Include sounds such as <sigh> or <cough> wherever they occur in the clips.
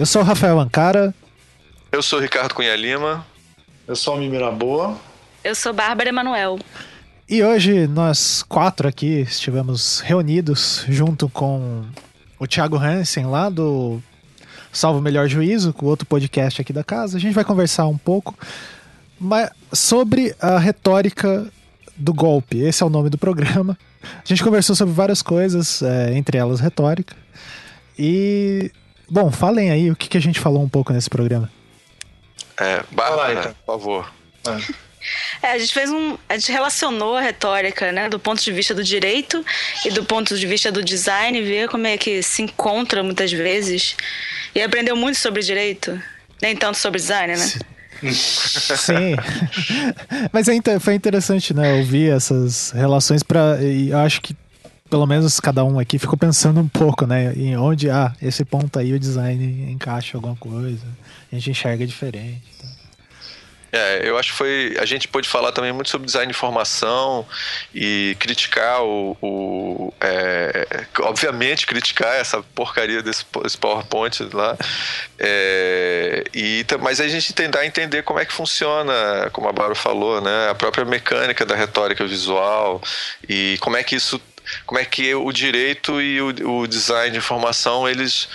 Eu sou o Rafael Ancara. Eu sou o Ricardo Cunha Lima. Eu sou o Mimira Boa. Eu sou Bárbara Emanuel. E hoje nós quatro aqui estivemos reunidos junto com o Thiago Hansen lá do Salvo Melhor Juízo, com outro podcast aqui da casa. A gente vai conversar um pouco mas, sobre a retórica do golpe. Esse é o nome do programa. A gente conversou sobre várias coisas, é, entre elas retórica. E, bom, falem aí o que, que a gente falou um pouco nesse programa. É, Bárbara, por favor. É, a gente fez um. A gente relacionou a retórica, né, do ponto de vista do direito e do ponto de vista do design, ver como é que se encontra muitas vezes. E aprendeu muito sobre direito, nem tanto sobre design, né? Sim. <laughs> Mas é, foi interessante, né? Ouvir essas relações para. Eu acho que pelo menos cada um aqui ficou pensando um pouco, né? Em onde, ah, esse ponto aí o design encaixa alguma coisa. A gente enxerga diferente. Tá? É, eu acho que foi. A gente pôde falar também muito sobre design de informação e criticar o. o é, obviamente, criticar essa porcaria desse, PowerPoint lá. É, e, mas a gente tentar entender como é que funciona, como a Bárbara falou, né? A própria mecânica da retórica visual e como é que isso como é que o direito e o, o design de informação eles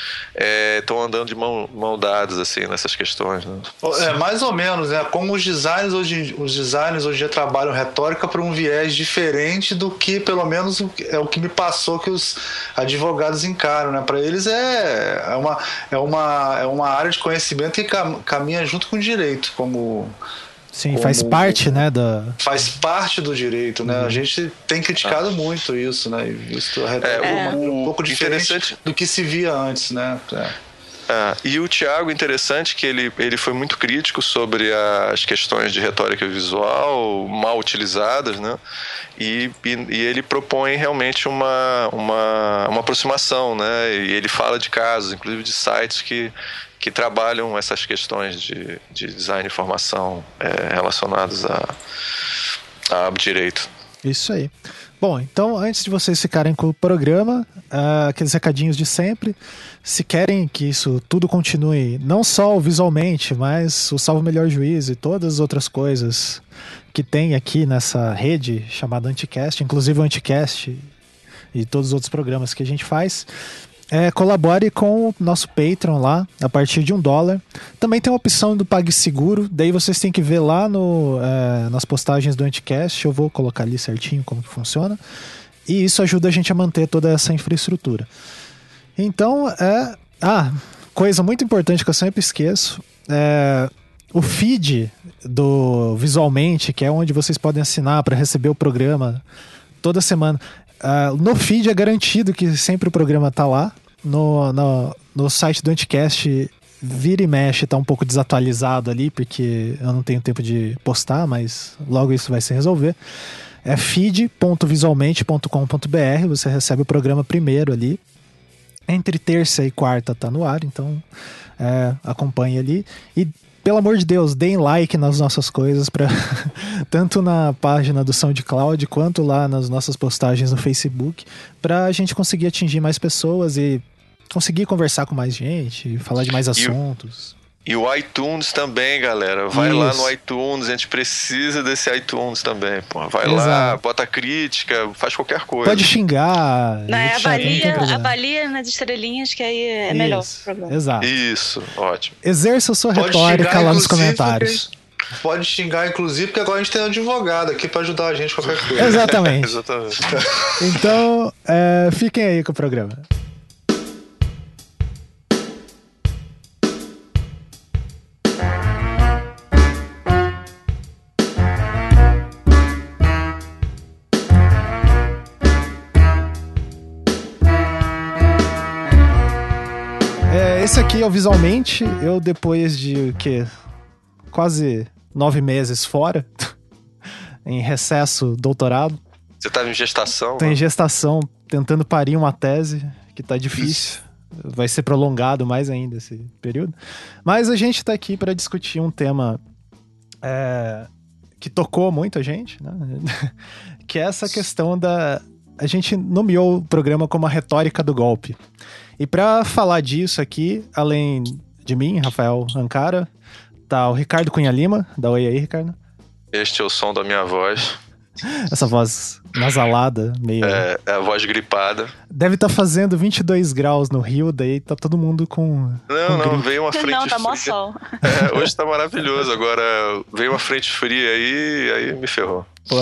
estão é, andando de mão, mão dadas assim nessas questões né? é mais ou menos né como os designers hoje os designers hoje dia trabalham retórica para um viés diferente do que pelo menos é o que me passou que os advogados encaram né para eles é, é uma é uma é uma área de conhecimento que caminha junto com o direito como Sim, como... faz parte, né, da... Faz parte do direito, né? Uhum. A gente tem criticado ah. muito isso, né? E visto a é, é. um pouco diferente do que se via antes, né? É. Ah, e o Tiago, interessante que ele, ele foi muito crítico sobre as questões de retórica visual mal utilizadas, né? E, e, e, ele propõe realmente uma, uma, uma aproximação, né? E ele fala de casos, inclusive de sites que que trabalham essas questões de, de design e formação é, relacionadas a, a direito. Isso aí. Bom, então antes de vocês ficarem com o programa, uh, aqueles recadinhos de sempre. Se querem que isso tudo continue, não só visualmente, mas o Salvo Melhor Juízo e todas as outras coisas que tem aqui nessa rede chamada Anticast, inclusive o Anticast e todos os outros programas que a gente faz, é, colabore com o nosso Patreon lá, a partir de um dólar. Também tem a opção do PagSeguro, daí vocês têm que ver lá no, é, nas postagens do Anticast, eu vou colocar ali certinho como que funciona. E isso ajuda a gente a manter toda essa infraestrutura. Então, é... Ah, coisa muito importante que eu sempre esqueço, é o feed do Visualmente, que é onde vocês podem assinar para receber o programa toda semana. Uh, no feed é garantido que sempre o programa tá lá. No, no, no site do Anticast, vira e mexe, tá um pouco desatualizado ali, porque eu não tenho tempo de postar, mas logo isso vai se resolver. É feed.visualmente.com.br, você recebe o programa primeiro ali. Entre terça e quarta tá no ar, então é, acompanhe ali. E pelo amor de Deus, deem like nas nossas coisas, pra, <laughs> tanto na página do SoundCloud quanto lá nas nossas postagens no Facebook, para a gente conseguir atingir mais pessoas e conseguir conversar com mais gente, falar de mais assuntos. E o iTunes também, galera. Vai Isso. lá no iTunes, a gente precisa desse iTunes também, pô. Vai Exato. lá, bota crítica, faz qualquer coisa. Pode xingar. Não, é, avalia, avalia nas estrelinhas, que aí é Isso. melhor. Exato. Isso, ótimo. Exerça a sua Pode retórica xingar, lá nos comentários. Pode xingar, inclusive, porque agora a gente tem um advogado aqui para ajudar a gente com qualquer coisa. Exatamente. <laughs> Exatamente. então, é, fiquem aí com o programa. Aqui é o visualmente. Eu, depois de o quê? Quase nove meses fora, <laughs> em recesso doutorado. Você estava em gestação? Tô em gestação, tentando parir uma tese, que tá difícil. Vai ser prolongado mais ainda esse período. Mas a gente está aqui para discutir um tema é, que tocou muito a gente, né? <laughs> que é essa questão da. A gente nomeou o programa como a retórica do golpe. E para falar disso aqui, além de mim, Rafael Ancara. Tá o Ricardo Cunha Lima. Dá oi aí, Ricardo. Este é o som da minha voz. <laughs> Essa voz nasalada, meio. É, é a voz gripada. Deve estar tá fazendo 22 graus no Rio, daí tá todo mundo com. Não, com não, gripe. veio uma frente Não, tá fria. mó sol. <laughs> É, hoje tá maravilhoso. Agora veio uma frente fria aí, aí me ferrou. Pô.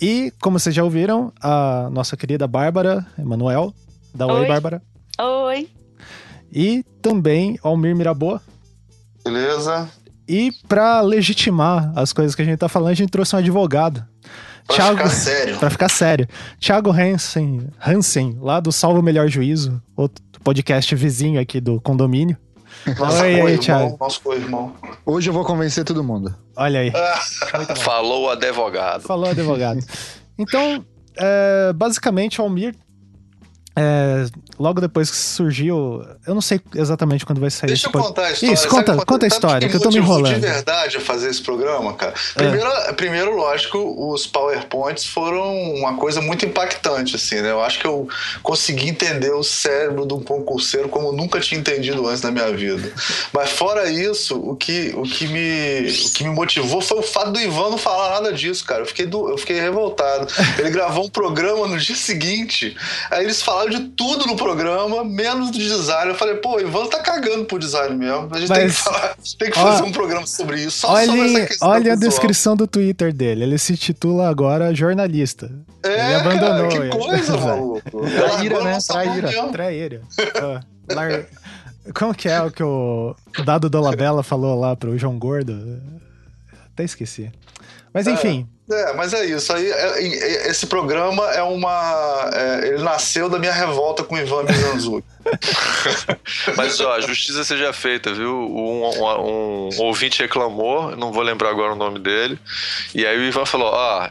E, como vocês já ouviram, a nossa querida Bárbara Emanuel. Dá oi, Oi. Bárbara. Oi. E também Almir Miraboa. Beleza? E pra legitimar as coisas que a gente tá falando, a gente trouxe um advogado. Pra Thiago, ficar sério. Pra ficar sério. Thiago Hansen, Hansen, lá do Salvo o Melhor Juízo, outro podcast vizinho aqui do condomínio. Nossa, Oi, aí, Thiago. Nosso co-irmão. Hoje eu vou convencer todo mundo. Olha aí. <laughs> Falou o advogado. Falou advogado. Então, é, basicamente, o Almir, é, logo depois que surgiu, eu não sei exatamente quando vai sair Deixa esse eu contar a história. Isso, Sabe conta, conta a história, que eu tô me enrolando. de verdade a fazer esse programa, cara? Primeiro, primeiro, lógico, os PowerPoints foram uma coisa muito impactante, assim, né? Eu acho que eu consegui entender o cérebro de um concurseiro como eu nunca tinha entendido antes na minha vida. Mas fora isso, o que, o que, me, o que me motivou foi o fato do Ivan não falar nada disso, cara. Eu fiquei, do- eu fiquei revoltado. Ele gravou um programa no dia seguinte, aí eles falaram de tudo no programa, menos do design. Eu falei, pô, o Ivan tá cagando pro design mesmo. A gente tem que, Mas- falar, tem que Ó, fazer um programa sobre isso. Só sobre essa Olha, questão olha a descrição do Twitter dele. Ele se titula agora jornalista. É, ele abandonou. cara, que ele. coisa, <laughs> maluco. Traíra, né? Traíra. Traíra. Lar- Como que é o que o Dado Dolabella falou lá pro João Gordo? Até esqueci. Mas enfim, É, mas é isso. Aí, é- é- esse programa é uma. é, ele nasceu da minha revolta com o Ivan Mizanzuki. <laughs> <laughs> Mas ó, a justiça seja feita, viu? Um, um- um ouvinte reclamou, não vou lembrar agora o nome dele. E aí o Ivan falou: ó,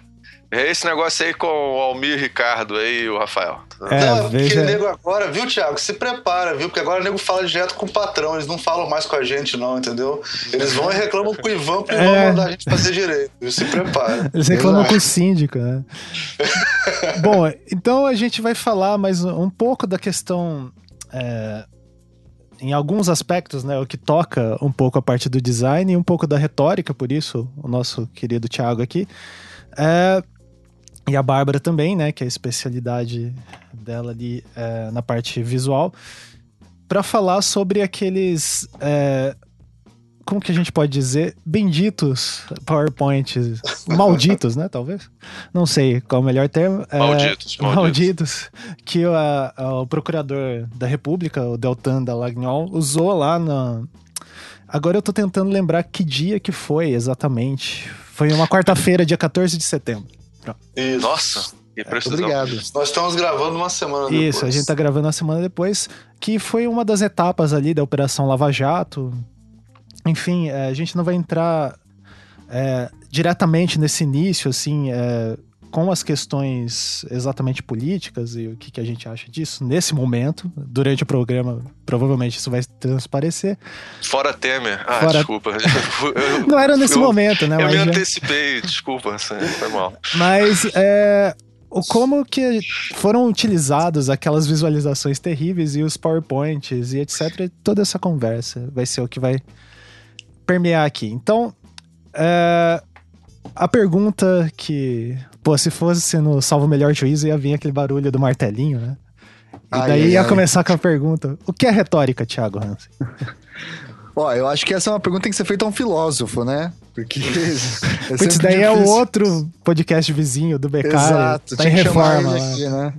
é esse negócio aí com o Almir Ricardo aí, o Rafael. É, não, é veja. o nego agora, viu, Thiago? Se prepara, viu? Porque agora o nego fala direto com o patrão, eles não falam mais com a gente, não, entendeu? Eles vão e reclamam com o Ivan pro Ivan É. mandar a gente fazer direito. viu? Se prepara. Eles reclamam com o síndico, né? <laughs> Bom, então a gente vai falar mais um pouco da questão. é, em alguns aspectos, né? O que toca um pouco a parte do design e um pouco da retórica, por isso, o nosso querido Thiago aqui. É, e a Bárbara também, né? Que é a especialidade dela ali é, na parte visual. Para falar sobre aqueles. é, como que a gente pode dizer? Benditos PowerPoints. Malditos, né? Talvez. Não sei qual é o melhor termo. É, Malditos, malditos. malditos. Que o, a- a- o procurador da República, o Deltan Dallagnol, usou lá na. Agora eu tô tentando lembrar que dia que foi exatamente. Foi uma quarta-feira, dia 14 de setembro. Isso. Nossa, que precisão. Obrigado. Nós estamos gravando uma semana depois. Isso, a gente tá gravando uma semana depois, que foi uma das etapas ali da Operação Lava Jato. Enfim, é, a gente não vai entrar é, diretamente nesse início, assim, é, com as questões exatamente políticas e o que, que a gente acha disso nesse momento. Durante o programa, provavelmente isso vai transparecer. Fora Temer. Ah, Fora- desculpa. Eu, Não era nesse eu- momento, né? eu mas me já- antecipei, desculpa, assim, foi mal. Mas é, como que foram utilizados aquelas visualizações terríveis e os PowerPoints e etc. Toda essa conversa vai ser o que vai permear aqui. Então, é, a pergunta que, pô, se fosse no Salvo Melhor Juízo, ia vir aquele barulho do martelinho, né? E Ai, daí ai, ia ai. começar com a pergunta: o que é retórica, Thiago Hansen? <laughs> Ó, eu acho que essa é uma pergunta que tem que ser feita a um filósofo, né? Porque. <laughs> é Putz, daí é o difícil. outro podcast vizinho do Becari. Exato, Tá em reforma. aqui, né?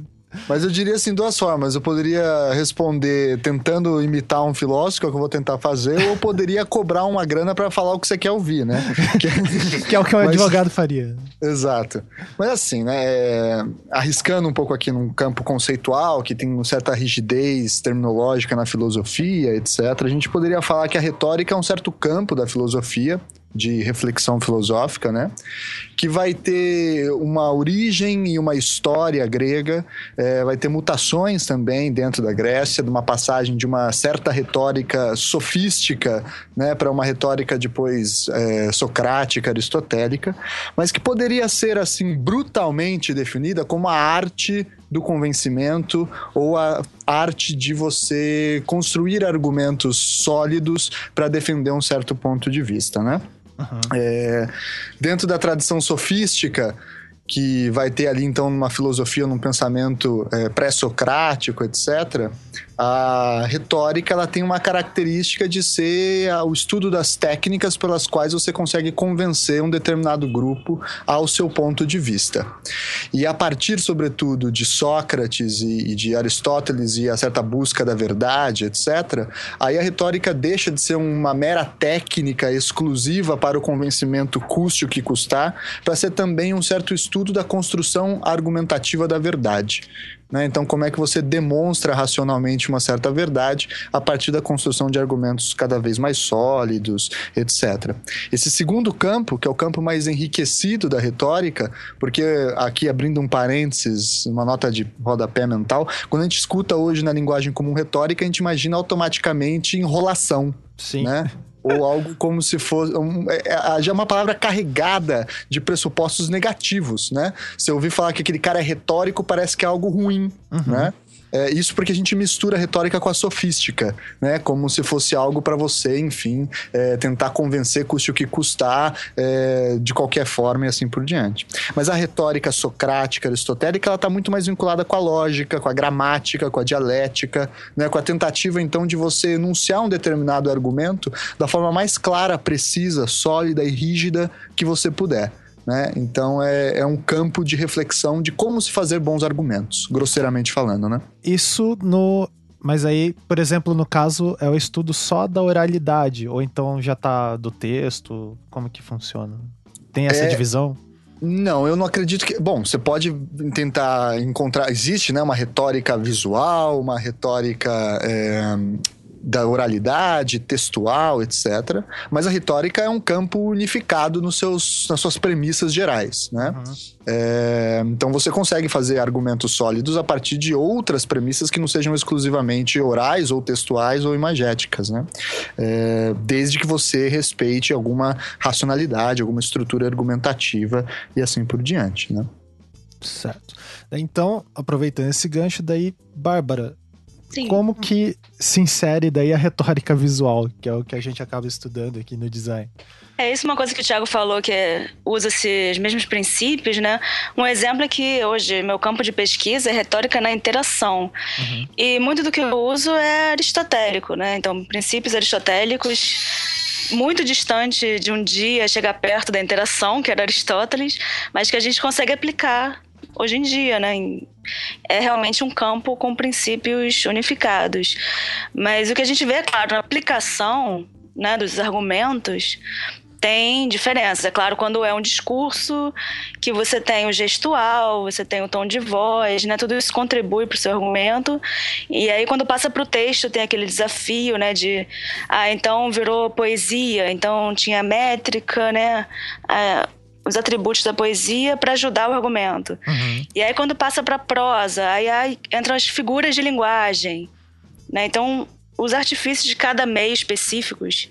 Mas eu diria assim, duas formas. Eu poderia responder tentando imitar um filósofo, que é o que eu vou tentar fazer, ou eu poderia cobrar uma grana pra falar o que você quer ouvir, né? Que- <laughs> Que é o que o Mas- advogado faria. Exato. Mas assim, né? é, Arriscando um pouco aqui num campo conceitual, que tem uma certa rigidez terminológica na filosofia, etc., a gente poderia falar que a retórica é um certo campo da filosofia, de reflexão filosófica, né? Que vai ter uma origem e uma história grega, é, vai ter mutações também dentro da Grécia, de uma passagem de uma certa retórica sofística, né, para uma retórica depois é, socrática, aristotélica, mas que poderia ser assim brutalmente definida como a arte do convencimento ou a arte de você construir argumentos sólidos para defender um certo ponto de vista, né? Uhum. É, dentro da tradição sofística, que vai ter ali então numa filosofia, num pensamento é, pré-socrático, etc a retórica ela tem uma característica de ser o estudo das técnicas pelas quais você consegue convencer um determinado grupo ao seu ponto de vista. E a partir, sobretudo, de Sócrates e, de Aristóteles e a certa busca da verdade, etc., aí a retórica deixa de ser uma mera técnica exclusiva para o convencimento custe o que custar, para ser também um certo estudo da construção argumentativa da verdade. Né? Então, como é que você demonstra racionalmente uma certa verdade a partir da construção de argumentos cada vez mais sólidos, etc. Esse segundo campo, que é o campo mais enriquecido da retórica, porque aqui abrindo um parênteses, uma nota de rodapé mental, quando a gente escuta hoje na linguagem comum retórica, a gente imagina automaticamente enrolação. Sim. Né? Ou algo como se fosse. Um, é, é, já é uma palavra carregada de pressupostos negativos, né? Se eu ouvir falar que aquele cara é retórico, parece que é algo ruim, uhum. né? É, isso porque a gente mistura a retórica com a sofística, né? Como se fosse algo para você, enfim, é, tentar convencer, custe o que custar, é, de qualquer forma e assim por diante. Mas a retórica socrática, aristotélica, ela está muito mais vinculada com a lógica, com a gramática, com a dialética, né? Com a tentativa, então, de você enunciar um determinado argumento da forma mais clara, precisa, sólida e rígida que você puder. Né? Então é, é um campo de reflexão de como se fazer bons argumentos, grosseiramente falando, né? Isso no. Mas aí, por exemplo, no caso, é o estudo só da oralidade, ou então já tá do texto? Como que funciona? Tem essa é... divisão? Não, eu não acredito que. Bom, você pode tentar encontrar. Existe, né, uma retórica visual, uma retórica é, da oralidade, textual, etc. Mas a retórica é um campo unificado nos seus, nas suas premissas gerais, né? Uhum. É, então você consegue fazer argumentos sólidos a partir de outras premissas que não sejam exclusivamente orais ou textuais ou imagéticas, né? É, desde que você respeite alguma racionalidade, alguma estrutura argumentativa e assim por diante, né? Certo. Então, aproveitando esse gancho, daí, Bárbara, Sim. Como que se insere daí a retórica visual, que é o que a gente acaba estudando aqui no design? É isso uma coisa que o Thiago falou, que é, usa-se os mesmos princípios, né? Um exemplo é que hoje meu campo de pesquisa é retórica na interação. Uhum. E muito do que eu uso é aristotélico, né? Então, princípios aristotélicos muito distante de um dia chegar perto da interação, que era Aristóteles, mas que a gente consegue aplicar hoje em dia, né? É realmente um campo com princípios unificados. Mas o que a gente vê, é claro, na aplicação né, dos argumentos tem diferenças. É claro, quando é um discurso que você tem o gestual, você tem o tom de voz, né? Tudo isso contribui para o seu argumento. E aí, quando passa para o texto, tem aquele desafio, né? De, ah, então virou poesia, então tinha métrica, né? Ah, os atributos da poesia para ajudar o argumento. Uhum. E aí quando passa para prosa, aí, aí, entram as figuras de linguagem, né? Então os artifícios de cada meio específicos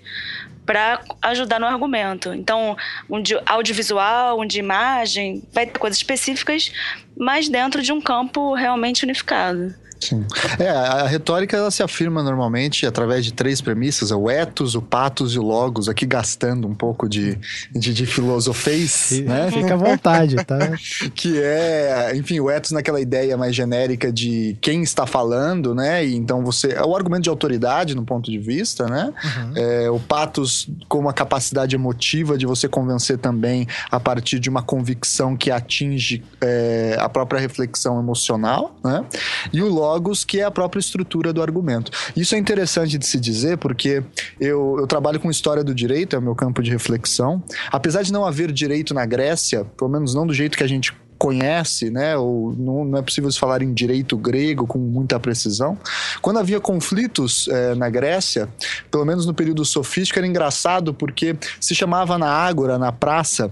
para ajudar no argumento. Então, um de audiovisual, um de imagem, vai ter coisas específicas, mas dentro de um campo realmente unificado. Sim. É, a retórica ela se afirma normalmente através de três premissas: o ethos, o patos e o logos. Aqui gastando um pouco de, de, de filosofês, né? Fica à vontade, tá? <laughs> que é, enfim, o ethos naquela ideia mais genérica de quem está falando, né? E então você. É o argumento de autoridade no ponto de vista, né? Uhum. É, o patos como a capacidade emotiva de você convencer também a partir de uma convicção que atinge é, a própria reflexão emocional, né? E o logos que é a própria estrutura do argumento. Isso é interessante de se dizer porque eu, eu trabalho com história do direito, é o meu campo de reflexão. Apesar de não haver direito na Grécia, pelo menos não do jeito que a gente conhece, né? Ou não, não, é possível falar em direito grego com muita precisão. Quando havia conflitos é, na Grécia, pelo menos no período sofístico, era engraçado porque se chamava na ágora, na praça,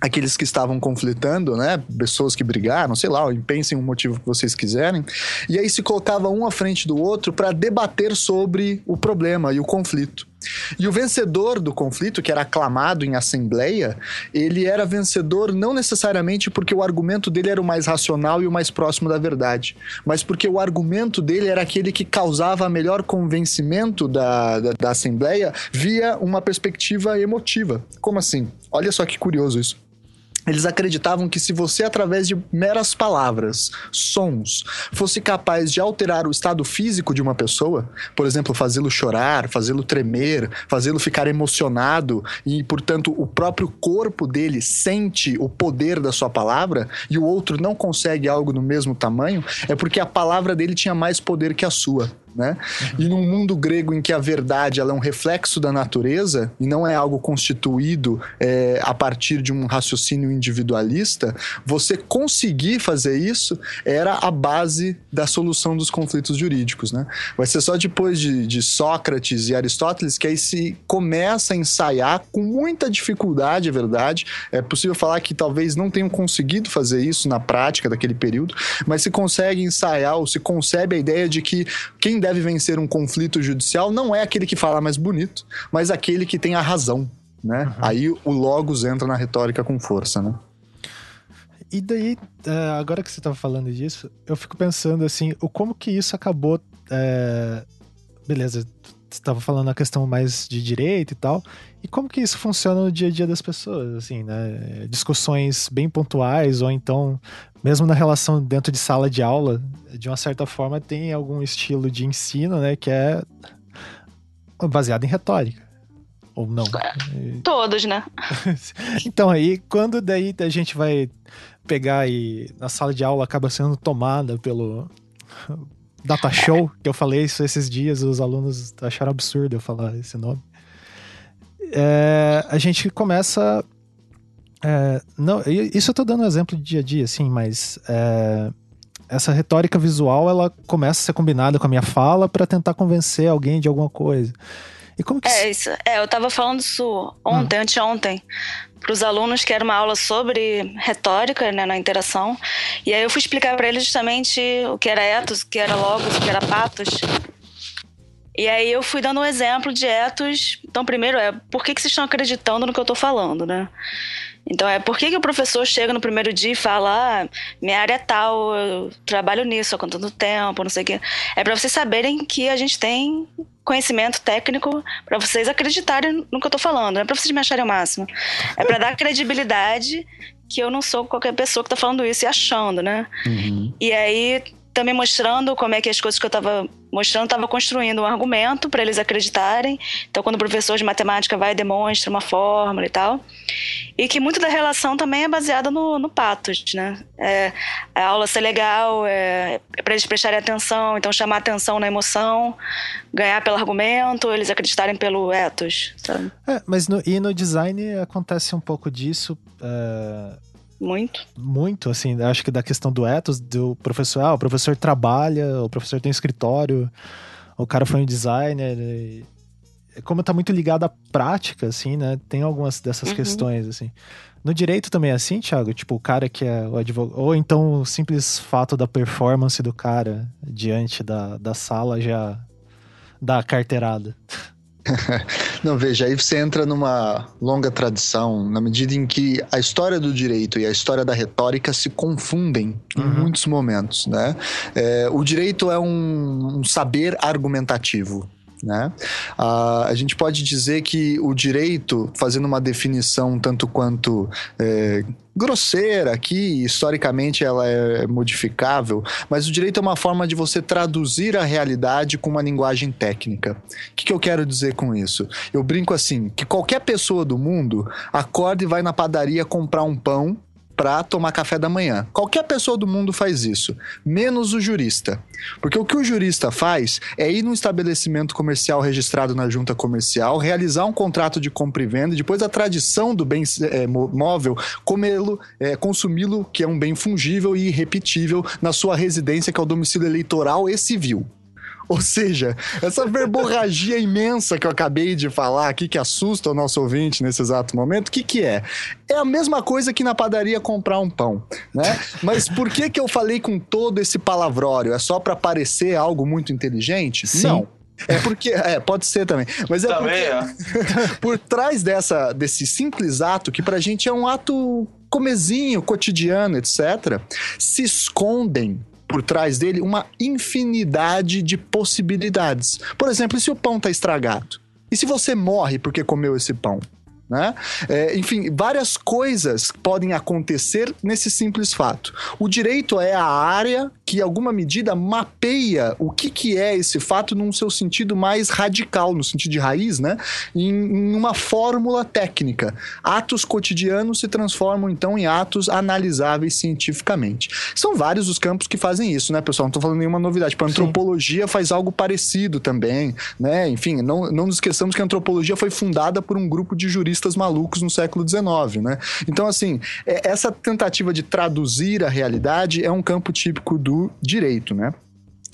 aqueles que estavam conflitando, né? Pessoas que brigaram, sei lá, pensem um motivo que vocês quiserem. E aí se colocava um à frente do outro para debater sobre o problema e o conflito. E o vencedor do conflito, que era aclamado em assembleia, ele era vencedor não necessariamente porque o argumento dele era o mais racional e o mais próximo da verdade, mas porque o argumento dele era aquele que causava melhor convencimento da, da, da assembleia via uma perspectiva emotiva. Como assim? Olha só que curioso isso. Eles acreditavam que se você, através de meras palavras, sons, fosse capaz de alterar o estado físico de uma pessoa, por exemplo, fazê-lo chorar, fazê-lo tremer, fazê-lo ficar emocionado e, portanto, o próprio corpo dele sente o poder da sua palavra e o outro não consegue algo no mesmo tamanho, é porque a palavra dele tinha mais poder que a sua né? E num mundo grego em que a verdade ela é um reflexo da natureza e não é algo constituído é, a partir de um raciocínio individualista, você conseguir fazer isso era a base da solução dos conflitos jurídicos, né? Vai ser só depois de, de Sócrates e Aristóteles que aí se começa a ensaiar com muita dificuldade, é verdade. É possível falar que talvez não tenham conseguido fazer isso na prática daquele período, mas se consegue ensaiar ou se concebe a ideia de que quem deve vencer um conflito judicial não é aquele que fala mais bonito, mas aquele que tem a razão, né? Uhum. Aí o logos entra na retórica com força, né? E daí, é, agora que você estava falando disso, eu fico pensando assim, o como que isso acabou. É... Beleza, estava falando a questão mais de direito e tal. E como que isso funciona no dia a dia das pessoas, assim, né? Discussões bem pontuais, ou então, mesmo na relação dentro de sala de aula, de uma certa forma tem algum estilo de ensino, né, que é baseado em retórica. Ou não? Todos, né? <laughs> então, aí, quando daí a gente vai pegar e na sala de aula acaba sendo tomada pelo Data Show, que eu falei isso esses dias, os alunos acharam absurdo eu falar esse nome é, a gente começa. É, não, isso eu tô dando um exemplo de dia a dia, assim, mas é, essa retórica visual ela começa a ser combinada com a minha fala para tentar convencer alguém de alguma coisa. E como que é isso? É, eu tava falando isso ontem, hum. anteontem, para os alunos que era uma aula sobre retórica, né, na interação. E aí eu fui explicar para eles justamente o que era ethos, o que era logos, o que era patos. E aí eu fui dando um exemplo de etos. Então, primeiro é, por que, que vocês estão acreditando no que eu estou falando, né? Então, é por que, que o professor chega no primeiro dia e fala: ah, minha área é tal, eu trabalho nisso há quanto tempo, não sei o quê. É para vocês saberem que a gente tem conhecimento técnico para vocês acreditarem no que eu estou falando, não é para vocês me acharem o máximo. É para dar credibilidade que eu não sou qualquer pessoa que está falando isso e achando, né? Uhum. E aí também mostrando como é que as coisas que eu estava mostrando estava construindo um argumento para eles acreditarem. Então, quando o professor de matemática vai e demonstra uma fórmula e tal. E que muito da relação também é baseada no, no patos, né? É, a aula ser legal, é, é para eles prestarem atenção, então chamar atenção na emoção, ganhar pelo argumento, eles acreditarem pelo ethos, sabe? É, mas no, e no design acontece um pouco disso. Uh muito. Muito, assim, acho que da questão do ethos, do professor, ah, o professor trabalha, o professor tem escritório, o cara foi um designer. E... Como tá muito ligado à prática, assim, né? Tem algumas dessas uhum. questões, assim. No direito também é assim, Thiago? Tipo, o cara que é o advogado. Ou então o simples fato da performance do cara diante da, da sala já dá carteirada. <laughs> <laughs> Não, veja, aí você entra numa longa tradição, na medida em que a história do direito e a história da retórica se confundem uhum. em muitos momentos, né? É, o direito é um, um saber argumentativo, né? Uh, a gente pode dizer que o direito, fazendo uma definição tanto quanto é, grosseira aqui, historicamente ela é modificável, mas o direito é uma forma de você traduzir a realidade com uma linguagem técnica. O que, que eu quero dizer com isso? Eu brinco assim, que qualquer pessoa do mundo acorda e vai na padaria comprar um pão para tomar café da manhã. Qualquer pessoa do mundo faz isso, menos o jurista. Porque o que o jurista faz é ir num estabelecimento comercial registrado na junta comercial, realizar um contrato de compra e venda, depois a tradição do bem é, móvel, comê-lo, é, consumi-lo, que é um bem fungível e irrepetível, na sua residência, que é o domicílio eleitoral e civil. <laughs> Ou seja, essa verborragia imensa que eu acabei de falar aqui, que assusta o nosso ouvinte nesse exato momento, o que, que é? É a mesma coisa que na padaria comprar um pão, né? Mas por que, que eu falei com todo esse palavrório? É só para parecer algo muito inteligente? Sim. Não. É porque. É, pode ser também. Mas é Também porque, é. <laughs> por trás dessa, desse simples ato, que pra gente é um ato comezinho, cotidiano, etc., se escondem por trás dele uma infinidade de possibilidades. Por exemplo, e se o pão tá estragado? E se você morre porque comeu esse pão? Né? É, enfim, várias coisas podem acontecer nesse simples fato. O direito é a área que, em alguma medida, mapeia o que, que é esse fato num seu sentido mais radical, no sentido de raiz, né? em, em uma fórmula técnica. Atos cotidianos se transformam, então, em atos analisáveis cientificamente. São vários os campos que fazem isso, né, pessoal? Não estou falando nenhuma novidade. Tipo, a antropologia faz algo parecido também, né? Enfim, não, não nos esqueçamos que a antropologia foi fundada por um grupo de juristas malucos no século XIX, né? Então, assim, é- essa tentativa de traduzir a realidade é um campo típico do direito, né?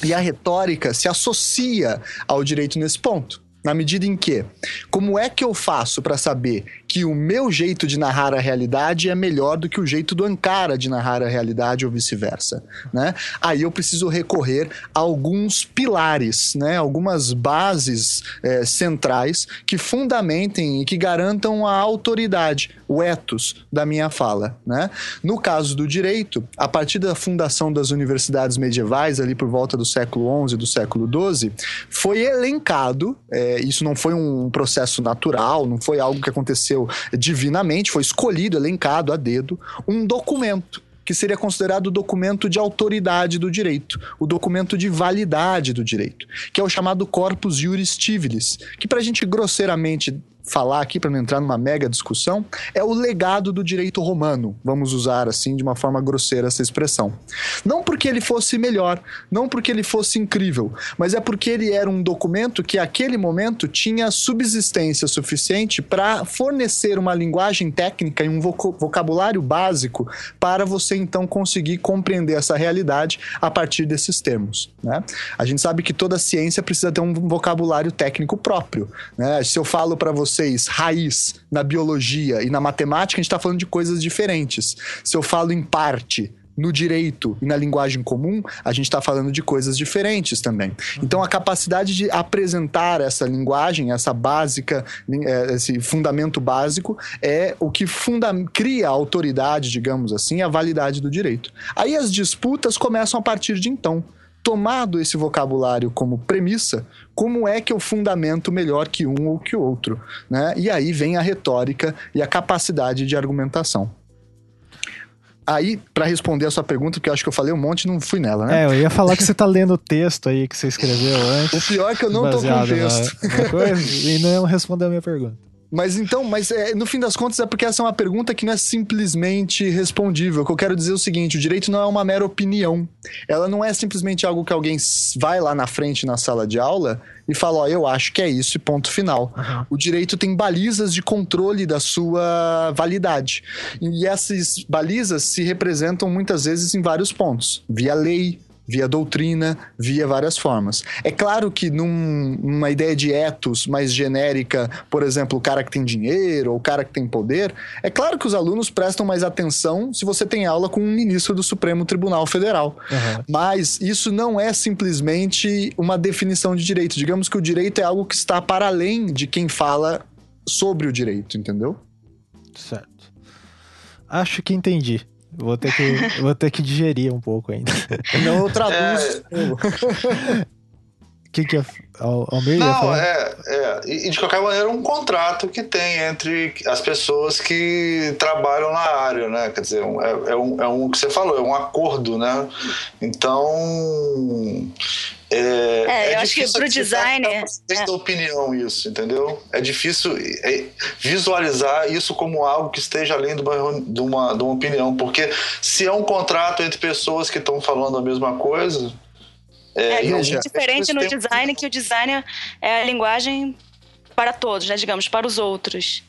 E a retórica se associa ao direito nesse ponto. Na medida em que, como é que eu faço para saber que o meu jeito de narrar a realidade é melhor do que o jeito do Ankara de narrar a realidade ou vice-versa, né? Aí eu preciso recorrer a alguns pilares, né? Algumas bases eh, centrais que fundamentem e que garantam a autoridade, o ethos da minha fala, né? No caso do direito, a partir da fundação das universidades medievais ali por volta do século XI, do século XII, foi elencado eh, isso não foi um processo natural, não foi algo que aconteceu divinamente, foi escolhido, elencado a dedo, um documento que seria considerado o documento de autoridade do direito, o documento de validade do direito, que é o chamado corpus juris civilis, que para a gente grosseiramente falar aqui, para não entrar numa mega discussão, é o legado do direito romano, vamos usar assim de uma forma grosseira essa expressão. Não porque ele fosse melhor, não porque ele fosse incrível, mas é porque ele era um documento que, naquele momento, tinha subsistência suficiente para fornecer uma linguagem técnica e um vocabulário básico para você então conseguir compreender essa realidade a partir desses termos. Né? A gente sabe que toda ciência precisa ter um vocabulário técnico próprio. Né? Se eu falo para vocês raiz na biologia e na matemática, a gente está falando de coisas diferentes. Se eu falo em parte no direito e na linguagem comum, a gente está falando de coisas diferentes também. Então, a capacidade de apresentar essa linguagem, essa básica, eh, esse fundamento básico, é o que funda cria a autoridade, digamos assim, a validade do direito. Aí as disputas começam a partir de então. Tomado esse vocabulário como premissa, como é que eu fundamento melhor que um ou que o outro? Né? E aí vem a retórica e a capacidade de argumentação. Aí, para responder a sua pergunta, porque eu acho que eu falei um monte e não fui nela, né? É, eu ia falar que você tá lendo o texto aí que você escreveu antes. O pior é que eu não tô com baseado texto. na- na coisa, e não respondeu a minha pergunta. Mas então, mas é, no fim das contas é porque essa é uma pergunta que não é simplesmente respondível. O que eu quero dizer é o seguinte: o direito não é uma mera opinião. Ela não é simplesmente algo que alguém vai lá na frente na sala de aula e fala, ó, eu acho que é isso e ponto final. O direito tem balizas de controle da sua validade. E essas balizas se representam muitas vezes em vários pontos: via lei, via doutrina, via várias formas. É claro que num- numa ideia de ethos mais genérica, por exemplo, o cara que tem dinheiro ou o cara que tem poder, é claro que os alunos prestam mais atenção se você tem aula com um ministro do Supremo Tribunal Federal. Aham. Mas isso não é simplesmente uma definição de direito. Digamos que o direito é algo que está para além de quem fala sobre o direito, entendeu? Certo. Acho que entendi. Vou ter que, vou ter que digerir um pouco ainda. Não eu traduzo. O <laughs> que que é? Al- Almir ia Não, é, é. E de qualquer maneira, um contrato que tem entre as pessoas que trabalham na área, né? Quer dizer, é, é um, é um que você falou, é um acordo, né? Então. É, É, eu acho que pro designer, que é uma é. da opinião isso, entendeu? É difícil é, visualizar isso como algo que esteja além de uma, de, uma, de uma opinião, porque se é um contrato entre pessoas que estão falando a mesma coisa. É, algum- diferente no design, que o design é a linguagem para todos, né? Digamos, para os outros.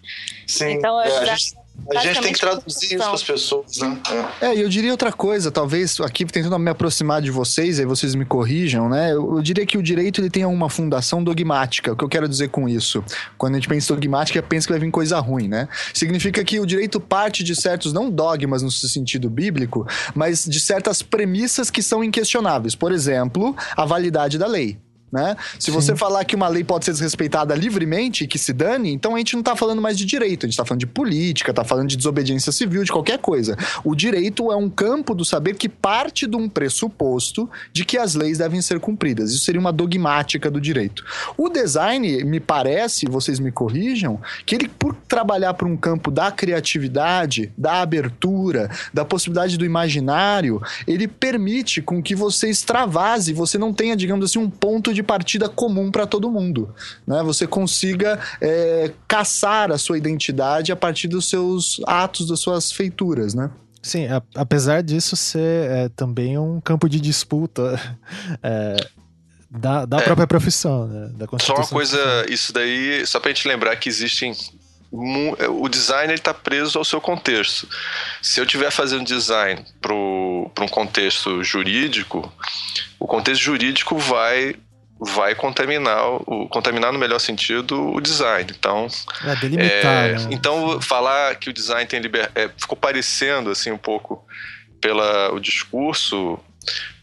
Sim, Então, é, a gente, a gente tem que traduzir isso para as pessoas, né? É. É, e eu diria outra coisa, talvez aqui tentando me aproximar de vocês, aí vocês me corrijam, né? Eu, eu diria que o direito ele tem uma fundação dogmática. O que eu quero dizer com isso? Quando a gente pensa em dogmática, pensa que vai vir coisa ruim, né? Significa que o direito parte de certos, não dogmas no sentido bíblico, mas de certas premissas que são inquestionáveis. Por exemplo, a validade da lei. Né? Se Sim. você falar que uma lei pode ser desrespeitada livremente, que se dane, então a gente não tá falando mais de direito, a gente tá falando de política, tá falando de desobediência civil, de qualquer coisa. O direito é um campo do saber que parte de um pressuposto de que as leis devem ser cumpridas. Isso seria uma dogmática do direito. O design, me parece, vocês me corrijam, que ele, por trabalhar para um campo da criatividade, da abertura, da possibilidade do imaginário, ele permite com que você extravase, você não tenha, digamos assim, um ponto de partida comum para todo mundo. Né? Você consiga é, caçar a sua identidade a partir dos seus atos, das suas feituras, né? Sim, a, apesar disso ser é, também um campo de disputa <laughs> é, da, da é, própria profissão, né? Da só uma coisa, isso daí, só pra gente lembrar que existem o design está preso ao seu contexto. Se eu estiver fazendo design para um contexto jurídico, o contexto jurídico vai vai contaminar o contaminar no melhor sentido o design. Então, é, delimitar, é, né? então falar que o design tem liberdade é, ficou parecendo assim um pouco pela o discurso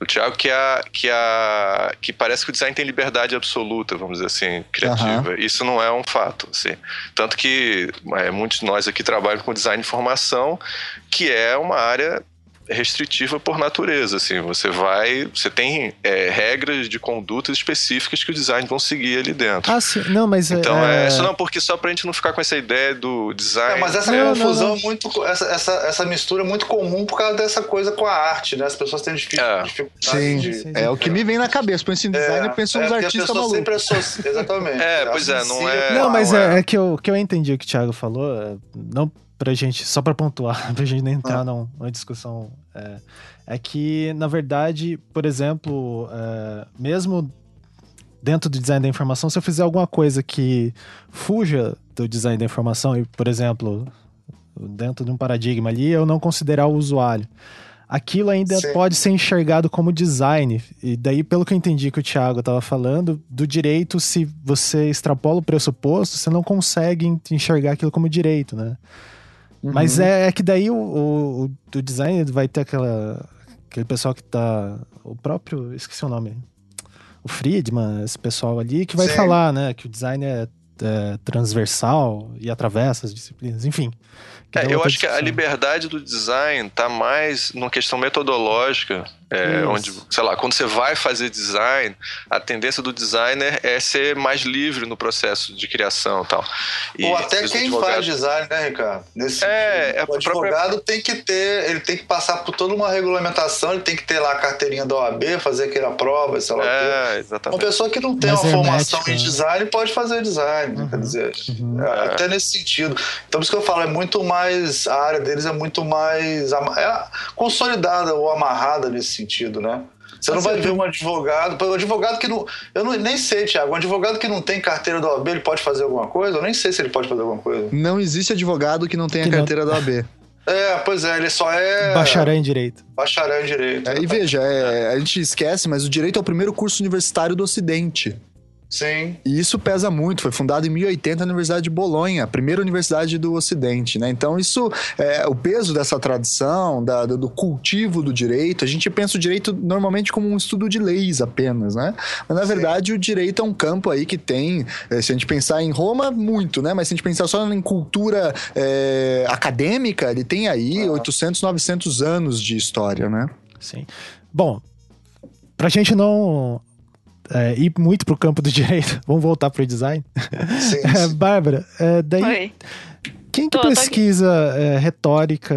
o Thiago que a, que a que parece que o design tem liberdade absoluta, vamos dizer assim, criativa. Uhum. Isso não é um fato, assim. Tanto que é, muitos de nós aqui trabalham com design de informação, que é uma área restritiva por natureza, assim, você vai, você tem é, regras de condutas específicas que o design vão seguir ali dentro. Ah, sim, não, mas então é, é isso não porque só pra gente não ficar com essa ideia do design. É, mas essa não, confusão não, não. muito, essa, essa, essa mistura é muito comum por causa dessa coisa com a arte, né? As pessoas têm dificuldade, é. sim, de, sim, é o que me vem na cabeça, penso em design, eu penso nos artistas malucos. Sempre <laughs> exatamente. É, pois é, não é. Não, mas é, é, que eu que eu entendi o que o Thiago falou, não pra gente, só pra pontuar, <laughs> pra gente não entrar ah. numa discussão, é, é, que, na verdade, por exemplo, é, mesmo dentro do design da informação, se eu fizer alguma coisa que fuja do design da informação, e, por exemplo, dentro de um paradigma ali, eu não considerar o usuário. Aquilo ainda Sim. pode ser enxergado como design. E daí, pelo que eu entendi que o Thiago estava falando, do direito, se você extrapola o pressuposto, você não consegue enxergar aquilo como direito, né? Uhum. Mas é, é, que daí o, o, o, design vai ter aquela, aquele pessoal que tá. O próprio. Esqueci o nome. O Friedman, esse pessoal ali, que vai Sim. falar, né? Que o design é, é transversal e atravessa as disciplinas, enfim. É, eu acho discussão. que a liberdade do design tá mais numa questão metodológica é, onde, sei lá, quando você vai fazer design, a tendência do designer é ser mais livre no processo de criação tal. e tal. Ou até quem advogado... faz design, né, Ricardo? Nesse é, é, o advogado própria... tem que ter, ele tem que passar por toda uma regulamentação, ele tem que ter lá a carteirinha da OAB, fazer aquela prova, sei lá. É, exatamente. Uma pessoa que não tem Mas uma é formação em né? design pode fazer design, uhum. quer dizer, uhum. É, até nesse sentido. Então, por isso que eu falo, é muito mais, a área deles é muito mais é consolidada ou amarrada nesse sentido, né? Você não vai ver um advogado, um advogado que não. Eu não, nem sei, Tiago. Um advogado que não tem carteira da OAB, ele pode fazer alguma coisa? Eu nem sei se ele pode fazer alguma coisa. Não existe advogado que não tenha que carteira não... da OAB. É, pois é, ele só é. Bacharel em Direito. Bacharel em Direito. É, e veja, é, a gente esquece, mas o direito é o primeiro curso universitário do Ocidente. Sim. E isso pesa muito. Foi fundado em 1080 na Universidade de Bolonha, a primeira universidade do Ocidente, né? Então, isso, é, o peso dessa tradição, da, do cultivo do direito, a gente pensa o direito normalmente como um estudo de leis apenas, né? Mas, na Sim. verdade, o direito é um campo aí que tem, é, se a gente pensar em Roma, muito, né? Mas se a gente pensar só em cultura é, acadêmica, ele tem aí ah. 800, 900 anos de história, né? Sim. Bom, pra gente não é, ir muito pro campo do <laughs> direito, vamos voltar pro design. Sim, <laughs> é, sim. É, Bárbara, é, daí. Oi. Quem que tô, pesquisa tô é, retórica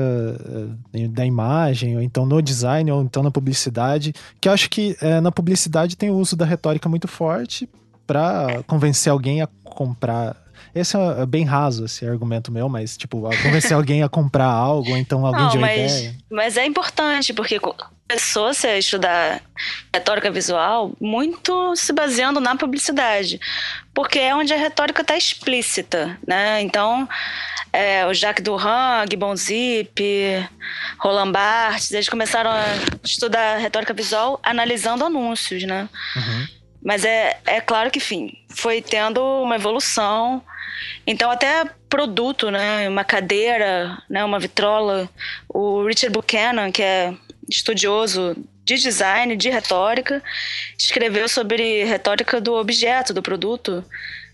é, da imagem, ou então no design, ou então na publicidade? Que eu acho que é, na publicidade tem o uso da retórica muito forte para convencer alguém a comprar. Esse é bem raso, esse argumento meu, mas, tipo, convencer <laughs> alguém a comprar algo, ou então alguém Não, de uma mas, ideia. Mas é importante, porque começou-se a estudar retórica visual muito se baseando na publicidade, porque é onde a retórica está explícita, né? Então, é, o Jacques Duran, Gibbon Zip, Roland Barthes, eles começaram a estudar retórica visual analisando anúncios, né? Uhum. Mas é, é claro que, enfim, foi tendo uma evolução. Então, até produto, né? Uma cadeira, né? uma vitrola. O Richard Buchanan, que é estudioso de design, de retórica, escreveu sobre retórica do objeto, do produto,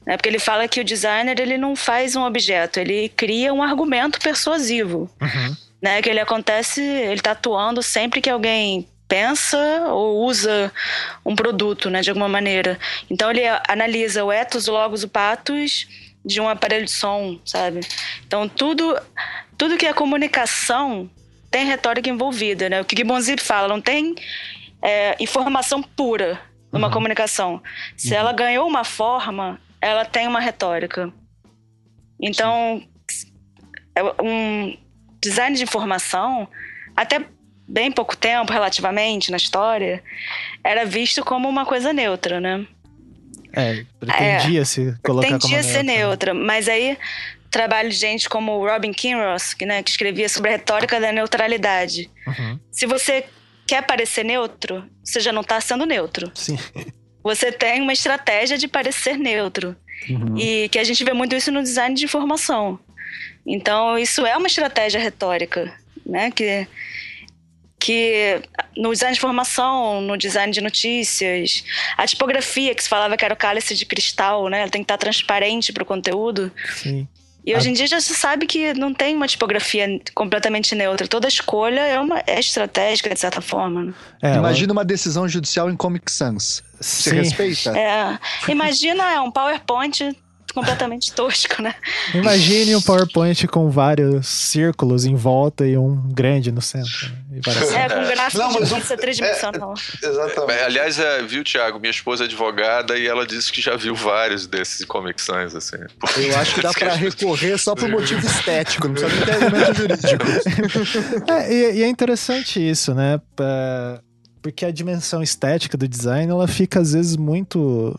né? porque ele fala que o designer ele não faz um objeto, ele cria um argumento persuasivo, Uhum. né? que ele acontece, ele está atuando sempre que alguém pensa ou usa um produto, né, de alguma maneira. Então ele analisa o ethos, o logos, o pathos de um aparelho de som, sabe? Então tudo, tudo que é comunicação tem retórica envolvida, né? O que Gibbons fala, não tem é, informação pura numa Uhum. comunicação. Se ela ganhou uma forma, ela tem uma retórica. Então, é um design de informação, até bem pouco tempo, relativamente, na história, era visto como uma coisa neutra, né? É, pretendia se colocar como Tendia ser neutra, mas aí trabalho de gente como o Robin Kinross, que, né, que escrevia sobre a retórica da neutralidade. Uhum. Se você quer parecer neutro, você já não está sendo neutro. Sim. Você tem uma estratégia de parecer neutro. Uhum. E que a gente vê muito isso no design de informação. Então, isso é uma estratégia retórica, né? Que, que no design de informação, no design de notícias, a tipografia que se falava que era o cálice de cristal, né? Ela tem que estar transparente para o conteúdo. Sim. E hoje em dia já se sabe que não tem uma tipografia completamente neutra. Toda escolha é uma é estratégica, de certa forma. né? É, Imagina uma decisão judicial em Comic Sans. Você Sim. respeita? É, imagina é um PowerPoint completamente <laughs> tosco, né? Imagine um PowerPoint com vários círculos em volta e um grande no centro. né? E É, com gráfico Não, mas de o- pizza tridimensional. Exatamente. É, aliás, é, viu, Thiago? Minha esposa é advogada e ela disse que já viu vários desses Comic Sans, assim. Eu acho que dá pra recorrer só por motivo <laughs> estético, não precisa nem ter argumento jurídico. <laughs> É, e, e é interessante isso, né? Porque a dimensão estética do design, ela fica às vezes muito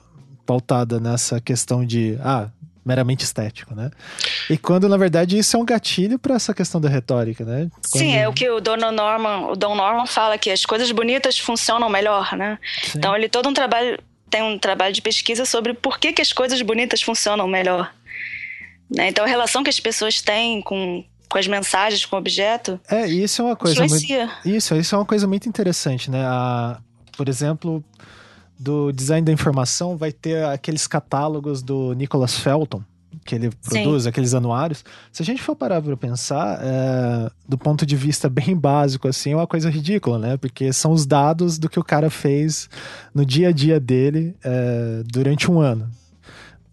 pautada nessa questão de, ah, meramente estético, né? E quando, na verdade, isso é um gatilho para essa questão da retórica, né? Quando- Sim, é o que o Don Norman, o Don Norman fala que as coisas bonitas funcionam melhor, né? Sim. Então ele todo um trabalho tem um trabalho de pesquisa sobre por que, que as coisas bonitas funcionam melhor. Né? Então a relação que as pessoas têm com, com as mensagens, com o objeto, É, isso é uma coisa muito... Isso, isso é uma coisa muito interessante, né? A, por exemplo, do design da informação vai ter aqueles catálogos do Nicholas Felton, que ele produz, aqueles anuários. Se a gente for parar para pensar, é, do ponto de vista <laughs> bem básico, assim, é uma coisa ridícula, né? Porque são os dados do que o cara fez no dia a dia dele é, durante um ano.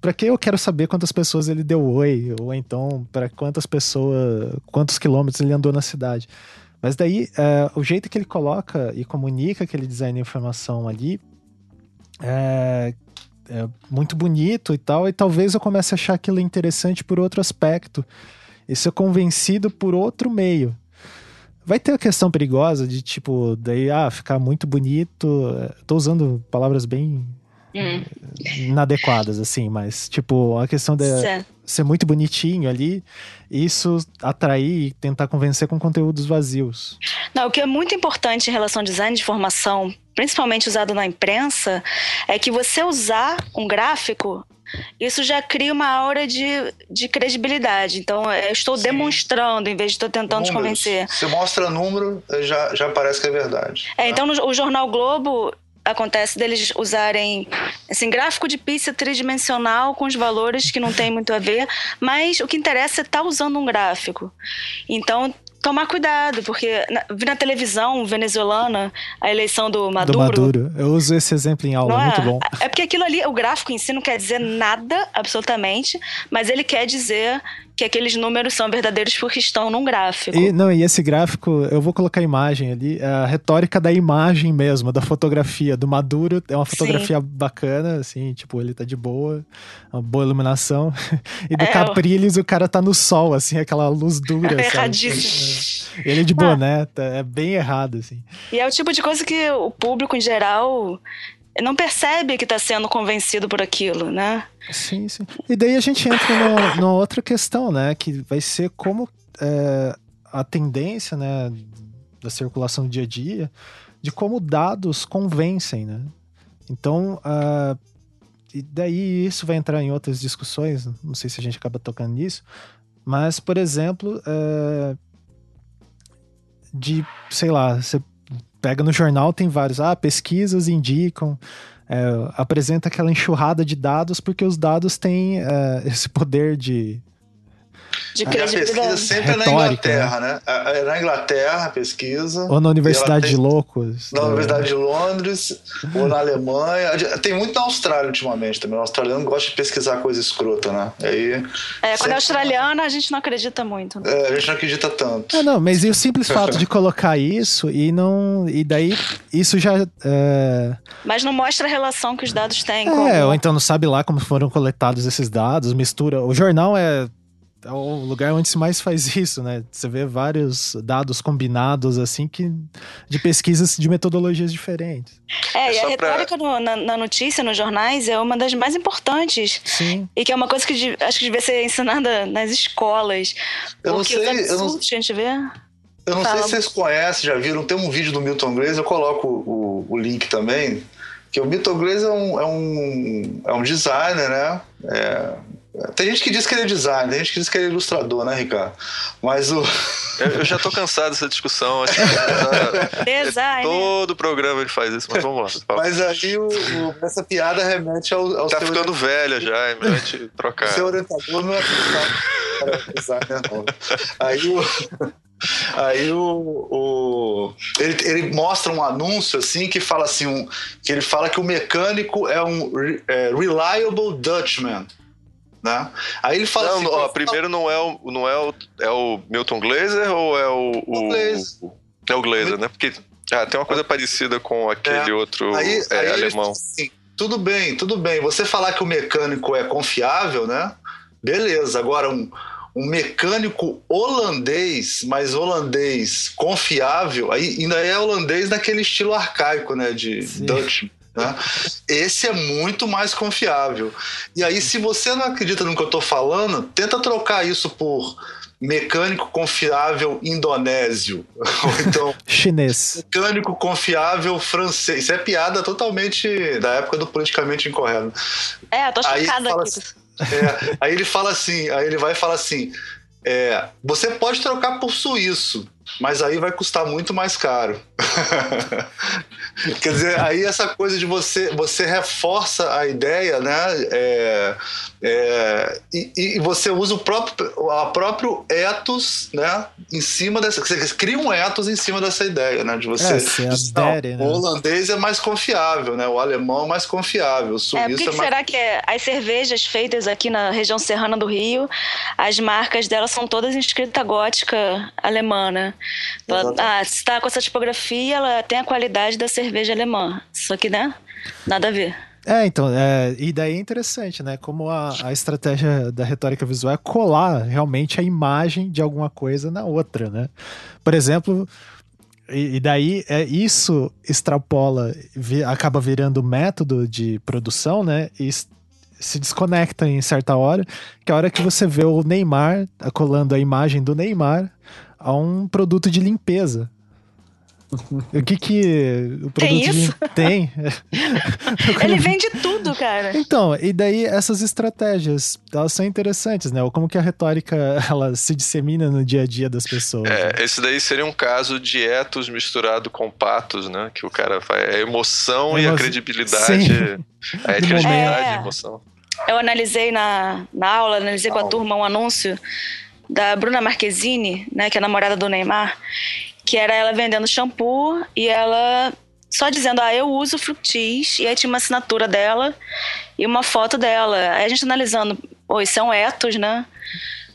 Pra que eu quero saber quantas pessoas ele deu oi, ou então para quantas pessoas, quantos quilômetros ele andou na cidade. Mas daí, é, o jeito que ele coloca e comunica aquele design de informação ali é, é muito bonito e tal, e talvez eu comece a achar aquilo interessante por outro aspecto e ser convencido por outro meio. Vai ter a questão perigosa de, tipo, daí, ah, ficar muito bonito. é, Tô usando palavras bem Hum, inadequadas, assim, mas, tipo, a questão de certo. ser muito bonitinho ali, isso atrair e tentar convencer com conteúdos vazios. Não, o que é muito importante em relação ao design de informação, principalmente usado na imprensa, é que você usar um gráfico, isso já cria uma aura de, de credibilidade. Então, eu estou Sim. demonstrando, em vez de estou tentando te Números. convencer. Você mostra número, já, já parece que é verdade. É, então, no, o Jornal Globo acontece deles usarem assim, gráfico de pizza tridimensional com os valores que não tem muito a ver, mas o que interessa é estar usando um gráfico. Então, tomar cuidado, porque na, vi na televisão venezuelana a eleição do Maduro. Do Maduro. Eu uso esse exemplo em aula, é? muito bom. É porque aquilo ali, o gráfico em si não quer dizer nada, absolutamente, mas ele quer dizer que aqueles números são verdadeiros porque estão num gráfico. E, não, e esse gráfico, eu vou colocar a imagem ali, a retórica da imagem mesmo, da fotografia. Do Maduro é uma fotografia bacana, assim, tipo, ele tá de boa, uma boa iluminação. <laughs> E do É, Capriles, o cara tá no sol, assim, aquela luz dura. <laughs> sabe? Erradíssimo. Ele de boné, tá- é bem errado, assim. E é o tipo de coisa que o público em geral não percebe que está sendo convencido por aquilo, né? Sim, sim. E daí a gente entra numa, outra questão, né? Que vai ser como é, a tendência, né? Da circulação do dia a dia, de como dados convencem, né? Então, ah, e daí isso vai entrar em outras discussões, não sei se a gente acaba tocando nisso, mas, por exemplo, é, de, sei lá, você pega no jornal, tem vários. Ah, pesquisas indicam. É, apresenta aquela enxurrada de dados, porque os dados têm é, esse poder de de a pesquisa sempre Retórica, é na Inglaterra, né? É na Inglaterra a pesquisa. Ou na Universidade tem, de Loucos. Na Universidade de Londres, ou na Alemanha. Tem muito na Austrália ultimamente também. O australiano gosta de pesquisar coisa escrota, né? Aí, é, quando é australiana, a gente não acredita muito. Né? É, a gente não acredita tanto. É, não, mas e o simples fato de colocar isso e não. E daí isso já. É... Mas não mostra a relação que os dados têm. É, ou então não sabe lá como foram coletados esses dados, mistura. O jornal é é o lugar onde se mais faz isso, né? Você vê vários dados combinados, assim, que de pesquisas de metodologias diferentes. É, é e a retórica pra... no, na, na, notícia, nos jornais, é uma das mais importantes. Sim. E que é uma coisa que acho que devia ser ensinada nas escolas. Eu não sei, eu não... que a gente vê... Eu não Fala. sei se vocês conhecem, já viram, tem um vídeo do Milton Glaser, eu coloco o, o link também, que o Milton Glaser é um, é um, é um designer, né? É, tem gente que diz que ele é designer, tem gente que diz que ele é ilustrador, né, Ricardo? Mas o. <laughs> Eu, eu já tô cansado dessa discussão. Acho que <laughs> Design. Todo programa ele faz isso, mas vamos lá. Mas aí o, o, essa piada remete ao. ao tá ficando velha já, é melhor trocar. O seu orientador não é designer, não. Aí o. Aí o, o ele, ele, mostra um anúncio assim que fala assim um, que ele fala que o mecânico é um é, reliable Dutchman. Né? Aí ele fala não, assim. Ó, primeiro não é o, não é o, é o Milton Glaser ou é o. o, o é o Glaser, né? Porque ah, tem uma coisa parecida com aquele é. outro aí, é, aí alemão. Assim, tudo bem, tudo bem. Você falar que o mecânico é confiável, né? Beleza. Agora, um, um mecânico holandês, mas holandês confiável, aí ainda é holandês naquele estilo arcaico, né? De Sim. Dutch. Né? Esse é muito mais confiável. E aí, se você não acredita no que eu estou falando, tenta trocar isso por mecânico confiável indonésio. <laughs> Ou então. Chinês. Mecânico confiável francês. Isso é piada totalmente da época do politicamente incorreto. É, eu tô chocada aqui. Assim, é, aí ele fala assim, aí ele vai e fala assim: é, você pode trocar por suíço, mas aí vai custar muito mais caro. <laughs> Quer dizer, aí essa coisa de você, você reforça a ideia, né? É, é, e, e, você usa o próprio, a próprio ethos, né? Em cima dessa. Você cria um ethos em cima dessa ideia, né? De você. É, de, não, né? O holandês é mais confiável, né? O alemão é mais confiável. O suíço é, por que, é mais... será que é, as cervejas feitas aqui na região serrana do Rio, as marcas delas são todas em escrita gótica alemã, né? Ah, se está com essa tipografia, ela tem a qualidade da cerveja alemã. Só que, né? Nada a ver. É, então, é, e daí é interessante, né? Como a, a estratégia da retórica visual é colar realmente a imagem de alguma coisa na outra, né? Por exemplo, e, e daí é, isso extrapola, vi, acaba virando método de produção, né? E se desconecta em certa hora, que é a hora que você vê o Neymar colando a imagem do Neymar a um produto de limpeza. O que que o produto tem isso? De... tem? Ele vende tudo, cara. Então, e daí essas estratégias, elas são interessantes, né? Ou como que a retórica ela se dissemina no dia a dia das pessoas. É, né? esse daí seria um caso de etos misturado com patos, né? Que o cara faz a emoção e a credibilidade, Sim. a credibilidade é, e emoção. Eu analisei na, na aula, analisei com a turma um anúncio da Bruna Marquezine, né, que é a namorada do Neymar, que era ela vendendo shampoo e ela só dizendo, ah, eu uso Fructis, e aí tinha uma assinatura dela e uma foto dela. Aí a gente analisando, isso é um ethos, né?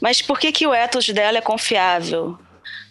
Mas por que, que o ethos dela é confiável?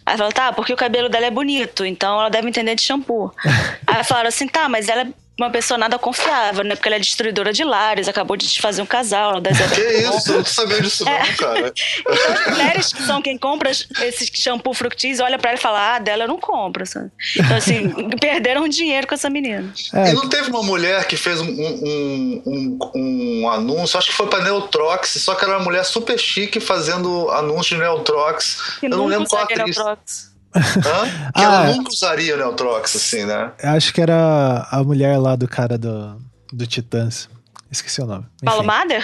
Aí fala, tá, porque o cabelo dela é bonito, então ela deve entender de shampoo. <laughs> aí falaram assim, tá, mas ela uma pessoa nada confiável, né? Porque ela é destruidora de lares, acabou de desfazer um casal. Das que isso? Eu não tô sabendo disso é. não, cara. <laughs> então as mulheres que são quem compra esse shampoo fructis olha pra ela e fala, ah, dela eu não compro, sabe? Então assim, <laughs> perderam dinheiro com essa menina. É. E não teve uma mulher que fez um, um, um, um, anúncio, acho que foi pra Neutrox, só que era uma mulher super chique fazendo anúncio de Neutrox. Que eu não lembro qual atriz. Neutrox. Hã? <laughs> Que ah, ela nunca usaria o Neutrox, assim, né? Acho que era a mulher lá do cara do, do Titãs. Esqueci o nome. Malumader?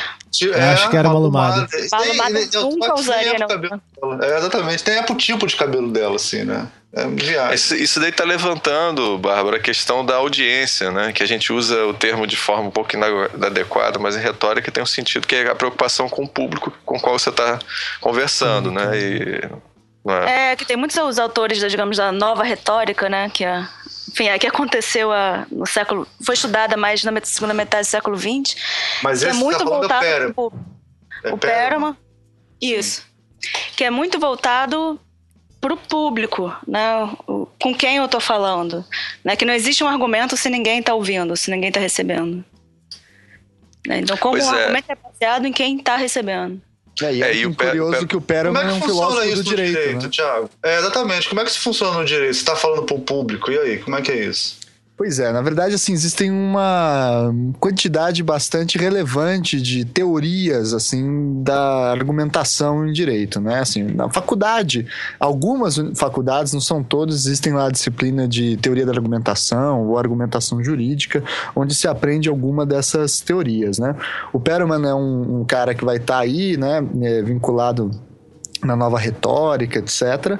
É, acho que era Malumader. Malumader nunca usaria, não. É, exatamente. Tem o tipo de cabelo dela, assim, né? É viagem. Isso, isso daí tá levantando, Bárbara, a questão da audiência, né? Que a gente usa o termo de forma um pouco inadequada, mas em retórica tem um sentido que é a preocupação com o público com o qual você está conversando, né? E, é? é? que tem muitos os autores, digamos, da nova retórica, né? Que é, enfim, é que aconteceu a, no século. Foi estudada mais na segunda metade do século XX. Mas que é esse muito tá voltado Pera. pro- É o. Isso. Que é muito voltado pro público, né? O- Com quem eu tô falando. Né? Que não existe um argumento se ninguém tá ouvindo, se ninguém tá recebendo. Né? Então, como Pois um é. argumento é baseado em quem tá recebendo. É, e é, É, e o curioso Pe- que o Como Perelman é é que um funciona filósofo isso do no direito, direito, né? Thiago? É, exatamente. Como é que isso funciona no direito? Você tá falando pro público, e aí? Como é que é isso? Pois é, na verdade, assim, existem uma quantidade bastante relevante de teorias, assim, da argumentação em direito, né? Assim, na faculdade, algumas faculdades, não são todas, existem lá a disciplina de teoria da argumentação ou argumentação jurídica, onde se aprende alguma dessas teorias, né? O Perelman é um, um cara que vai estar aí, né, é, vinculado na nova retórica, etc.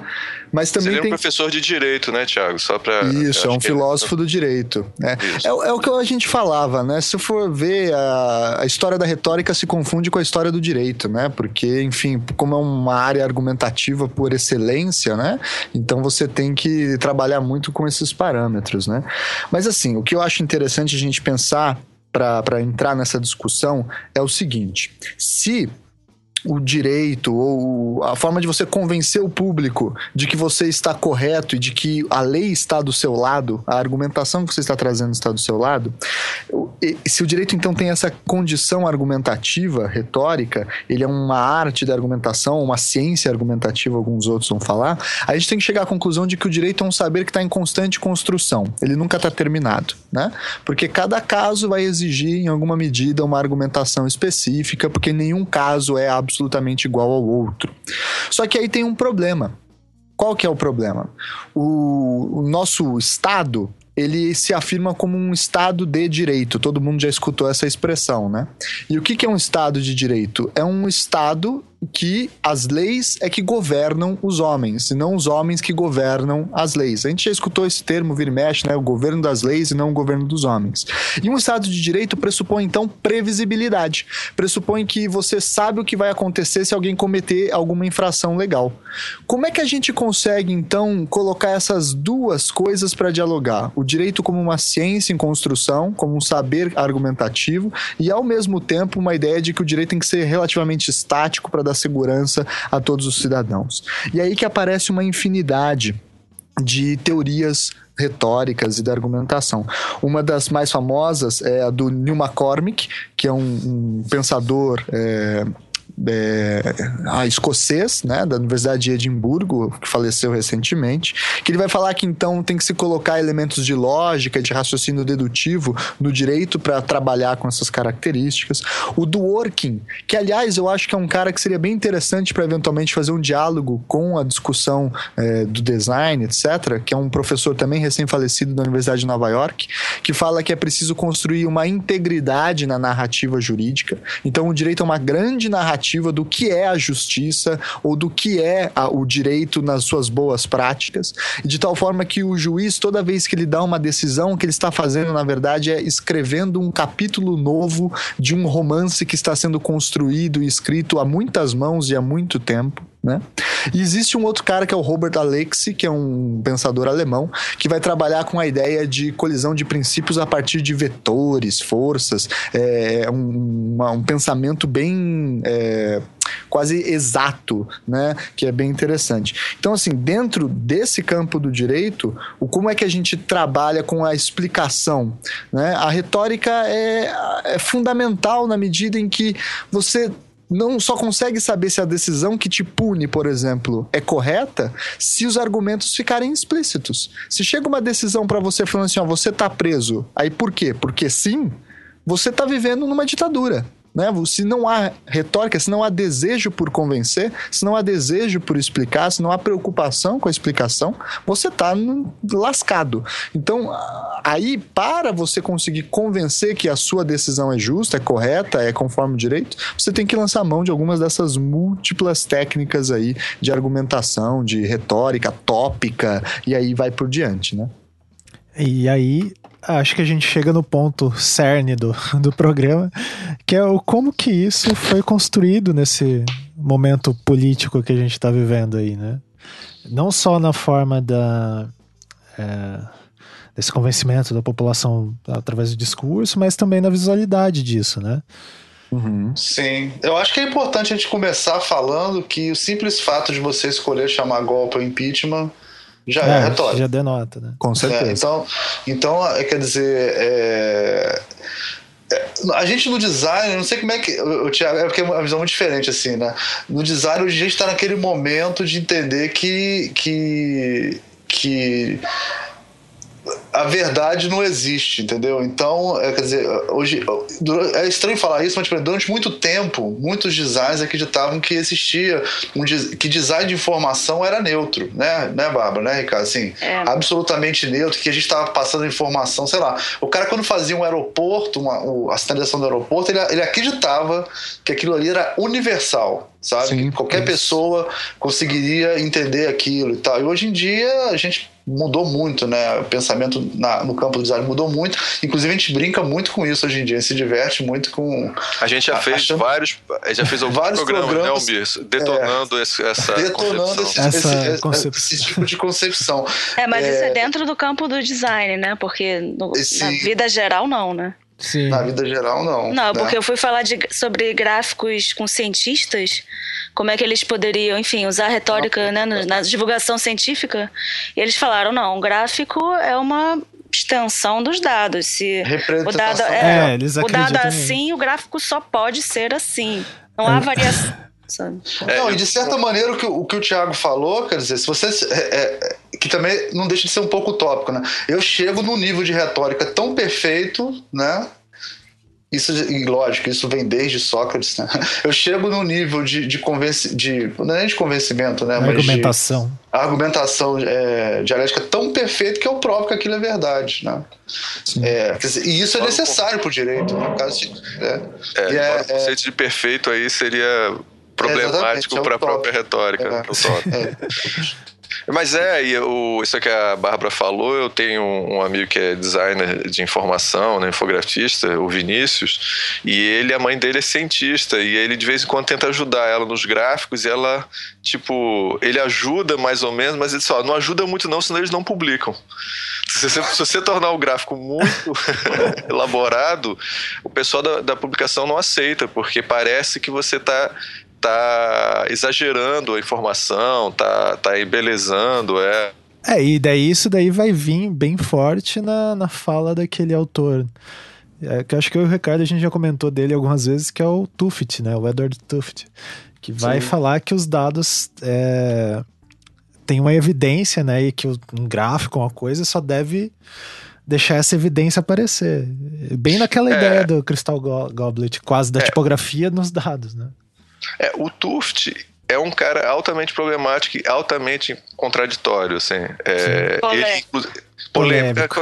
Mas também Seria um tem professor de direito, né, Tiago? Só para isso, é um filósofo do direito. né? É, o- é o que a gente falava, né? Se for ver, a, a história da retórica se confunde com a história do direito, né? Porque, enfim, como é uma área argumentativa por excelência, né? Então você tem que trabalhar muito com esses parâmetros, né? Mas, assim, o que eu acho interessante a gente pensar para entrar nessa discussão é o seguinte: se o direito ou a forma de você convencer o público de que você está correto e de que a lei está do seu lado, a argumentação que você está trazendo está do seu lado, se o direito então tem essa condição argumentativa, retórica, ele é uma arte da argumentação, uma ciência argumentativa, alguns outros vão falar, a gente tem que chegar à conclusão de que o direito é um saber que está em constante construção, ele nunca está terminado, né? Porque cada caso vai exigir, em alguma medida, uma argumentação específica, porque nenhum caso é absolutamente igual ao outro. Só que aí tem um problema. Qual que é o problema? O, o nosso Estado, ele se afirma como um Estado de direito. Todo mundo já escutou essa expressão, né? E o que, que é um Estado de direito? É um Estado que as leis é que governam os homens, e não os homens que governam as leis. A gente já escutou esse termo, vira e mexe, né? O governo das leis e não o governo dos homens. E um Estado de direito pressupõe, então, previsibilidade. Pressupõe que você sabe o que vai acontecer se alguém cometer alguma infração legal. Como é que a gente consegue, então, colocar essas duas coisas para dialogar? O direito como uma ciência em construção, como um saber argumentativo, e ao mesmo tempo uma ideia de que o direito tem que ser relativamente estático para dar segurança a todos os cidadãos. E aí que aparece uma infinidade de teorias retóricas e da argumentação. Uma das mais famosas é a do Neil McCormick, que é um, um pensador é, é, ah, escocês, né, da Universidade de Edimburgo, que faleceu recentemente, que ele vai falar que então tem que se colocar elementos de lógica, de raciocínio dedutivo no direito para trabalhar com essas características. O Dworkin, que aliás eu acho que é um cara que seria bem interessante para eventualmente fazer um diálogo com a discussão é, do design, etc., que é um professor também recém-falecido da Universidade de Nova York, que fala que é preciso construir uma integridade na narrativa jurídica. Então, o direito é uma grande narrativa do que é a justiça ou do que é a- o direito nas suas boas práticas, de tal forma que o juiz, toda vez que ele dá uma decisão, o que ele está fazendo, na verdade, é escrevendo um capítulo novo de um romance que está sendo construído e escrito a muitas mãos e há muito tempo. Né? E existe um outro cara que é o Robert Alexi, que é um pensador alemão, que vai trabalhar com a ideia de colisão de princípios a partir de vetores, forças, é um, uma- um pensamento bem é, quase exato, né? Que é bem interessante. Então, assim, dentro desse campo do direito, o como é que a gente trabalha com a explicação, né? A retórica é, é fundamental na medida em que você não só consegue saber se a decisão que te pune, por exemplo, é correta se os argumentos ficarem explícitos. Se chega uma decisão pra você falando assim, ó, você tá preso, aí por quê? Porque sim, você tá vivendo numa ditadura. Né? Se não há retórica, se não há desejo por convencer, se não há desejo por explicar, se não há preocupação com a explicação, você está lascado. Então, aí, para você conseguir convencer que a sua decisão é justa, é correta, é conforme o direito, você tem que lançar mão de algumas dessas múltiplas técnicas aí de argumentação, de retórica, tópica, e aí vai por diante, né? E aí, acho que a gente chega no ponto cerne do, do programa, que é o como que isso foi construído nesse momento político que a gente está vivendo aí, né? Não só na forma da é, desse convencimento da população através do discurso, mas também na visualidade disso, né? Uhum. Sim, eu acho que é importante a gente começar falando que o simples fato de você escolher chamar golpe ou impeachment já é, é retórico. Já denota, né? Com certeza. É, então, então, é, quer dizer, é, é, a gente no design, não sei como é que. O Thiago, é porque é uma visão muito diferente, assim, né? No design, a gente está naquele momento de entender que. que, que a verdade não existe, entendeu? Então, é, quer dizer, hoje é estranho falar isso, mas tipo, durante muito tempo, muitos designers acreditavam que existia um que design de informação era neutro, né, né, Bárbara, né, Ricardo? Assim, é. absolutamente neutro, que a gente estava passando informação, sei lá. O cara quando fazia um aeroporto, uma, a sinalização do aeroporto, ele, ele acreditava que aquilo ali era universal sabe? Sim, Qualquer pessoa conseguiria entender aquilo e tal. E hoje em dia a gente mudou muito, né? O pensamento na, no campo do design mudou muito. Inclusive, a gente brinca muito com isso hoje em dia, a gente se diverte muito com. A gente já fez achando... vários. Já fez vários programas, né, programas né, Almir? Detonando é, esse, essa. Detonando esse, essa esse, esse, tipo de concepção. É, mas é... isso é dentro do campo do design, né? Porque no, esse... na vida geral, não, né? Sim. Na vida geral, não. Não, né? porque eu fui falar de, sobre gráficos com cientistas, como é que eles poderiam, enfim, usar a retórica né, na divulgação científica. E eles falaram: não, um gráfico é uma extensão dos dados. Se o dado é, é o dado é assim, o gráfico só pode ser assim. Não há é. variação. <laughs> É, não, e de certa maneira o que, o que o Thiago falou, quer dizer, se você. É, é, que também não deixa de ser um pouco utópico, né? Eu chego num nível de retórica tão perfeito, né? Isso, e lógico, isso vem desde Sócrates, né? <laughs> Eu chego num nível de, de convencimento, de, não é de convencimento, né? Argumentação. Mas de, argumentação é, dialética tão perfeita que eu provo que aquilo é verdade, né? É, dizer, e isso é necessário para o direito, no caso de, é, é, é, o conceito de perfeito aí seria problemático é para a própria retórica. É. <laughs> Mas é, e o, isso que a Bárbara falou, eu tenho um amigo que é designer de informação, né, infografista, o Vinícius, e ele, a mãe dele é cientista, e ele de vez em quando tenta ajudar ela nos gráficos, e ela, tipo, ele ajuda mais ou menos, mas ele só não ajuda muito não, senão eles não publicam. Se você, se você tornar o gráfico muito <laughs> elaborado, o pessoal da, da publicação não aceita, porque parece que você está tá exagerando a informação, tá, tá embelezando, é. É, e daí isso daí vai vir bem forte na, na fala daquele autor. É, que acho que eu e o Ricardo a gente já comentou dele algumas vezes, que é o Tuft, né? O Edward Tuft. Que vai Sim. falar que os dados é, tem uma evidência, né? E que um gráfico, uma coisa, só deve deixar essa evidência aparecer. Bem naquela é. ideia do Crystal Goblet, quase da é. tipografia nos dados, né? É, o Tuft é um cara altamente problemático e altamente contraditório, assim. É, ele, polêmico.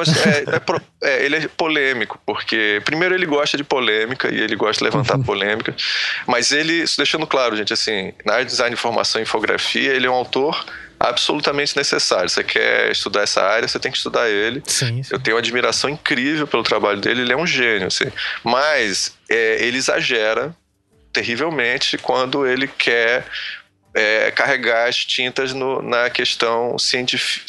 É, é, é, ele é polêmico, porque primeiro ele gosta de polêmica e ele gosta de levantar <laughs> polêmica, mas ele, deixando claro, gente, assim, na área de design de informação e infografia, ele é um autor absolutamente necessário. Você quer estudar essa área, você tem que estudar ele. Sim, sim. Eu tenho uma admiração incrível pelo trabalho dele, ele é um gênio, assim. Mas é, ele exagera terrivelmente quando ele quer é, carregar as tintas no, na questão científica.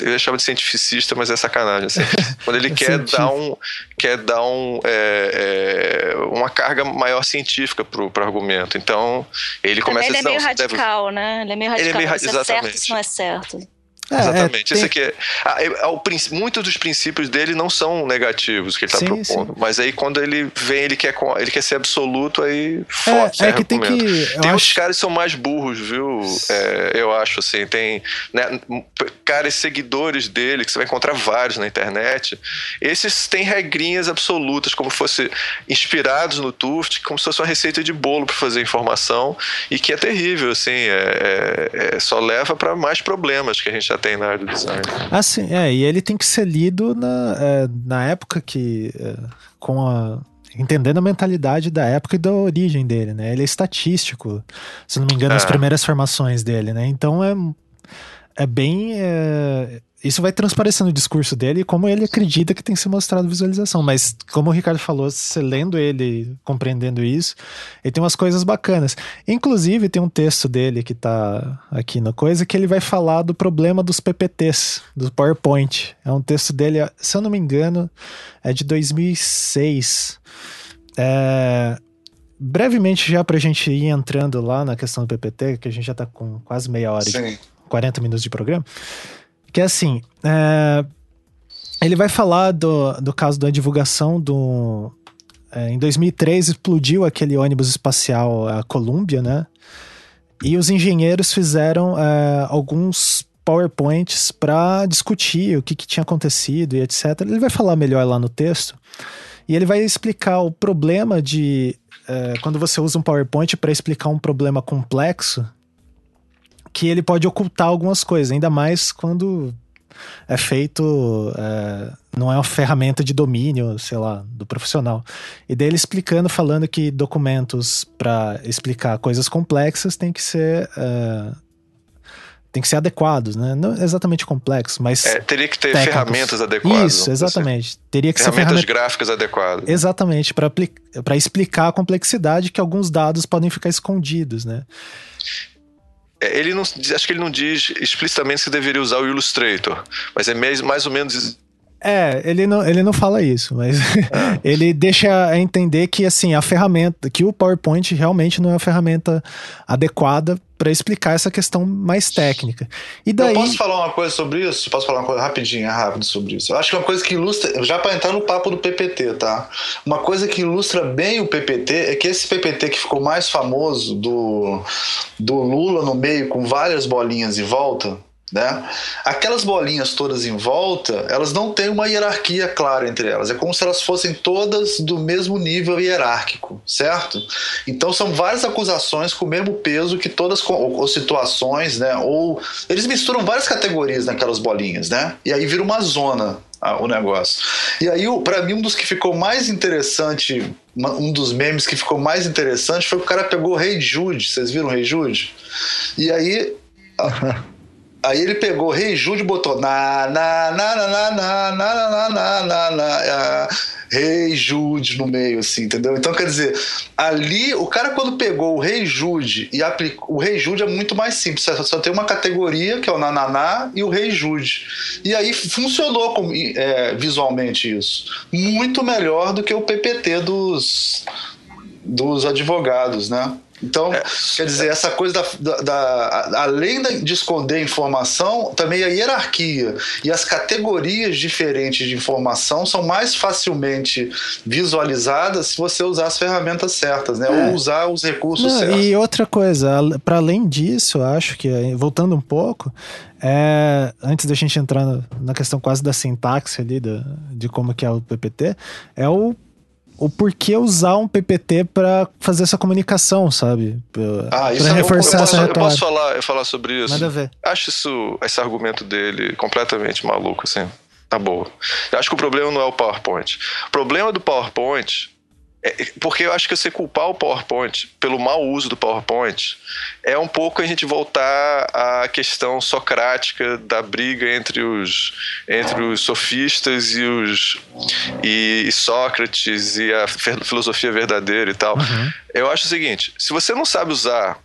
Eu chamo de cientificista, mas é sacanagem. Assim. <laughs> Quando ele é quer, dar um, quer dar um, é, é, uma carga maior científica para o argumento. Então, ele começa ele a dizer. Ele é meio radical, deve... né? Ele é meio radical. Ele é meio, isso exatamente. é certo, isso não é certo. É, Exatamente. É, tem... aqui é, é, é, muitos dos princípios dele não são negativos que ele está propondo. Sim. Mas aí quando ele vem, ele quer, ele quer ser absoluto, aí forte. É, é que tem que. Tem uns acho... caras que são mais burros, viu? É, eu acho assim. Tem. Né, caras seguidores dele, que você vai encontrar vários na internet, esses têm regrinhas absolutas, como se fosse inspirados no Tuft, como se fosse uma receita de bolo para fazer informação, e que é terrível, assim, é, é, é só leva para mais problemas que a gente já tem na área do design. Ah, sim, é, e ele tem que ser lido na, é, na época que, é, com a entendendo a mentalidade da época e da origem dele, né? Ele é estatístico, se não me engano, é. as primeiras formações dele, né? Então é, é bem. É, isso vai transparecendo o discurso dele e como ele acredita que tem ser mostrado visualização. Mas, como o Ricardo falou, você lendo ele, compreendendo isso, ele tem umas coisas bacanas. Inclusive, tem um texto dele que tá aqui na coisa que ele vai falar do problema dos PPTs, do PowerPoint. É um texto dele, se eu não me engano, é de 2006. É, brevemente, já pra gente ir entrando lá na questão do PPT, que a gente já tá com quase meia hora, de, 40 minutos de programa, que é assim, é, ele vai falar do, do caso da divulgação do... É, em 2003 explodiu aquele ônibus espacial, a Columbia, né? E os engenheiros fizeram é, alguns PowerPoints para discutir o que, que tinha acontecido e etc. Ele vai falar melhor lá no texto. E ele vai explicar o problema de é, quando você usa um PowerPoint para explicar um problema complexo, que ele pode ocultar algumas coisas, ainda mais quando é feito, é, não é uma ferramenta de domínio, sei lá, do profissional. E dele explicando, falando que documentos para explicar coisas complexas tem que ser é, tem que ser adequados, né? Não exatamente complexos, mas. É, teria que ter técnicos. ferramentas adequadas. Isso, exatamente. Teria que ferramentas ser ferramentas gráficas adequadas. Exatamente, para explicar a complexidade que alguns dados podem ficar escondidos, né? É, ele não, acho que ele não diz explicitamente que deveria usar o Illustrator, mas é mais, mais ou menos é, ele não, ele não fala isso, mas <laughs> é. ele deixa entender que assim, a ferramenta, que o PowerPoint realmente não é a ferramenta adequada para explicar essa questão mais técnica. E daí... Eu posso falar uma coisa sobre isso? Posso falar uma coisa rapidinha, rápido sobre isso? Eu acho que uma coisa que ilustra, já para entrar no papo do PPT, tá? Uma coisa que ilustra bem o PPT é que esse PPT que ficou mais famoso do, do Lula no meio com várias bolinhas em volta, né? Aquelas bolinhas todas em volta, elas não têm uma hierarquia clara entre elas. É como se elas fossem todas do mesmo nível hierárquico, certo? Então são várias acusações com o mesmo peso que todas ou, situações, né? Ou eles misturam várias categorias naquelas bolinhas, né? E aí vira uma zona ah, o negócio. E aí, para mim, um dos que ficou mais interessante, um dos memes que ficou mais interessante foi que o cara pegou o Rei Jude. Vocês viram o Rei Jude? E aí. <laughs> Aí ele pegou Rei Jude e botou na na na na na na na na na na Rei Jude no meio, assim, entendeu? Então, quer dizer, ali, o cara quando pegou o Rei Jude e aplicou. O Rei Jude é muito mais simples, só, só tem uma categoria, que é o Nananá, e o Rei Jude. E aí funcionou com, é, visualmente isso. Muito melhor do que o PPT dos, dos advogados, né? Então, é, quer dizer, essa coisa da, da, da, além de esconder informação, também a hierarquia e as categorias diferentes de informação são mais facilmente visualizadas se você usar as ferramentas certas, né? É. Ou usar os recursos Não, certos. E outra coisa, para além disso, acho que voltando um pouco, é, antes da gente entrar na questão quase da sintaxe ali, da, de como que é o PPT, é o o porquê usar um PPT para fazer essa comunicação, sabe? Pra, ah, isso pra é reforçar eu, posso, essa eu posso falar, falar sobre isso? Nada a ver. Acho isso, esse argumento dele completamente maluco, assim. Tá boa. Eu acho que o problema não é o PowerPoint. O problema do PowerPoint porque eu acho que você culpar o PowerPoint pelo mau uso do PowerPoint é um pouco a gente voltar à questão socrática da briga entre os, entre os sofistas e os e, Sócrates e a filosofia verdadeira e tal. Uhum. Eu acho o seguinte: se você não sabe usar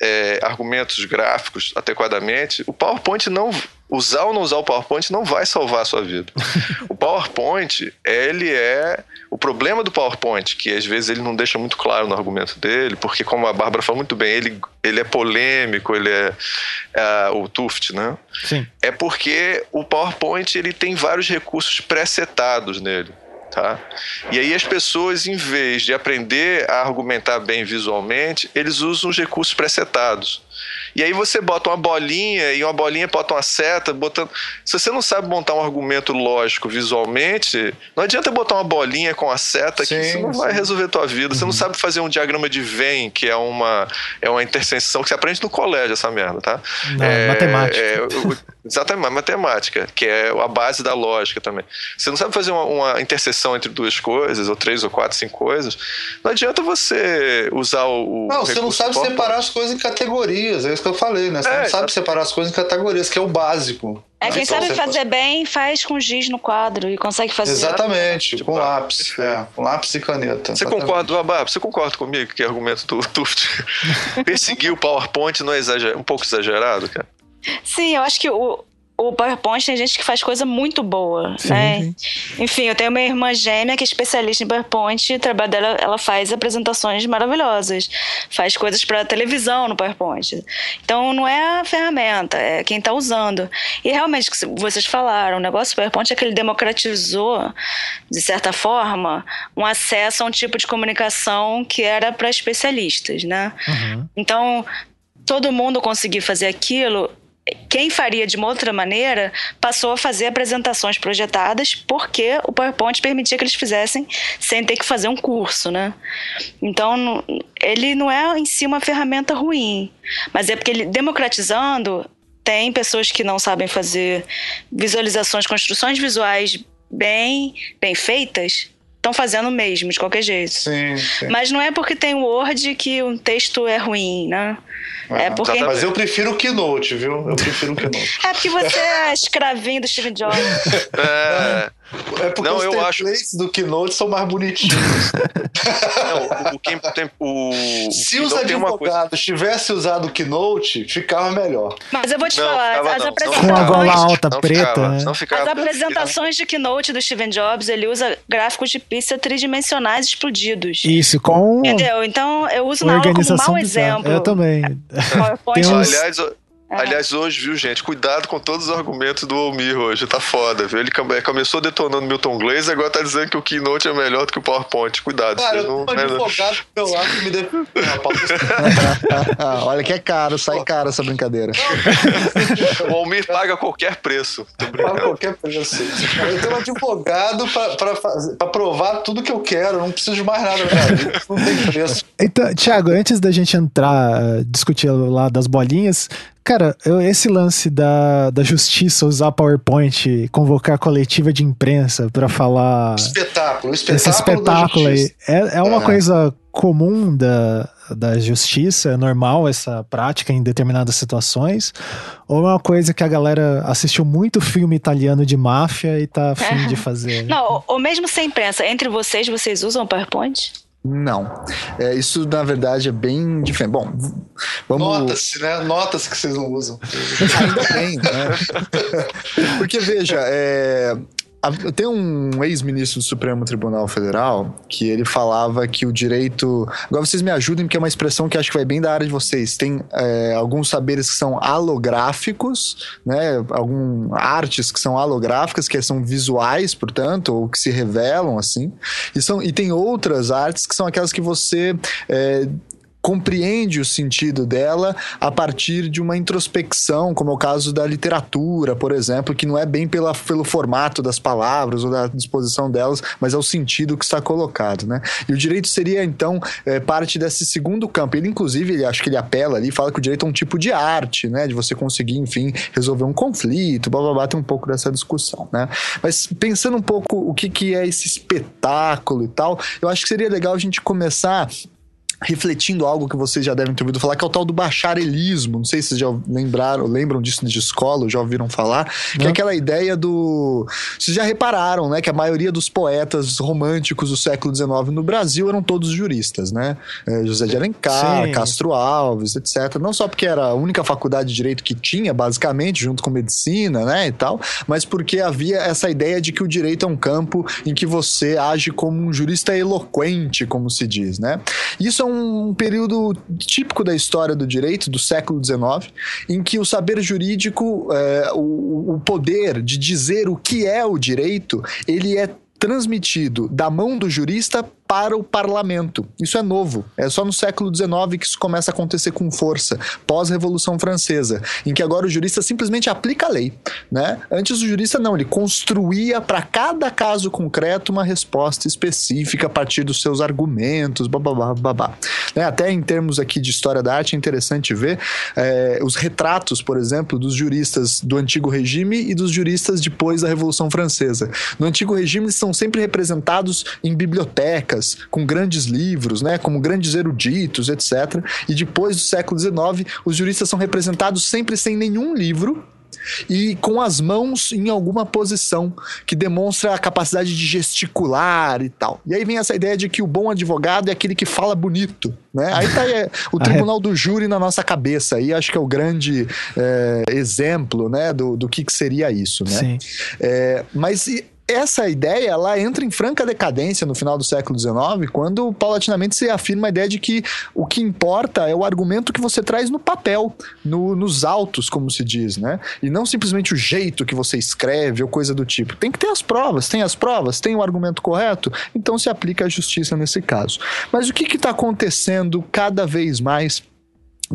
é, argumentos gráficos adequadamente, o PowerPoint não usar ou não usar o PowerPoint não vai salvar a sua vida. o PowerPoint, ele é o problema do PowerPoint, que às vezes ele não deixa muito claro no argumento dele, porque como a Bárbara falou muito bem, ele, ele é polêmico, ele é, é o Tuft, né? Sim. É porque o PowerPoint ele tem vários recursos pré-setados nele. Tá? E aí as pessoas, em vez de aprender a argumentar bem visualmente, eles usam os recursos presetados. E aí você bota uma bolinha e uma bolinha bota uma seta, botando. Se você não sabe montar um argumento lógico visualmente, não adianta botar uma bolinha com a seta sim, que isso não sim. vai resolver a tua vida. Uhum. Você não uhum. sabe fazer um diagrama de Venn, que é uma, é uma interseção que você aprende no colégio, essa merda, tá? Não, é, matemática. É, exatamente, matemática, que é a base da lógica também. Você não sabe fazer uma, uma interseção entre duas coisas, ou três, ou quatro, cinco coisas. Não adianta você usar o. Não, você não sabe separar as coisas em categorias, é isso que eu falei, né? Você é, não sabe separar as coisas em categorias, que é o básico. É, quem então, sabe fazer bem, faz com giz no quadro e consegue fazer. Exatamente, tipo, com lápis. É, com lápis e caneta. Você exatamente. concorda, Babá? Você concorda comigo que o argumento do Tuft <laughs> perseguir o PowerPoint não é exager... um pouco exagerado, cara? Sim, eu acho que o, o PowerPoint tem gente que faz coisa muito boa, sim, né? Sim. Enfim, eu tenho uma irmã gêmea que é especialista em PowerPoint o trabalho dela, ela faz apresentações maravilhosas, faz coisas para televisão no PowerPoint. Então não é a ferramenta, é quem está usando. E realmente, vocês falaram, o negócio do PowerPoint é que ele democratizou, de certa forma, um acesso a um tipo de comunicação que era para especialistas, né? Uhum. Então, todo mundo conseguir fazer aquilo quem faria de uma outra maneira passou a fazer apresentações projetadas porque o PowerPoint permitia que eles fizessem sem ter que fazer um curso, né? Então, ele não é em si uma ferramenta ruim, mas é porque ele democratizando tem pessoas que não sabem fazer visualizações, construções visuais bem, bem feitas, estão fazendo mesmo, de qualquer jeito. Sim, sim. Mas não é porque tem Word que um texto é ruim, né? É porque... Mas eu prefiro o Keynote, viu? Eu prefiro o Keynote. é porque você é escravinho do Steve Jobs. É... É porque não, os eu acho... do Keynote são mais bonitinhos. não, o, o, o, Se os advogados tivessem usado o Keynote, ficava melhor. Mas eu vou te não, falar, as não. apresentações... Com a gola alta preta, ficava, né? ficava, as apresentações de Keynote do Steven Jobs, ele usa gráficos de pista tridimensionais explodidos. Isso, com... Entendeu? Então, eu uso na aula como um mau exemplo. Eu também. PowerPoint. Uns... Aliás, é. Aliás, hoje, viu, gente, cuidado com todos os argumentos do Almir hoje, tá foda, viu? Ele começou detonando Milton Glaze, agora tá dizendo que o Keynote é melhor do que o PowerPoint. Cuidado, Cara, eu não, tô advogado do meu lado que me deu... <laughs> <laughs> Olha que é caro, sai caro essa brincadeira. <laughs> o Almir paga qualquer preço. Paga qualquer preço. Eu tenho um advogado pra, pra, pra, provar tudo que eu quero, não preciso de mais nada, cara. Não tem preço. Então, Thiago, antes da gente entrar, uh, discutir lá das bolinhas, Cara, eu, esse lance da, da justiça usar PowerPoint, convocar coletiva de imprensa para falar. Espetáculo, espetáculo. Esse espetáculo aí. É, é uma é. coisa comum da, da justiça? É normal essa prática em determinadas situações? Ou é uma coisa que a galera assistiu muito filme italiano de máfia e tá afim de fazer? Não, ou mesmo sem imprensa, entre vocês, vocês usam PowerPoint? Não. É, isso, na verdade, é bem diferente. Bom, vamos. Nota-se, né? Nota-se que vocês não usam. Ainda bem, né? <laughs> Porque, veja, é, tem um ex-ministro do Supremo Tribunal Federal que ele falava que o direito. Agora vocês me ajudem, porque é uma expressão que acho que vai bem da área de vocês. Tem é, alguns saberes que são alográficos, né? Algum, artes que são alográficas, que são visuais, portanto, ou que se revelam assim. E, são, e tem outras artes que são aquelas que você. É, compreende o sentido dela a partir de uma introspecção, como é o caso da literatura, por exemplo, que não é bem pela, pelo formato das palavras ou da disposição delas, mas é o sentido que está colocado, né? E o direito seria, então, é, parte desse segundo campo. Ele, inclusive, ele, acho que ele apela ali, fala que o direito é um tipo de arte, né? De você conseguir, enfim, resolver um conflito, blá, blá, blá, tem um pouco dessa discussão, né? Mas pensando um pouco o que, que é esse espetáculo e tal, eu acho que seria legal a gente começar refletindo algo que vocês já devem ter ouvido falar, que é o tal do bacharelismo. Não sei se vocês já lembraram, lembram disso de escola, já ouviram falar, que é aquela ideia do. Vocês já repararam, né? Que a maioria dos poetas românticos do século XIX no Brasil eram todos juristas, né? É, José de Alencar, Sim. Castro Alves, etc. Não só porque era a única faculdade de direito que tinha, basicamente, junto com medicina, né? E tal, mas porque havia essa ideia de que o direito é um campo em que você age como um jurista eloquente, como se diz, né? Isso é um período típico da história do direito, do século XIX, em que o saber jurídico, é, o, o poder de dizer o que é o direito, ele é transmitido da mão do jurista para o parlamento. Isso é novo. É só no século XIX que isso começa a acontecer com força, pós-Revolução Francesa, em que agora o jurista simplesmente aplica a lei. Né? Antes o jurista não, ele construía para cada caso concreto uma resposta específica a partir dos seus argumentos, babá, babá. Né? Até em termos aqui de história da arte é interessante ver é, os retratos, por exemplo, dos juristas do antigo regime e dos juristas depois da Revolução Francesa. No antigo regime eles são sempre representados em bibliotecas, com grandes livros, né, como grandes eruditos, etc. E depois do século XIX, os juristas são representados sempre sem nenhum livro e com as mãos em alguma posição que demonstra a capacidade de gesticular e tal. E aí vem essa ideia de que o bom advogado é aquele que fala bonito, né? Aí tá é, o <laughs> tribunal do júri na nossa cabeça aí acho que é o grande é, exemplo, né, do, do que, que seria isso, né? Sim. É, mas essa ideia ela entra em franca decadência no final do século XIX, quando paulatinamente se afirma a ideia de que o que importa é o argumento que você traz no papel, no, nos autos, como se diz, né? E não simplesmente o jeito que você escreve ou coisa do tipo. Tem que ter as provas, tem as provas, tem o argumento correto, então se aplica a justiça nesse caso. Mas o que está acontecendo cada vez mais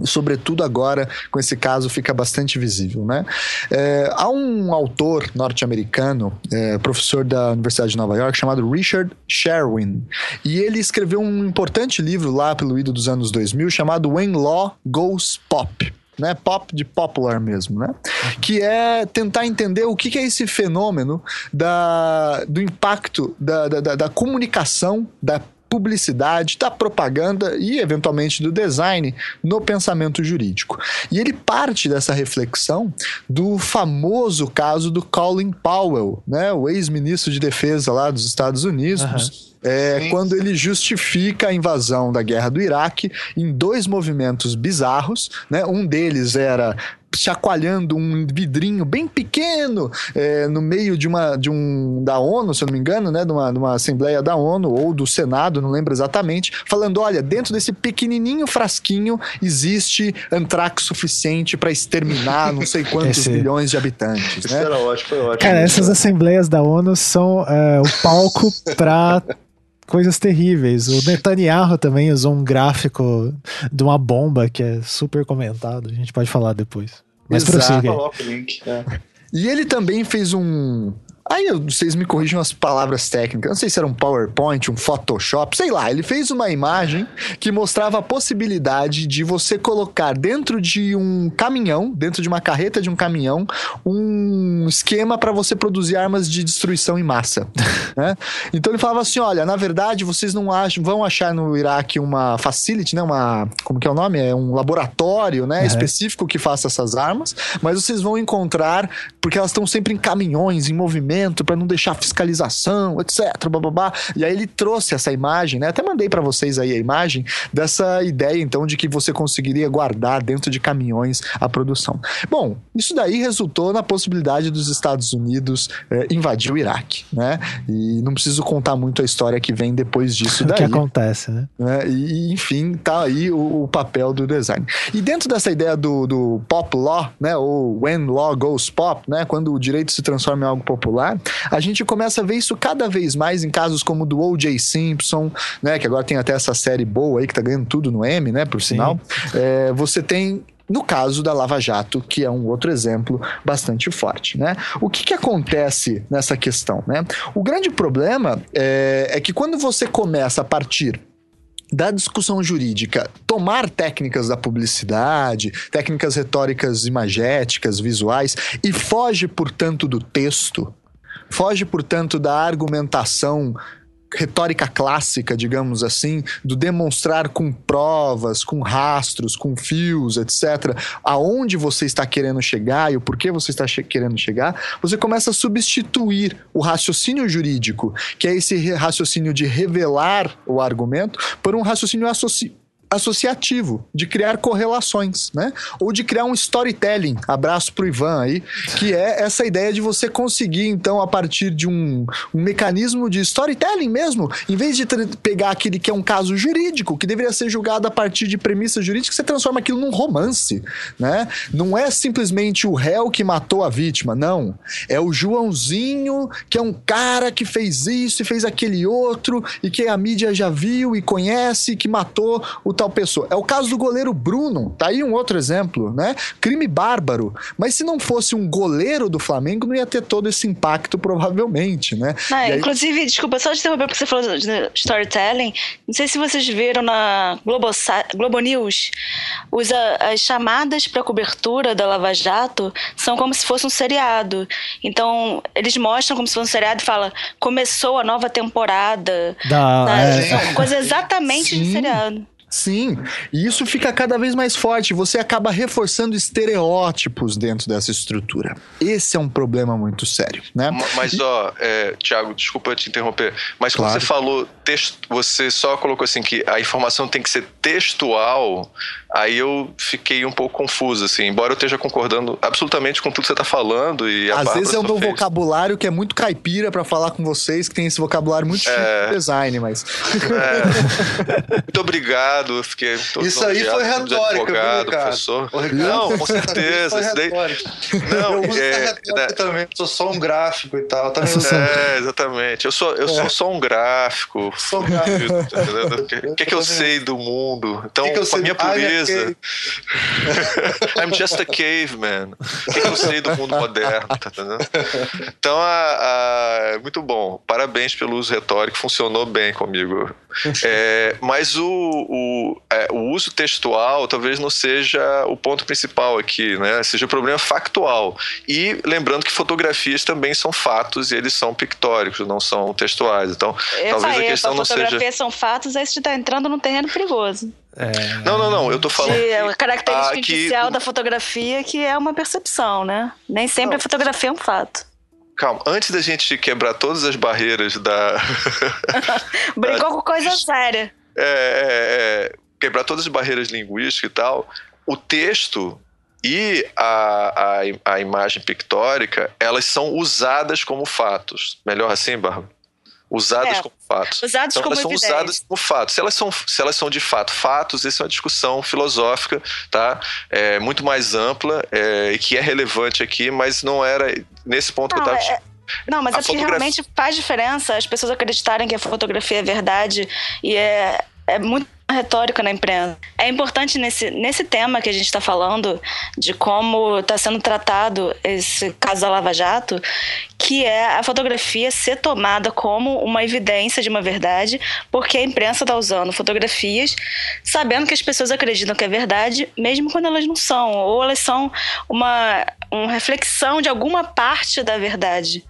sobretudo agora com esse caso fica bastante visível, né? É, há um autor norte-americano, é, professor da Universidade de Nova York, chamado Richard Sherwin, e ele escreveu um importante livro lá pelo ido dos anos 2000 chamado When Law Goes Pop né? Pop de popular mesmo, né? Que é tentar entender o que, é esse fenômeno da, do impacto da, da, da comunicação, da publicidade, da propaganda e, eventualmente, do design no pensamento jurídico. E ele parte dessa reflexão do famoso caso do Colin Powell, né, o ex-ministro de defesa lá dos Estados Unidos. Uhum. É, quando ele justifica a invasão da guerra do Iraque em dois movimentos bizarros, né? Um deles era chacoalhando um vidrinho bem pequeno é, no meio de uma de um da ONU, se eu não me engano, né, de uma, de uma assembleia da ONU ou do Senado, não lembro exatamente, falando, olha, dentro desse pequenininho frasquinho existe antrax suficiente para exterminar não sei <laughs> quantos Esse... milhões de habitantes, né? Era ótimo, foi ótimo. Cara, essas assembleias da ONU são é, o palco para coisas terríveis. O Netanyahu também usou um gráfico de uma bomba que é super comentado. A gente pode falar depois. Mas Exato. prossiga. Coloca o link. É. E ele também fez um, Aí vocês me corrijam as palavras técnicas. Não sei se era um PowerPoint, um Photoshop, sei lá. Ele fez uma imagem que mostrava a possibilidade de você colocar dentro de um caminhão, dentro de uma carreta de um caminhão, um esquema para você produzir armas de destruição em massa. <laughs> né? Então ele falava assim: olha, na verdade vocês não acham, vão achar no Iraque uma facility, né? Uma como que é o nome? É um laboratório, né? Uhum. Específico que faça essas armas, mas vocês vão encontrar porque elas estão sempre em caminhões, em movimento para não deixar fiscalização, etc. Bababá. E aí ele trouxe essa imagem, né? Até mandei para vocês aí a imagem dessa ideia, então, de que você conseguiria guardar dentro de caminhões a produção. Bom, isso daí resultou na possibilidade dos Estados Unidos eh, invadir o Iraque, né? E não preciso contar muito a história que vem depois disso daí. O que acontece, né? né? E, enfim, tá aí o, o, papel do design. E dentro dessa ideia do, do pop law, né? Ou when law goes pop, né? Quando o direito se transforma em algo popular, a gente começa a ver isso cada vez mais em casos como do O.J. Simpson, né? Que agora tem até essa série boa aí que tá ganhando tudo no M, né? Por sinal. É, você tem no caso da Lava Jato, que é um outro exemplo bastante forte, né? O que, que acontece nessa questão, né? O grande problema é, é que quando você começa a partir da discussão jurídica tomar técnicas da publicidade, técnicas retóricas imagéticas, visuais, e foge, portanto, do texto, Foge, portanto, da argumentação retórica clássica, digamos assim, do demonstrar com provas, com rastros, com fios, etc., aonde você está querendo chegar e o porquê você está che querendo chegar, você começa a substituir o raciocínio jurídico, que é esse raciocínio de revelar o argumento, por um raciocínio associado associativo, de criar correlações, né? Ou de criar um storytelling. Abraço pro Ivan aí, que é essa ideia de você conseguir, então, a partir de um, um mecanismo de storytelling mesmo, em vez de pegar aquele que é um caso jurídico, que deveria ser julgado a partir de premissas jurídicas, você transforma aquilo num romance, né? Não é simplesmente o réu que matou a vítima, não. É o Joãozinho, que é um cara que fez isso e fez aquele outro, e que a mídia já viu e conhece, que matou o tal pessoa. É o caso do goleiro Bruno, tá aí um outro exemplo, né? Crime bárbaro. Mas se não fosse um goleiro do Flamengo, não ia ter todo esse impacto, provavelmente, né? Ah, aí... Inclusive, desculpa, só de interromper porque você falou de storytelling. Não sei se vocês viram na Globo, Globo News, os, as chamadas para cobertura da Lava Jato são como se fosse um seriado. Então, eles mostram como se fosse um seriado e fala começou a nova temporada. Da, é... Coisa exatamente Sim. de seriado. Sim, e isso fica cada vez mais forte. Você acaba reforçando estereótipos dentro dessa estrutura. Esse é um problema muito sério, né? Mas, ó, é, Tiago, desculpa te interromper, mas claro. quando você falou, texto, você só colocou assim que a informação tem que ser textual, aí eu fiquei um pouco confuso, assim, embora eu esteja concordando absolutamente com tudo que você está falando. E Às vezes é o meu fez. vocabulário que é muito caipira para falar com vocês, que tem esse vocabulário muito é... de design, mas. É... <laughs> muito obrigado, fiquei. Isso aí foi retórica, advogado, professor. Não, com certeza. Isso daí... Não, eu uso é, retórica é... também, sou só um gráfico e tal. Também é, exatamente. Eu sou, eu sou é. só um gráfico. Sou um gráfico. <laughs> O que, é que eu sei do mundo? Então, que que a minha pureza beleza. <laughs> I'm just a caveman. O que, que eu sei do mundo moderno? Tá entendendo? Então, a, a, muito bom. Parabéns pelo uso retórico, funcionou bem comigo. É, mas o, o, é, o, uso textual talvez não seja o ponto principal aqui, né? Seja o problema factual. E lembrando que fotografias também são fatos e eles são pictóricos, não são textuais. Então, eu talvez falei, a questão não seja. Fotografias são fatos, aí você está entrando num terreno perigoso. É... Não, não, não. Eu tô falando. De, a característica que... inicial da fotografia que é uma percepção, né? Nem sempre não. a fotografia é um fato. Calma, antes da gente quebrar todas as barreiras da. <laughs> Brincou com coisa séria. É, é, é, quebrar todas as barreiras linguísticas e tal. O texto e a, a, a imagem pictórica, elas são usadas como fatos. Melhor assim, Bárbara? Usadas é, como fatos. Usadas então, como elas são usadas como fatos. Se elas, são, se elas são de fato fatos, essa é uma discussão filosófica, tá? É muito mais ampla é, e que é relevante aqui, mas não era nesse ponto não, que eu estava. É... Não, mas a é que realmente faz diferença as pessoas acreditarem que a fotografia é verdade e é, é muito retórica na imprensa. É importante nesse, nesse tema que a gente está falando, de como está sendo tratado esse caso da Lava Jato, que é a fotografia ser tomada como uma evidência de uma verdade, porque a imprensa está usando fotografias sabendo que as pessoas acreditam que é verdade, mesmo quando elas não são, ou elas são uma, uma reflexão de alguma parte da verdade.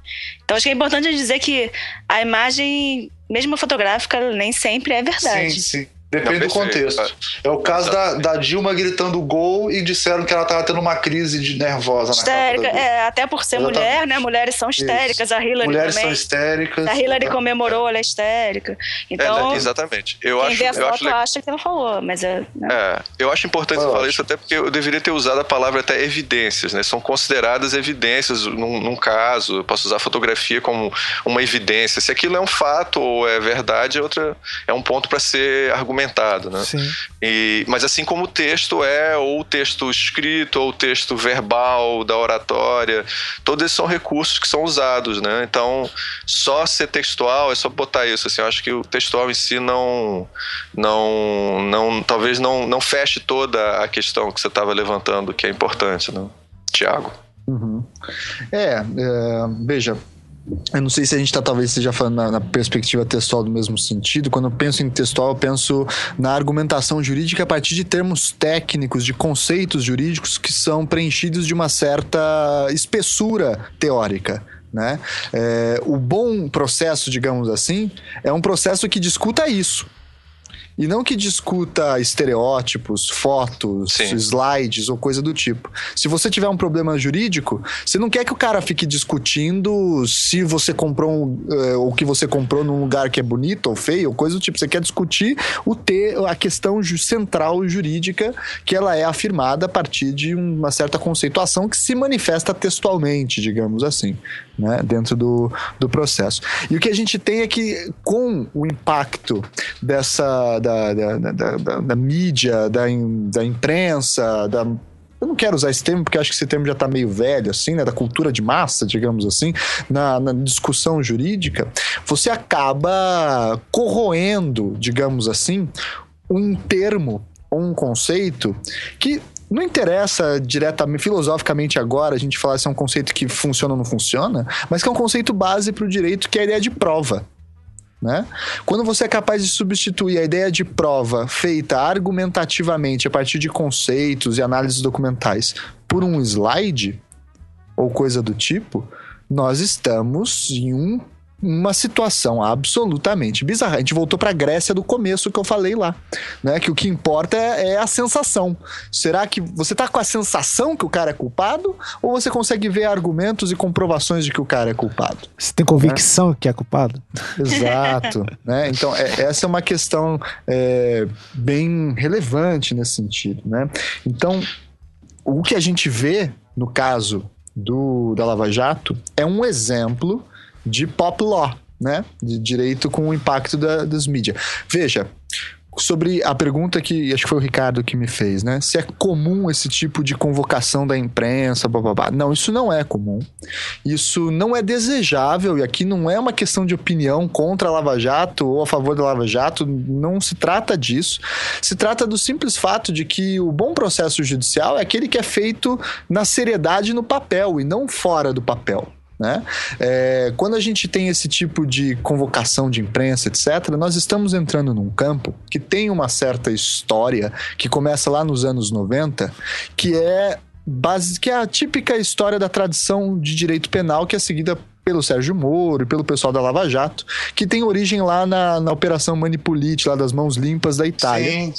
Então acho que é importante dizer que a imagem, mesmo fotográfica, nem sempre é verdade. Sim, sim. Depende do contexto. É o caso da, da, Dilma gritando gol e disseram que ela estava tendo uma crise de nervosa Histérica, é, até por ser Exatamente. mulher, né? Mulheres são histéricas, Isso. a Hillary Mulheres também. são histéricas. A Hillary comemorou, ela é histérica. Então, é, exatamente. Eu quem acho, vê a foto acho acha que ela falou, mas é... Né? é eu acho importante Foi falar ótimo. isso até porque eu deveria ter usado a palavra até evidências, né? São consideradas evidências num, num caso. Eu posso usar fotografia como uma evidência. Se aquilo é um fato ou é verdade, é, outra, é um ponto para ser argumentado, né? Sim. E, mas assim como o texto é, ou o texto escrito, ou o texto verbal da oratória, todos esses são recursos que são usados, né? Então, só ser textual é só botar isso. Assim, eu acho que o textual em si não, não, não talvez não, não feche toda a questão que você estava levantando, que é importante, né? Tiago. Uhum. É, é, veja, eu não sei se a gente está talvez esteja falando na, na, perspectiva textual do mesmo sentido. Quando eu penso em textual, eu penso na argumentação jurídica a partir de termos técnicos, de conceitos jurídicos que são preenchidos de uma certa espessura teórica. Né? É, o bom processo, digamos assim, é um processo que discuta isso E não que discuta estereótipos, fotos, Sim. slides ou coisa do tipo. Se você tiver um problema jurídico, você não quer que o cara fique discutindo se você comprou um, eh, o que você comprou num lugar que é bonito ou feio, ou coisa do tipo. Você quer discutir o ter a questão central jurídica que ela é afirmada a partir de uma certa conceituação que se manifesta textualmente, digamos assim, né, dentro do, do processo. E o que a gente tem é que com o impacto dessa da, da, da, da- da mídia, da, im- da imprensa, da eu não quero usar esse termo porque acho que esse termo já está meio velho, assim, né? Da cultura de massa, digamos assim, na, na discussão jurídica, você acaba corroendo, digamos assim, um termo ou um conceito que não interessa diretamente, filosoficamente agora, a gente falar se é um conceito que funciona ou não funciona, mas que é um conceito base para o direito, que é a ideia de prova. Né? Quando você é capaz de substituir a ideia de prova feita argumentativamente a partir de conceitos e análises documentais por um slide ou coisa do tipo, nós estamos em um- uma situação absolutamente bizarra. A gente voltou para a Grécia do começo que eu falei lá, né? Que o que importa é, é a sensação. Será que você tá com a sensação que o cara é culpado ou você consegue ver argumentos e comprovações de que o cara é culpado? Você tem convicção que é culpado? Exato, <laughs> né? Então é- essa é uma questão é, bem relevante nesse sentido, né? Então o que a gente vê no caso do da Lava Jato é um exemplo de pop law, né? De direito com o impacto da, das mídias. Veja. Sobre a pergunta que acho que foi o Ricardo que me fez, né? Se é comum esse tipo de convocação da imprensa, bababá. Não, isso não é comum. Isso não é desejável, e aqui não é uma questão de opinião contra a Lava Jato ou a favor da Lava Jato, não se trata disso. Se trata do simples fato de que o bom processo judicial é aquele que é feito na seriedade no papel e não fora do papel. Né? É, quando a gente tem esse tipo de convocação de imprensa, etc., nós estamos entrando num campo que tem uma certa história que começa lá nos anos 90, que é base, que é a típica história da tradição de direito penal que é seguida pelo Sérgio Moro e pelo pessoal da Lava Jato, que tem origem lá na, na Operação Manipulite, lá das mãos limpas da Itália Sim.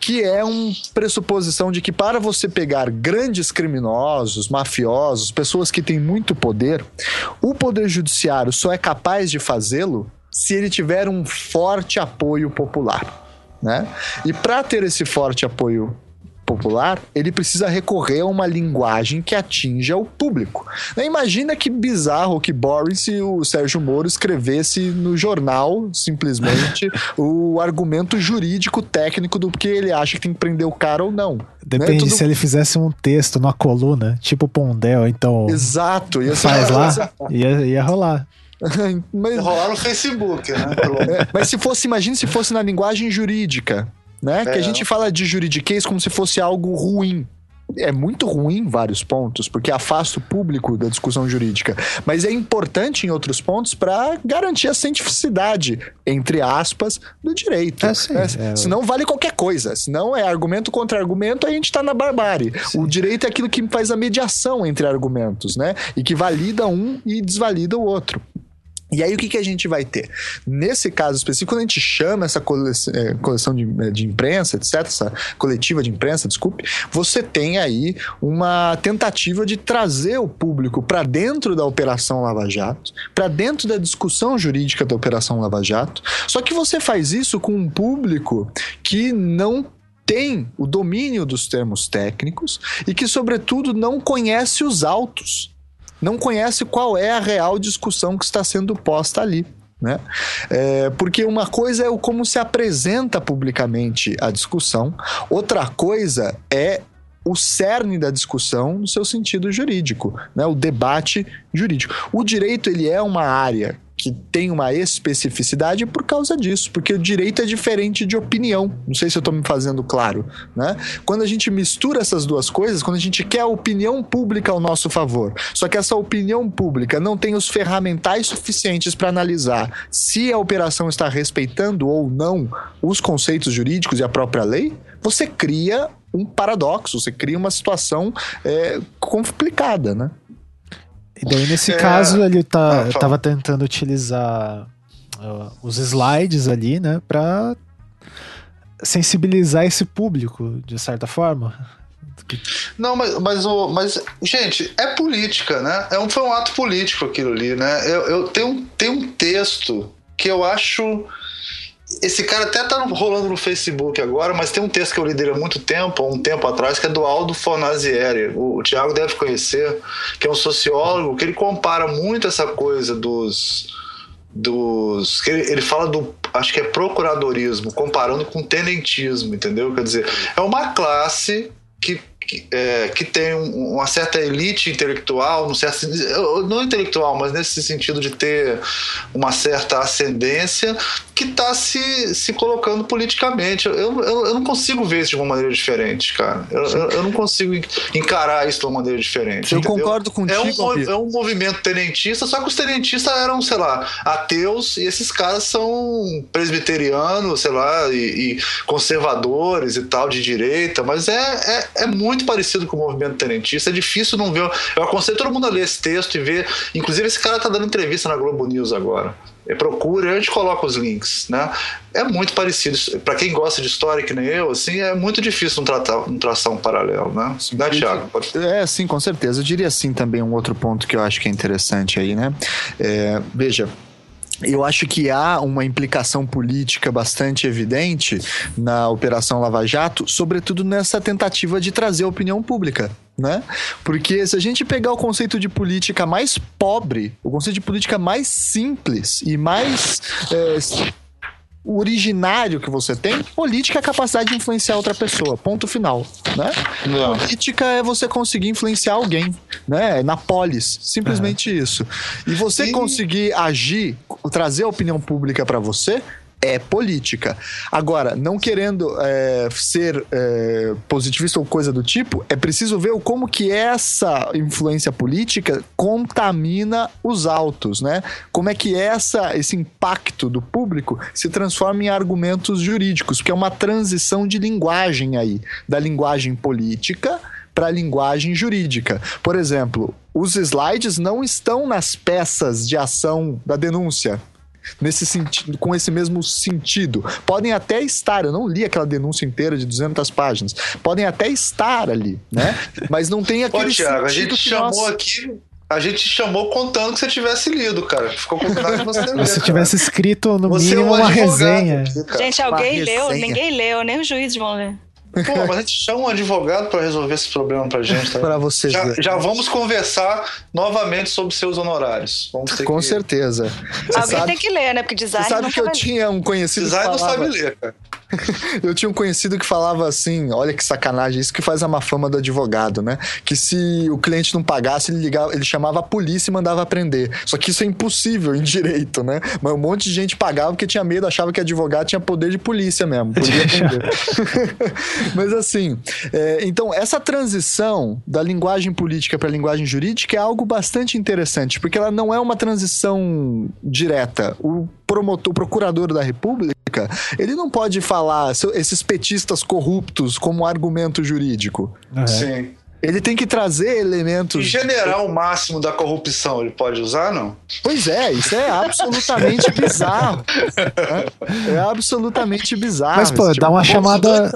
que é uma pressuposição de que para você pegar grandes criminosos, mafiosos, pessoas que têm muito poder, o poder judiciário só é capaz de fazê-lo se ele tiver um forte apoio popular, né? E para ter esse forte apoio popular, ele precisa recorrer a uma linguagem que atinja o público. Né, Imagina que bizarro, que boring se o Sérgio Moro escrevesse no jornal, simplesmente, <laughs> o argumento jurídico técnico do que ele acha que tem que prender o cara ou não. Depende Né? Tudo- se ele fizesse um texto numa coluna, tipo Pondel, então Exato. Ia ser faz lá, ia, ia rolar. <laughs> Mas, Rolar no Facebook, né? <laughs> É, mas se fosse, imagine se fosse na linguagem jurídica, né? Que a É. gente fala de juridiquês como se fosse algo ruim. É muito ruim em vários pontos, porque afasta o público da discussão jurídica. Mas é importante em outros pontos para garantir a cientificidade, entre aspas, do direito. É, sim, né? é. Senão vale qualquer coisa. Senão é argumento contra argumento, a gente tá na barbárie. O direito é aquilo que faz a mediação entre argumentos, né? E que valida um e desvalida o outro. E aí o que, que a gente vai ter? Nesse caso específico, quando a gente chama essa eh, coleção de, eh, de imprensa, etc., essa coletiva de imprensa, desculpe, você tem aí uma tentativa de trazer o público para dentro da Operação Lava Jato, para dentro da discussão jurídica da Operação Lava Jato. Só que você faz isso com um público que não tem o domínio dos termos técnicos e que, sobretudo, não conhece os autos não conhece qual é a real discussão que está sendo posta ali. Né? É, porque uma coisa é o como se apresenta publicamente a discussão, outra coisa é o cerne da discussão no seu sentido jurídico, né? o debate jurídico. O direito ele é uma área que tem uma especificidade por causa disso, porque o direito é diferente de opinião. Não sei se eu estou me fazendo claro, né? Quando a gente mistura essas duas coisas, quando a gente quer a opinião pública ao nosso favor, só que essa opinião pública não tem os ferramentais suficientes para analisar se a operação está respeitando ou não os conceitos jurídicos e a própria lei, você cria um paradoxo, você cria uma situação é, complicada, né? E daí, nesse É. caso, ele tá, Ah, tava tentando utilizar uh, os slides ali, né, pra sensibilizar esse público, de certa forma. Não, mas, mas, mas, gente, é política, né? É um, foi um ato político aquilo ali, né? Eu, eu tenho, tenho um texto que eu acho. Esse cara até tá rolando no Facebook agora, mas tem um texto que eu li dele há muito tempo, há um tempo atrás, que é do Aldo Fornazieri. O, o Tiago deve conhecer, que é um sociólogo, que ele compara muito essa coisa dos. dos que ele, ele fala do. Acho que é procuradorismo, comparando com tenentismo, entendeu? Quer dizer, é uma classe que que, é, que tem uma certa elite intelectual, um certo, não intelectual, mas nesse sentido de ter uma certa ascendência, que está se, se colocando politicamente. Eu, eu, eu, não consigo ver isso de uma maneira diferente, cara. Eu, eu, eu não consigo encarar isso de uma maneira diferente. Eu entendeu? concordo contigo. É um, é um movimento tenentista, só que os tenentistas eram, sei lá, ateus, e esses caras são presbiterianos, sei lá, e, e conservadores e tal, de direita, mas é, é, é muito parecido com o movimento tenentista. É difícil não ver. Eu aconselho todo mundo a ler esse texto e ver. Inclusive, esse cara tá dando entrevista na Globo News agora. É, procura, a gente coloca os links, né? É muito parecido. Para quem gosta de história, que nem eu, assim, é muito difícil não, tratar, não traçar um paralelo, né? Sim, né, Thiago? É, sim, com certeza. Eu diria assim também um outro ponto que eu acho que é interessante aí, né? É, veja, eu acho que há uma implicação política bastante evidente na Operação Lava Jato, sobretudo nessa tentativa de trazer a opinião pública. Né? Porque se a gente pegar o conceito de política mais pobre, o conceito de política mais simples e mais é, originário que você tem, política é a capacidade de influenciar outra pessoa. Ponto final, né? Não. Política é você conseguir influenciar alguém, né? Na polis, simplesmente uhum. isso. E você e... conseguir agir, trazer a opinião pública para você, é política. Agora, não querendo é, ser é, positivista ou coisa do tipo, é preciso ver como que essa influência política contamina os autos, né? Como é que essa, esse impacto do público se transforma em argumentos jurídicos, porque é uma transição de linguagem aí, da linguagem política para a linguagem jurídica. Por exemplo, os slides não estão nas peças de ação da denúncia nesse sentido, com esse mesmo sentido. Podem até estar, eu não li aquela denúncia inteira de 200 páginas, podem até estar ali, né? <laughs> Mas não tem aquele Ô, Thiago, a gente chamou nós... aqui a gente chamou contando que você tivesse lido, cara. Ficou combinado que você ler. Se tivesse escrito no você mínimo é um uma resenha. Aqui, gente, alguém uma leu? Resenha. Ninguém leu, nem os juízes vão ler. Pô, mas a gente chama um advogado para resolver esse problema pra gente. Tá? <laughs> para vocês. Já, já, vamos conversar novamente sobre seus honorários. Com que... certeza. Alguém sabe... tem que ler, né? Porque design. Você sabe que eu tinha um conhecido. Design não sabe ler, cara. Eu tinha um conhecido que falava assim: olha que sacanagem, isso que faz a má fama do advogado, né? Que se o cliente não pagasse, ele ligava, ele chamava a polícia e mandava prender. Só que isso é impossível em direito, né? Mas um monte de gente pagava porque tinha medo, achava que advogado tinha poder de polícia mesmo. Podia. <laughs> Mas assim, é, então essa transição da linguagem política para a linguagem jurídica é algo bastante interessante, porque ela não é uma transição direta. O promotor, procurador da República, ele não pode falar esses petistas corruptos como argumento jurídico. Uhum. Sim. Ele tem que trazer elementos. E general o máximo da corrupção, ele pode usar, não? Pois é, isso é absolutamente bizarro. É, é absolutamente bizarro. Mas, pô, dá uma chamada.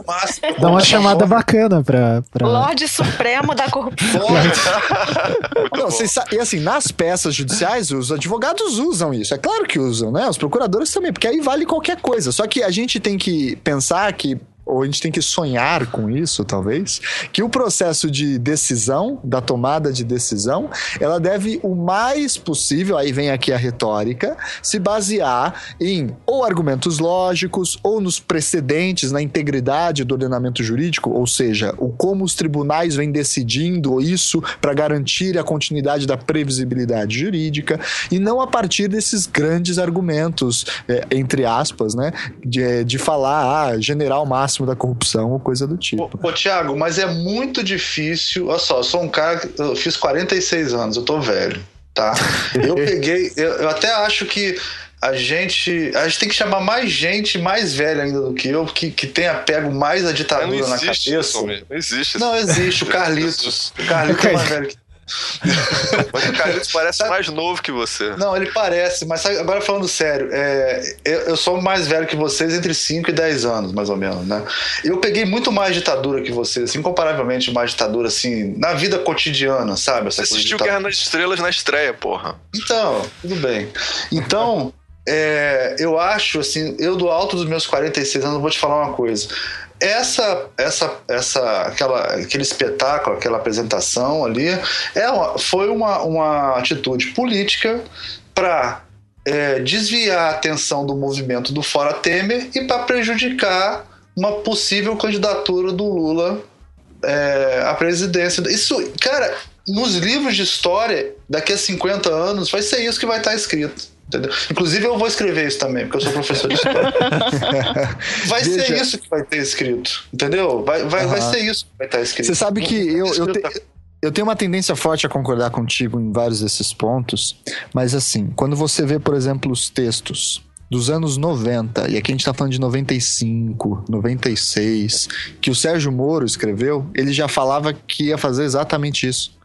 dá uma chamada bacana pra. pra... Lorde Supremo da corrupção. <laughs> não, e assim, nas peças judiciais, os advogados usam isso. É claro que usam, né? Os procuradores também, porque aí vale qualquer coisa. Só que a gente tem que pensar que ou a gente tem que sonhar com isso, talvez, que o processo de decisão, da tomada de decisão, ela deve o mais possível, aí vem aqui a retórica, se basear em ou argumentos lógicos ou nos precedentes, na integridade do ordenamento jurídico, ou seja, o como os tribunais vêm decidindo isso para garantir a continuidade da previsibilidade jurídica e não a partir desses grandes argumentos, é, entre aspas, né, de, de falar, ah, general máximo máximo da corrupção ou coisa do tipo. Ô, ô Tiago, mas é muito difícil. Olha só, eu sou um cara. Eu fiz 46 anos, eu tô velho, tá? Eu <laughs> peguei. Eu, eu até acho que a gente. A gente tem que chamar mais gente mais velha ainda do que eu, que, que tenha pego mais a ditadura na cabeça. Não existe. Não existe. O Carlitos. O Carlitos é mais <laughs> velho que Mas o Carlitos <laughs> parece mais novo que você. Não, ele parece, mas sabe, agora falando sério, é, eu, eu, sou mais velho que vocês entre 5 e 10 anos, mais ou menos, né? Eu peguei muito mais ditadura que vocês, incomparavelmente mais ditadura, assim, na vida cotidiana, sabe? Essa você assistiu Guerra nas Estrelas na estreia, porra. Então, tudo bem. Então, <laughs> é, eu acho, assim, eu do alto dos meus 46 anos, vou te falar uma coisa essa, essa, essa, aquela, aquele espetáculo, aquela apresentação ali, é uma, foi uma, uma atitude política para é, desviar a atenção do movimento do Fora Temer e para prejudicar uma possível candidatura do Lula é, à presidência. Isso, cara, nos livros de história, daqui a 50 anos, vai ser isso que vai estar escrito. Entendeu? Inclusive, eu vou escrever isso também, porque eu sou professor de história. <laughs> vai Veja. ser isso que vai ter escrito, entendeu? Vai, vai, uhum. vai ser isso que vai estar escrito. Você sabe que eu, eu, te, eu tenho uma tendência forte a concordar contigo em vários desses pontos, mas assim, quando você vê, por exemplo, os textos dos anos 90, e aqui a gente tá falando de 95, 96, que o Sérgio Moro escreveu, ele já falava que ia fazer exatamente isso.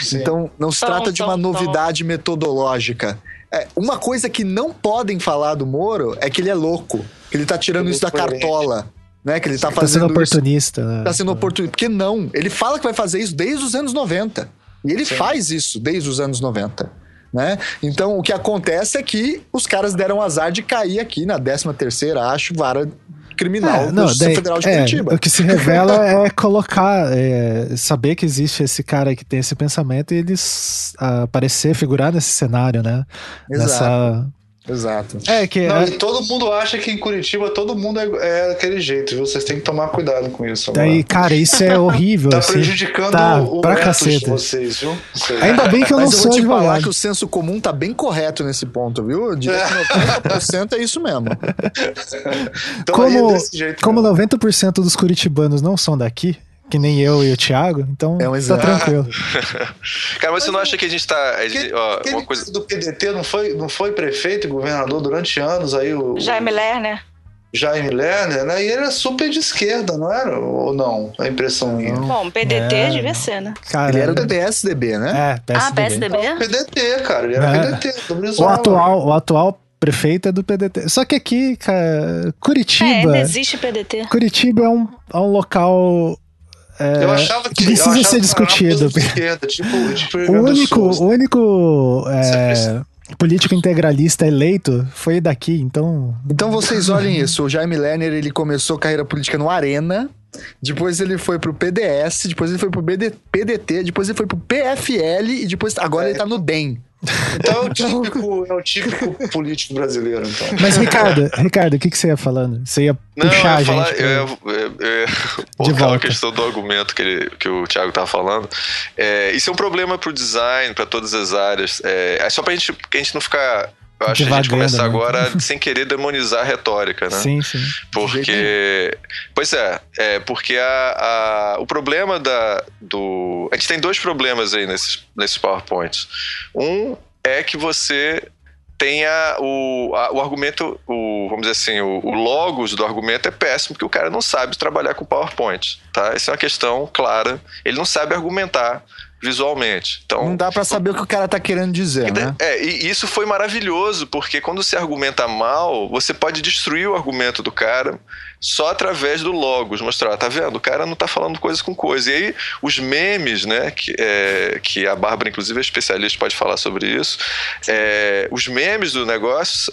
Sim. Então, não se trata de uma novidade metodológica. É, uma coisa que não podem falar do Moro é que ele é louco. Que ele tá tirando ele isso da cartola. Né, que ele tá fazendo. Tá sendo oportunista. Né? Tá sendo oportunista. Porque não. Ele fala que vai fazer isso desde os anos 90. E ele Sim. faz isso desde os anos 90. Né? Então, o que acontece é que os caras deram azar de cair aqui na 13 terceira, acho, vara criminal é, não, da daí, Federal de é, Curitiba. O que se revela é <laughs> colocar, é, saber que existe esse cara que tem esse pensamento e eles aparecer, figurar nesse cenário, né? Exato. Nessa, Exato. É que Não, é... e todo mundo acha que em Curitiba todo mundo é, é daquele jeito, viu? Vocês têm que tomar cuidado com isso. Daí, cara, isso é horrível. tá assim. prejudicando tá, o pra caceta. de vocês, viu? Ainda bem que eu Mas não eu sou vou te advogado. falar que o senso comum tá bem correto nesse ponto, viu? Eu que 90% é isso mesmo. <laughs> então, como é desse jeito como mesmo. 90% dos curitibanos não são daqui, que nem eu e o Thiago, então É um tá tranquilo. <laughs> Cara, mas você não acha que a gente tá. a gente- ó, uma coisa. do PDT não foi, não foi prefeito e governador durante anos aí, o Jaime Lerner. Jaime Lerner, né? E ele era super de esquerda, não era? Ou não? A impressão minha. Bom, PDT É. devia ser, né? Cara, Ele era do PSDB, né? É, Ah, PSDB. PSDB? PDT, cara. Ele era É. PDT, do O Brizola. atual, o atual prefeito é do PDT. Só que aqui, cara, É, Curitiba. ainda existe PDT. Curitiba é um, é um local. É, Eu achava que, precisa achava ser discutido. esquerda, tipo, tipo O único, o único é, político integralista eleito foi daqui, então. Então vocês olhem isso. O Jaime Lerner, ele começou carreira política no Arena, depois ele foi pro PDS, depois ele foi pro BD PDT, depois ele foi pro PFL e depois agora É. ele tá no DEM. Então é o <laughs> típico, é o típico político brasileiro, então. Mas, Ricardo, Ricardo, o que, que você ia falando? Você ia Não, eu puxar a falar, gente. eu ia, pra- eu ia- eu ia De volta. questão do argumento que, ele, que o Thiago tava falando. É, isso é um problema pro design, para todas as áreas. É, é só pra gente, a gente não ficar. Eu acho que a gente começar né? agora <laughs> sem querer demonizar a retórica, né? Sim, sim. Porque. Pois é, é porque a, a- o problema da, do. A gente tem dois problemas aí nesses, nesses PowerPoints. Um é que você tenha o, a- o argumento, o, vamos dizer assim, o, o logos do argumento é péssimo, porque o cara não sabe trabalhar com PowerPoint. Tá? Essa é uma questão clara. Ele não sabe argumentar visualmente. Então, Não dá pra saber o que o cara tá querendo dizer, né? é, e isso foi maravilhoso, porque quando você argumenta mal, você pode destruir o argumento do cara só através do logos, mostrar, tá vendo? O cara não tá falando coisa com coisa. E aí, os memes, né, que, é, que a Bárbara, inclusive, é especialista, pode falar sobre isso, é, os memes do negócio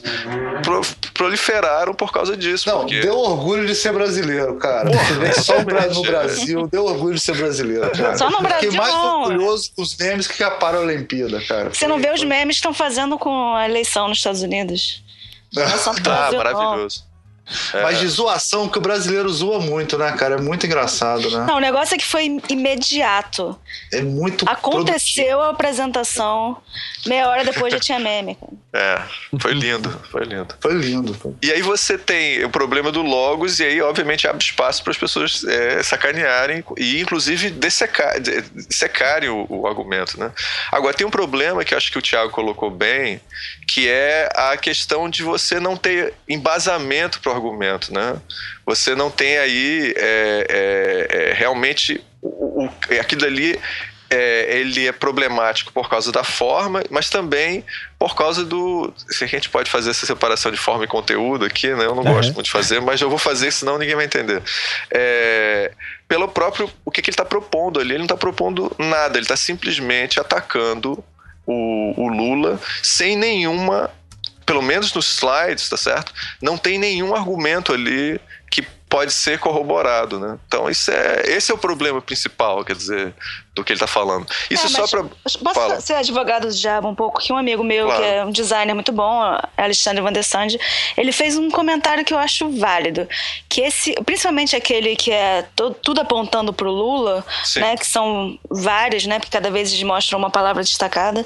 pro- proliferaram por causa disso. Não, porque... deu orgulho de ser brasileiro, cara. Porra, Você vê que só no Brasil deu orgulho de ser brasileiro, cara. Só no Brasil, Fiquei mais não. orgulhoso com os memes que a Paralimpíada, cara. Você não vê os memes que estão fazendo com a eleição nos Estados Unidos. <laughs> É no Tá, maravilhoso. É. Mas de zoação que o brasileiro zoa muito, né, cara? É muito engraçado, né? Não, o negócio é que foi imediato. É muito Aconteceu a apresentação, meia hora depois já tinha meme. cara. É, foi lindo, foi lindo. produtivo. Foi lindo. Foi. E aí você tem o problema do logos, e aí, obviamente, abre espaço para as pessoas é, sacanearem e, inclusive, dessecar, de- dissecarem o, o argumento, né? Agora, tem um problema que eu acho que o Thiago colocou bem, que é a questão de você não ter embasamento para o argumento, né? Você não tem aí é, é, é, realmente o, o- aquilo ali é, ele é problemático por causa da forma, mas também por causa do. Se a gente pode fazer essa separação de forma e conteúdo aqui, né? Eu não uhum. gosto muito de fazer, mas eu vou fazer, senão ninguém vai entender. É, pelo próprio. O que, que ele está propondo ali? Ele não está propondo nada, ele está simplesmente atacando o, o Lula sem nenhuma pelo menos nos slides, tá certo? Não tem nenhum argumento ali que pode ser corroborado, né? Então isso é esse é o problema principal, quer dizer, do que ele está falando. Isso é, só para posso Fala. ser advogado de diabo um pouco que um amigo meu claro. que é um designer muito bom, Alexandre Van der Sande, ele fez um comentário que eu acho válido, que esse, principalmente aquele que é todo, tudo apontando para o Lula, Sim. né, que são vários, né, porque cada vez eles mostram uma palavra destacada,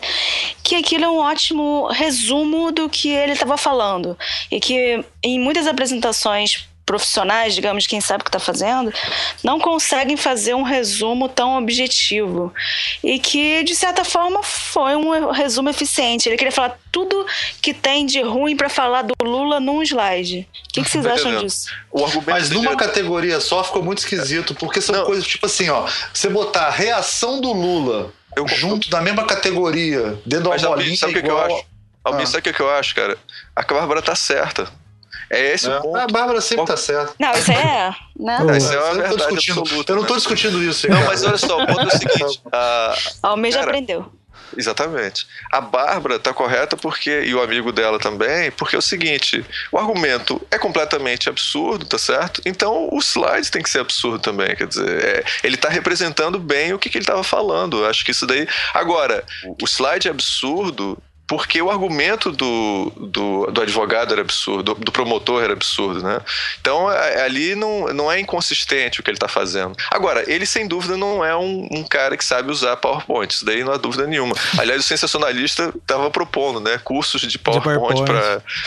que aquilo é um ótimo resumo do que ele estava falando e que em muitas apresentações profissionais, digamos, quem sabe o que está fazendo, não conseguem fazer um resumo tão objetivo. E que, de certa forma, foi um resumo eficiente. Ele queria falar tudo que tem de ruim para falar do Lula num slide. O que, que vocês acham disso? Mas numa categoria só ficou muito esquisito, porque são não. coisas tipo assim, ó. Você botar a reação do Lula eu, junto da mesma categoria, dentro da bolinha. Sabe o que, que eu acho? Albin, ah. sabe o que eu acho, cara? A Bárbara tá certa. É esse é. o ponto. A Bárbara sempre tá certa. Não, isso é. Né? Não, isso é uma eu verdade absoluta. Eu não tô né? discutindo isso. Não, mas olha só, o ponto é o seguinte. A, Almeida já aprendeu. Exatamente. A Bárbara tá correta porque, e o amigo dela também, porque é o seguinte: o argumento é completamente absurdo, tá certo? Então o slide tem que ser absurdo também. Quer dizer, é, ele tá representando bem o que, que ele tava falando. Acho que isso daí. Agora, o slide é absurdo porque o argumento do, do, do advogado era absurdo, do, do, promotor era absurdo, né? Então é, ali não, não é inconsistente o que ele está fazendo. Agora, ele sem dúvida não é um, um, cara que sabe usar PowerPoint, isso daí não há dúvida nenhuma. Aliás, o sensacionalista estava propondo, né? Cursos de PowerPoint, PowerPoint.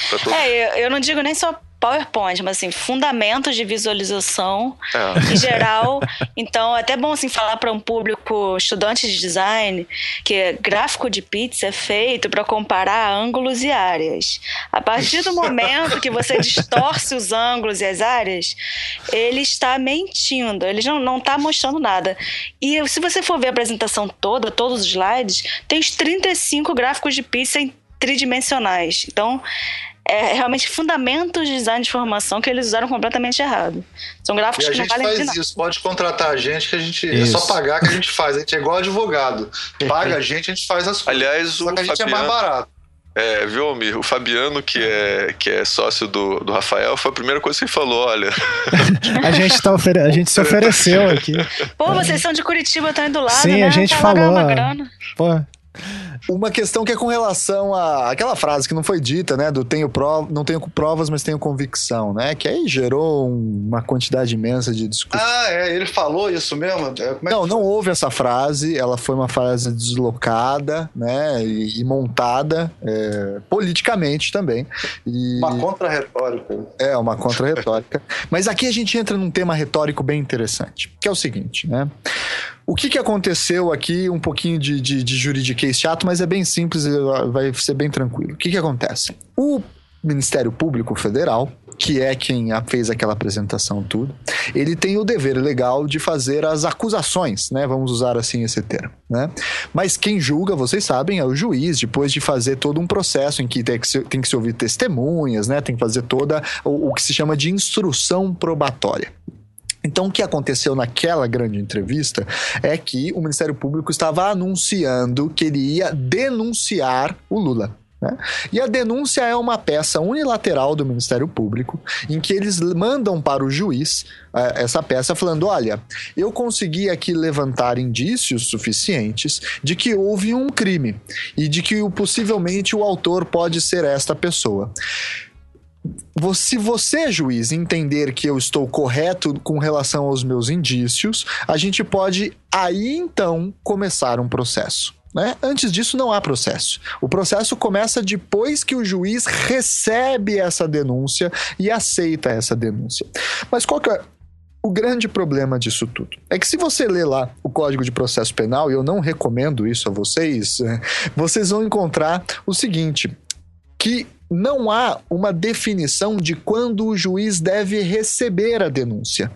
para todo É, eu, eu não digo nem só PowerPoint, mas assim, fundamentos de visualização é. em geral. Então, é até bom assim falar para um público estudante de design que gráfico de pizza é feito para comparar ângulos e áreas. A partir do momento que você distorce os ângulos e as áreas, ele está mentindo, ele não, não está mostrando nada. E se você for ver a apresentação toda, todos os slides, tem os 35 gráficos de pizza em tridimensionais. Então, é realmente fundamentos de design de informação que eles usaram completamente errado. São gráficos que não valem de nada. faz isso, pode contratar a gente que a gente isso. é só pagar que a gente faz. A gente é igual advogado. Paga a <laughs> gente, a gente faz as coisas. Aliás, só o que a gente Fabiano, é mais barato. É, viu, Almir? O Fabiano, que é, que é sócio do, do Rafael, foi a primeira coisa que ele falou: olha. a, gente tá ofere... a gente se ofereceu aqui. Pô, vocês são de Curitiba, estão indo do lado, Sim, né? a gente falou. Pô, uma questão que é com relação a aquela frase que não foi dita, né? Do tenho não tenho provas, mas tenho convicção, né? Que aí gerou uma quantidade imensa de discussão. Ah, é, ele falou isso mesmo? É, não, não houve essa frase, ela foi uma frase deslocada, né? E, e montada é, politicamente também. E... Uma contra-retórica. É, uma contra-retórica. <laughs> mas aqui a gente entra num tema retórico bem interessante, que é o seguinte, né? O que, que aconteceu aqui, um pouquinho de, de, de juridiquês chato, mas é bem simples e vai ser bem tranquilo. O que, que acontece? O Ministério Público Federal, que é quem fez aquela apresentação tudo, ele tem o dever legal de fazer as acusações, né? Vamos usar assim esse termo, né? Mas quem julga, vocês sabem, é o juiz, depois de fazer todo um processo em que tem que se, tem que se ouvir testemunhas, né? Tem que fazer toda o, o que se chama de instrução probatória. Então, o que aconteceu naquela grande entrevista é que o Ministério Público estava anunciando que ele ia denunciar o Lula. Né? E a denúncia é uma peça unilateral do Ministério Público, em que eles mandam para o juiz uh, essa peça falando: olha, eu consegui aqui levantar indícios suficientes de que houve um crime e de que possivelmente o autor pode ser esta pessoa se você, juiz, entender que eu estou correto com relação aos meus indícios, a gente pode aí então começar um processo. Né? Antes disso, não há processo. O processo começa depois que o juiz recebe essa denúncia e aceita essa denúncia. Mas qual que é o grande problema disso tudo? É que se você ler lá o Código de Processo Penal, e eu não recomendo isso a vocês, <laughs> vocês vão encontrar o seguinte: que não há uma definição de quando o juiz deve receber a denúncia.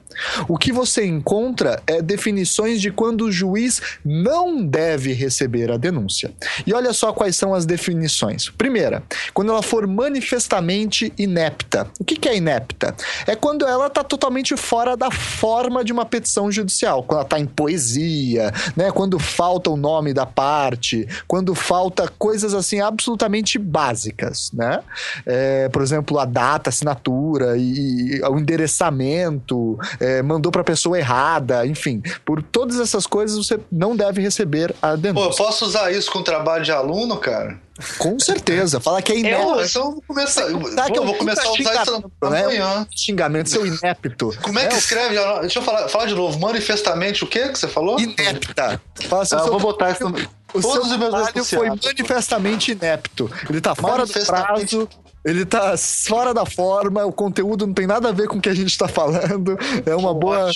O que você encontra é definições de quando o juiz não deve receber a denúncia. E olha só quais são as definições. Primeira, quando ela for manifestamente inepta. O que é inepta? É quando ela está totalmente fora da forma de uma petição judicial. Quando ela está em poesia, né? quando falta o nome da parte, quando falta coisas assim absolutamente básicas. Né? É, por exemplo, a data, a assinatura e, e o endereçamento. É, é, mandou para a pessoa errada, enfim. Por todas essas coisas você não deve receber a denúncia. Pô, eu posso usar isso com trabalho de aluno, cara? Com certeza. Fala que é inepto. <laughs> Eu, então eu vou começar, tá, eu vou começar a usar isso né? amanhã. Xingamento, seu inepto. Como é que é, escreve? Deixa eu falar, falar de novo. Manifestamente o que que você falou? Inepta. Fala assim, ah, eu vou botar isso O Todos seu trabalho foi manifestamente inepto. Ele tá fora do prazo, ele tá fora da forma, o conteúdo não tem nada a ver com o que a gente tá falando. É uma ótimo, boa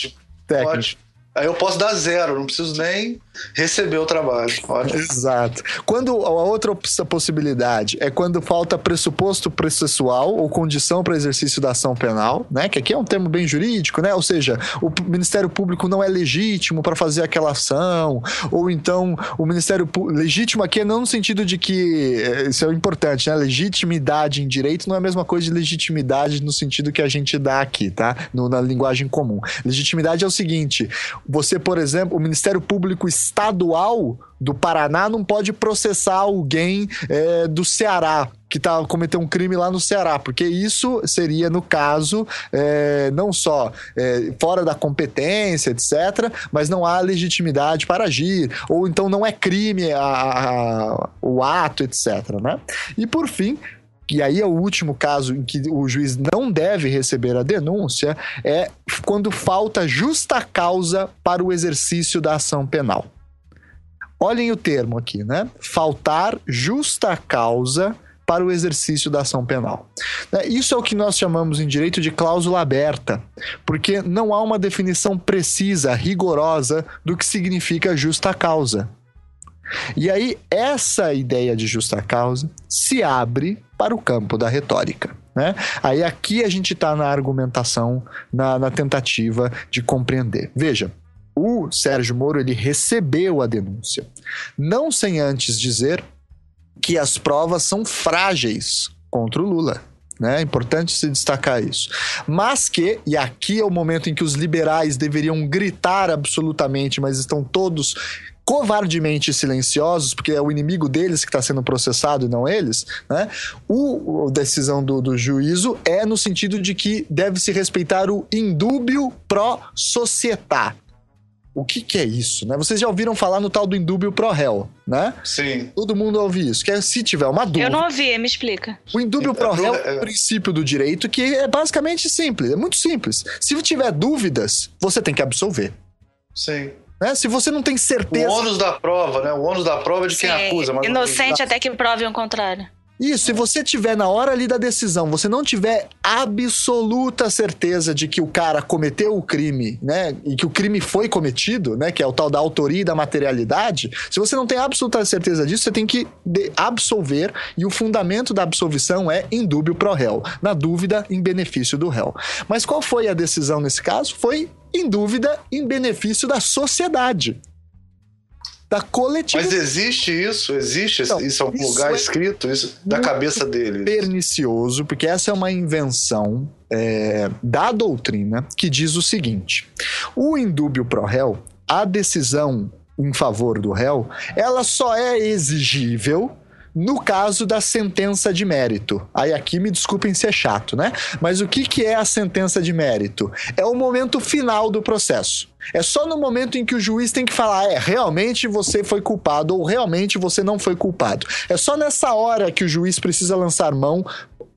técnica. Ótimo. Aí eu posso dar zero, não preciso nem receber o trabalho. Ótimo. <laughs> Exato. Quando a outra possibilidade é quando falta pressuposto processual ou condição para exercício da ação penal, né? Que aqui é um termo bem jurídico, né? Ou seja, o Ministério Público não é legítimo para fazer aquela ação, ou então o Ministério Público. Legítimo aqui é não no sentido de que. Eh, isso é importante, né? Legitimidade em direito não é a mesma coisa de legitimidade no sentido que a gente dá aqui, tá? No, na linguagem comum. Legitimidade é o seguinte: você, por exemplo, o Ministério Público Estadual do Paraná não pode processar alguém é, do Ceará que tá, cometeu um crime lá no Ceará, porque isso seria, no caso, é, não só é, fora da competência, etc., mas não há legitimidade para agir, ou então não é crime a, a, o ato, etc. Né? E por fim, e aí é o último caso em que o juiz não deve receber a denúncia, é quando falta justa causa para o exercício da ação penal. Olhem o termo aqui, né? Faltar justa causa para o exercício da ação penal. Né? Isso é o que nós chamamos em direito de cláusula aberta, porque não há uma definição precisa, rigorosa do que significa justa causa. E aí, essa ideia de justa causa se abre para o campo da retórica. Né? Aí aqui a gente está na argumentação, na, na tentativa de compreender. Veja, o Sérgio Moro ele recebeu a denúncia, não sem antes dizer que as provas são frágeis contra o Lula. Né? É importante se destacar isso. Mas que, e aqui é o momento em que os liberais deveriam gritar absolutamente, mas estão todos covardemente silenciosos, porque é o inimigo deles que está sendo processado e não eles, né? O, a decisão do, do juízo é no sentido de que deve se respeitar o indúbio pro società. O que, que é isso, né? Vocês já ouviram falar no tal do indúbio pro réu, né? Sim. Todo mundo ouve isso. Que é, se tiver uma dúvida. Eu não ouvi, me explica. O indúbio pro réu é um princípio do direito que é basicamente simples, é muito simples. Se tiver dúvidas, você tem que absolver. Sim. Né? Se você não tem certeza. O ônus da prova, né? O ônus da prova é de Sim, quem acusa. Mas inocente até que prove o contrário. Isso, se você tiver na hora ali da decisão, você não tiver absoluta certeza de que o cara cometeu o crime, né, e que o crime foi cometido, né, que é o tal da autoria e da materialidade, se você não tem absoluta certeza disso, você tem que absolver e o fundamento da absolvição é indúbio pro réu, na dúvida em benefício do réu. Mas qual foi a decisão nesse caso? Foi em dúvida em benefício da sociedade da coletiva. Mas existe isso? Existe Não, isso é um lugar é escrito isso da cabeça dele? Pernicioso, porque essa é uma invenção é, da doutrina que diz o seguinte: o indúbio pro réu, a decisão em favor do réu, ela só é exigível no caso da sentença de mérito. Aí aqui me desculpem ser chato, né? Mas o que, que é a sentença de mérito? É o momento final do processo. É só no momento em que o juiz tem que falar, é, realmente você foi culpado ou realmente você não foi culpado. É só nessa hora que o juiz precisa lançar mão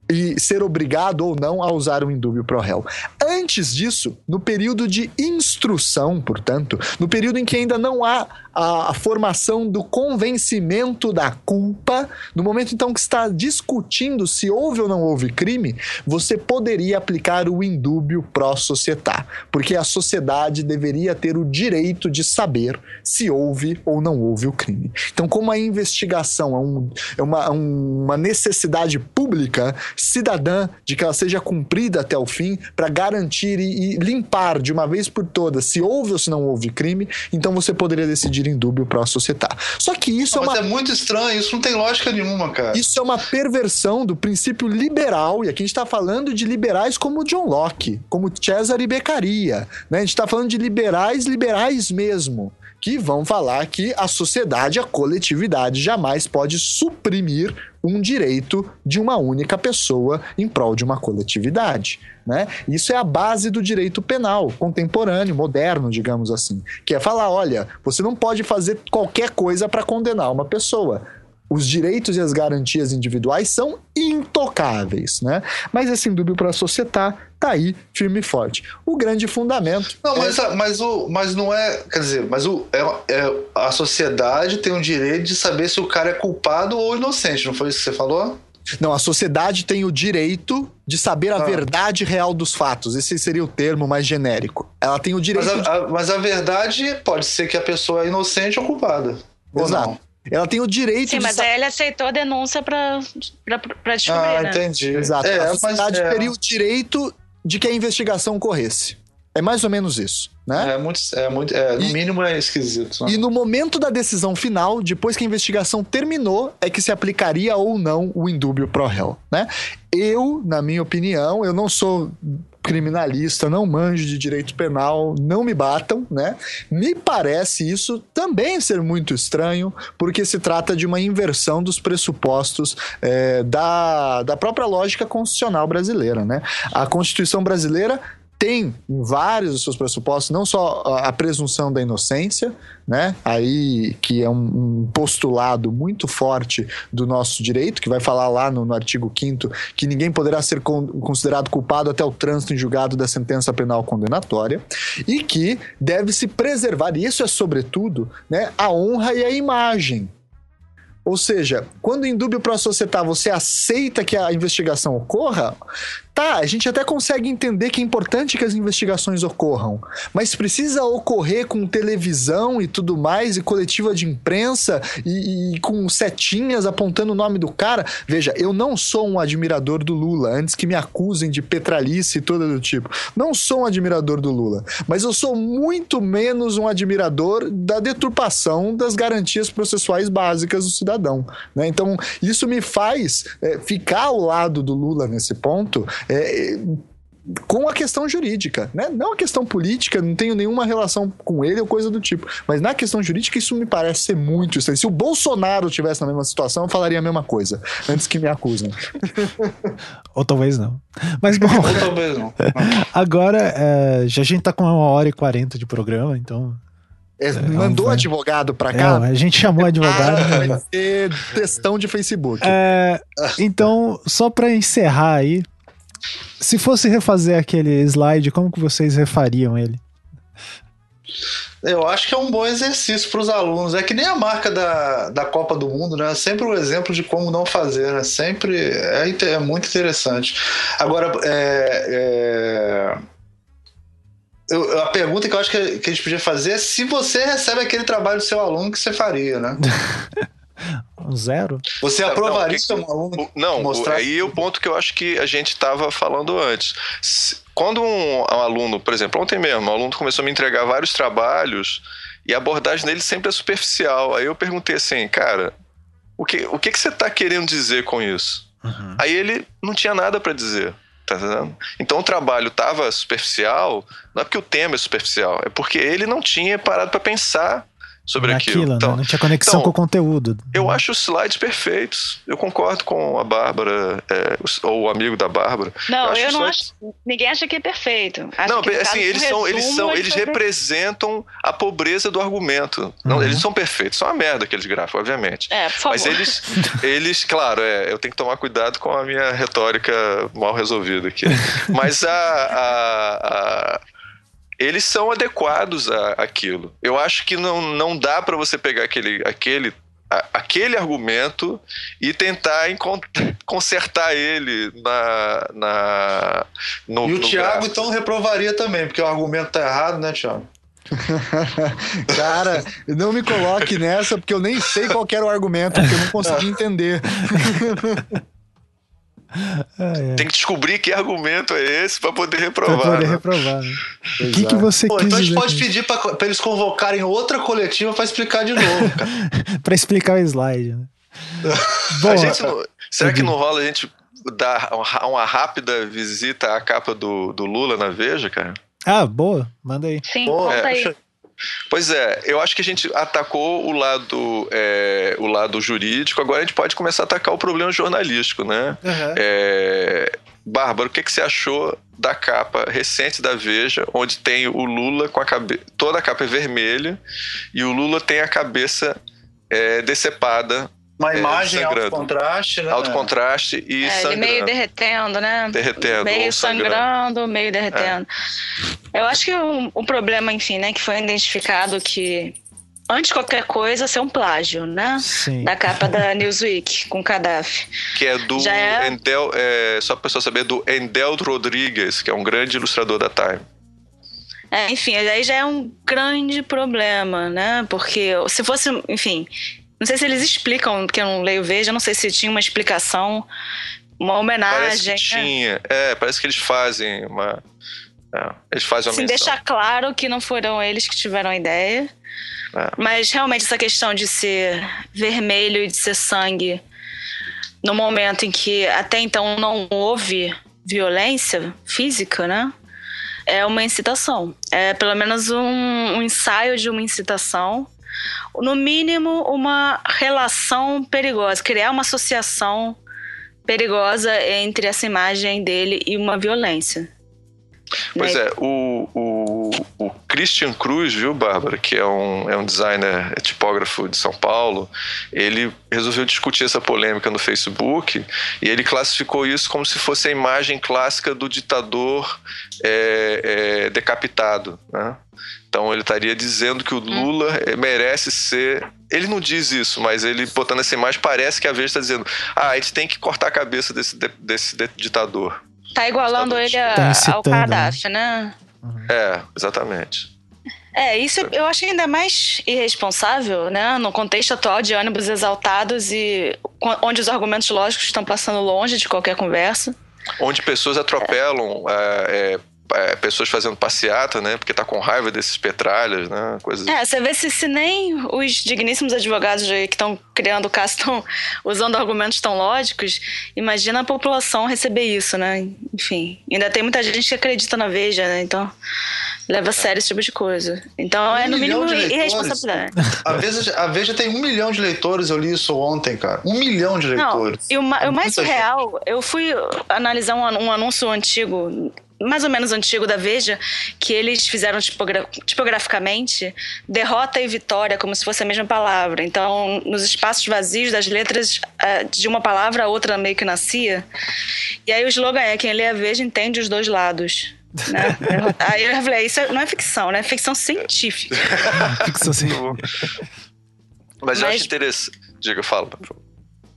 e ser obrigado ou não a usar o indúbio pro réu. Antes disso, no período de instrução, portanto, no período em que ainda não há a, formação do convencimento da culpa, no momento então que está discutindo se houve ou não houve crime, você poderia aplicar o indúbio pro societá, porque a sociedade deveria ter o direito de saber se houve ou não houve o crime. Então, como a investigação é, um, é uma, uma necessidade pública, cidadã, de que ela seja cumprida até o fim, para garantir e, e limpar de uma vez por todas se houve ou se não houve crime, então você poderia decidir em dúbio para societar. Só que isso é Mas é uma... é muito estranho, isso não tem lógica nenhuma, cara. Isso é uma perversão do princípio liberal, e aqui a gente está falando de liberais como John Locke, como Cesare Beccaria, né? A gente está falando de liberais, liberais mesmo que vão falar que a sociedade, a coletividade, jamais pode suprimir um direito de uma única pessoa em prol de uma coletividade. Né? Isso é a base do direito penal contemporâneo, moderno, digamos assim, que é falar: olha, você não pode fazer qualquer coisa para condenar uma pessoa os direitos e as garantias individuais são intocáveis, né? Mas esse indúbio para a sociedade tá aí firme e forte. O grande fundamento. Não, mas, é... mas, o, mas não é. Quer dizer, mas o, é, é, a sociedade tem o direito de saber se o cara é culpado ou inocente, não foi isso que você falou? Não, a sociedade tem o direito de saber a ah. verdade real dos fatos. Esse seria o termo mais genérico. Ela tem o direito. Mas a, a, mas a verdade pode ser que a pessoa é inocente ou culpada. Exato. Ou ela tem o direito Sim, de. mas aí ele aceitou a denúncia pra, pra, pra descobrir. Ah, né? entendi. Exato. É, a sociedade é... teria o direito de que a investigação corresse. É mais ou menos isso, né? É muito, é muito é, no e, mínimo é esquisito. Né? E no momento da decisão final, depois que a investigação terminou, é que se aplicaria ou não o indúbio pro réu, né? Eu, na minha opinião, eu não sou criminalista, não manjo de direito penal, não me batam, né? Me parece isso também ser muito estranho, porque se trata de uma inversão dos pressupostos é, da, da própria lógica constitucional brasileira, né? A Constituição brasileira tem em vários dos seus pressupostos não só a presunção da inocência, né? Aí que é um, postulado muito forte do nosso direito, que vai falar lá no, no artigo 5 que ninguém poderá ser considerado culpado até o trânsito em julgado da sentença penal condenatória, e que deve se preservar, e isso é sobretudo, né, a honra e a imagem ou seja, quando em dúbio para societar você aceita que a investigação ocorra, Tá, a gente até consegue entender que é importante que as investigações ocorram, mas precisa ocorrer com televisão e tudo mais, e coletiva de imprensa, e, e, com setinhas apontando o nome do cara. Veja, eu não sou um admirador do Lula, antes que me acusem de petralice e tudo do tipo. Não sou um admirador do Lula, mas eu sou muito menos um admirador da deturpação das garantias processuais básicas do cidadão. Né? Então, isso me faz é, ficar ao lado do Lula nesse ponto é, com a questão jurídica, né? Não a questão política, não tenho nenhuma relação com ele ou coisa do tipo. Mas na questão jurídica, isso me parece ser muito estranho. Se o Bolsonaro tivesse na mesma situação, eu falaria a mesma coisa, antes que me acusem. <laughs> ou talvez não. Mas bom. ou talvez não. <laughs> Agora, é, já a gente tá com uma hora e quarenta de programa, então é, mandou advogado pra cá? É, a gente chamou <laughs> advogado. Ah, vai ser textão de Facebook. É, então, só pra encerrar aí, se fosse refazer aquele slide, como que vocês refariam ele? Eu acho que é um bom exercício para os alunos. É que nem a marca da, da Copa do Mundo, né? Sempre um exemplo de como não fazer, né? Sempre é, é muito interessante. Agora, é, é... Eu, a pergunta que eu acho que, que a gente podia fazer é se você recebe aquele trabalho do seu aluno, que você faria, né? <laughs> Um zero? Você aprovaria não, um aluno? Não, mostrar aí é o ponto que eu acho que a gente estava falando antes. Quando um, um, aluno, por exemplo, ontem mesmo, um aluno começou a me entregar vários trabalhos e a abordagem dele sempre é superficial. Aí eu perguntei assim, cara, o que, o que, que você está querendo dizer com isso? Uhum. Aí ele não tinha nada para dizer. Tá? Então o trabalho estava superficial, não é porque o tema é superficial, é porque ele não tinha parado para pensar sobre naquilo, aquilo. né? Então, Não tinha conexão então, com o conteúdo. eu acho os slides perfeitos. Eu concordo com a Bárbara, é, ou o amigo da Bárbara. Não, eu, acho não slides- acho. Ninguém acha que é perfeito. Acho Não, assim, eles são, eles são, ele eles representam a pobreza do argumento. Não, Uhum. eles são perfeitos, são uma merda aqueles gráficos, obviamente. É, por favor. Mas eles, <laughs> eles, claro, é, eu tenho que tomar cuidado com a minha retórica mal resolvida aqui. Mas a, a- a- eles são adequados a aquilo. Eu acho que não, não dá para você pegar aquele, aquele, a- aquele argumento e tentar <laughs> consertar ele na, na no, E o no Thiago, gráfico. então, reprovaria também, porque o argumento tá errado, né, Thiago? <laughs> Cara, não me coloque nessa, porque eu nem sei qual que era o argumento, porque eu não consegui <laughs> entender. Tem que descobrir que argumento é esse para poder Pra reprovar. poder né? reprovar. Né? <laughs> O que, que você Pô, quis então a gente dizer pode pedir pra, pra eles convocarem outra coletiva pra explicar de novo, <laughs> pra explicar o slide, né? <laughs> Bom, A gente não- será que eu- não rola a gente dar uma, uma rápida visita à capa do, do Lula na Veja, cara? ah, boa, manda aí. Sim, Pô, conta é, aí. Pois é, eu acho que a gente atacou o lado, é, o lado jurídico, agora a gente pode começar a atacar o problema jornalístico, né? É, Bárbara, o que, que você achou da capa recente da Veja, onde tem o Lula com a cabeça. Toda a capa é vermelha e o Lula tem a cabeça é, decepada, Uma É, imagem alto sangrando. contraste, né? alto contraste e É, ele sangrando. meio derretendo, né? Derretendo, Meio ou sangrando. sangrando, meio derretendo. Eu acho que o, o problema, enfim, né, que foi identificado que, antes de qualquer coisa, ser um plágio, né? Sim. Da capa da Newsweek com Gaddafi. que é do Já é? Endel, é, só para o pessoal saber, do Endel Rodrigues, que é um grande ilustrador da Time. É, enfim, aí já é um grande problema, né? Porque se fosse, enfim, não sei se eles explicam, porque eu não leio Veja, não sei se tinha uma explicação, uma Parece homenagem. que né? tinha. É, parece que eles fazem uma. é, eles fazem uma menção. deixar claro que não foram eles que tiveram a ideia. É. Mas realmente essa questão de ser vermelho e de ser sangue no momento em que até então não houve violência física, né? É uma incitação. É pelo menos um, um ensaio de uma incitação. No mínimo, uma relação perigosa, criar uma associação perigosa entre essa imagem dele e uma violência. Pois né? é, o, o, o Christian Cruz, viu, Bárbara, que é um, é um designer é tipógrafo de São Paulo, ele resolveu discutir essa polêmica no Facebook e ele classificou isso como se fosse a imagem clássica do ditador é, é, decapitado, né? Então ele estaria dizendo que o Lula eh, merece ser. Ele não diz isso, mas ele botando essa imagem parece que a Veja está dizendo: ah, a gente tem que cortar a cabeça desse, de- desse de- ditador. Tá igualando ele a- Tá ao incitando, né? Né? É, exatamente. É, isso eu acho ainda mais irresponsável, né? No contexto atual de ônibus exaltados e onde os argumentos lógicos estão passando longe de qualquer conversa. Onde pessoas atropelam é, é, é, pessoas fazendo passeata, né? Porque tá com raiva desses petralhas, né? Coisas. É, você vê se, se nem os digníssimos advogados aí que estão criando o caso estão usando argumentos tão lógicos, imagina a população receber isso, né? Enfim, ainda tem muita gente que acredita na Veja, né? Então, leva a sério esse tipo de coisa. Então, é Um no milhão mínimo irresponsabilidade. A Veja, a Veja tem um milhão de leitores, eu li isso ontem, cara. Um milhão de Não, leitores. e o, ma- É o mais surreal, eu fui analisar um, um anúncio antigo, mais ou menos antigo da Veja, que eles fizeram tipogra- tipograficamente derrota e vitória, como se fosse a mesma palavra. Então, nos espaços vazios das letras ah, de uma palavra, a outra meio que nascia. E aí o slogan é: quem lê a Veja entende os dois lados. Né? <laughs> Aí eu falei: isso não é ficção, né? É ficção científica. <laughs> Ficção assim. Mas eu Mas- acho interessante. Diga, fala. por favor.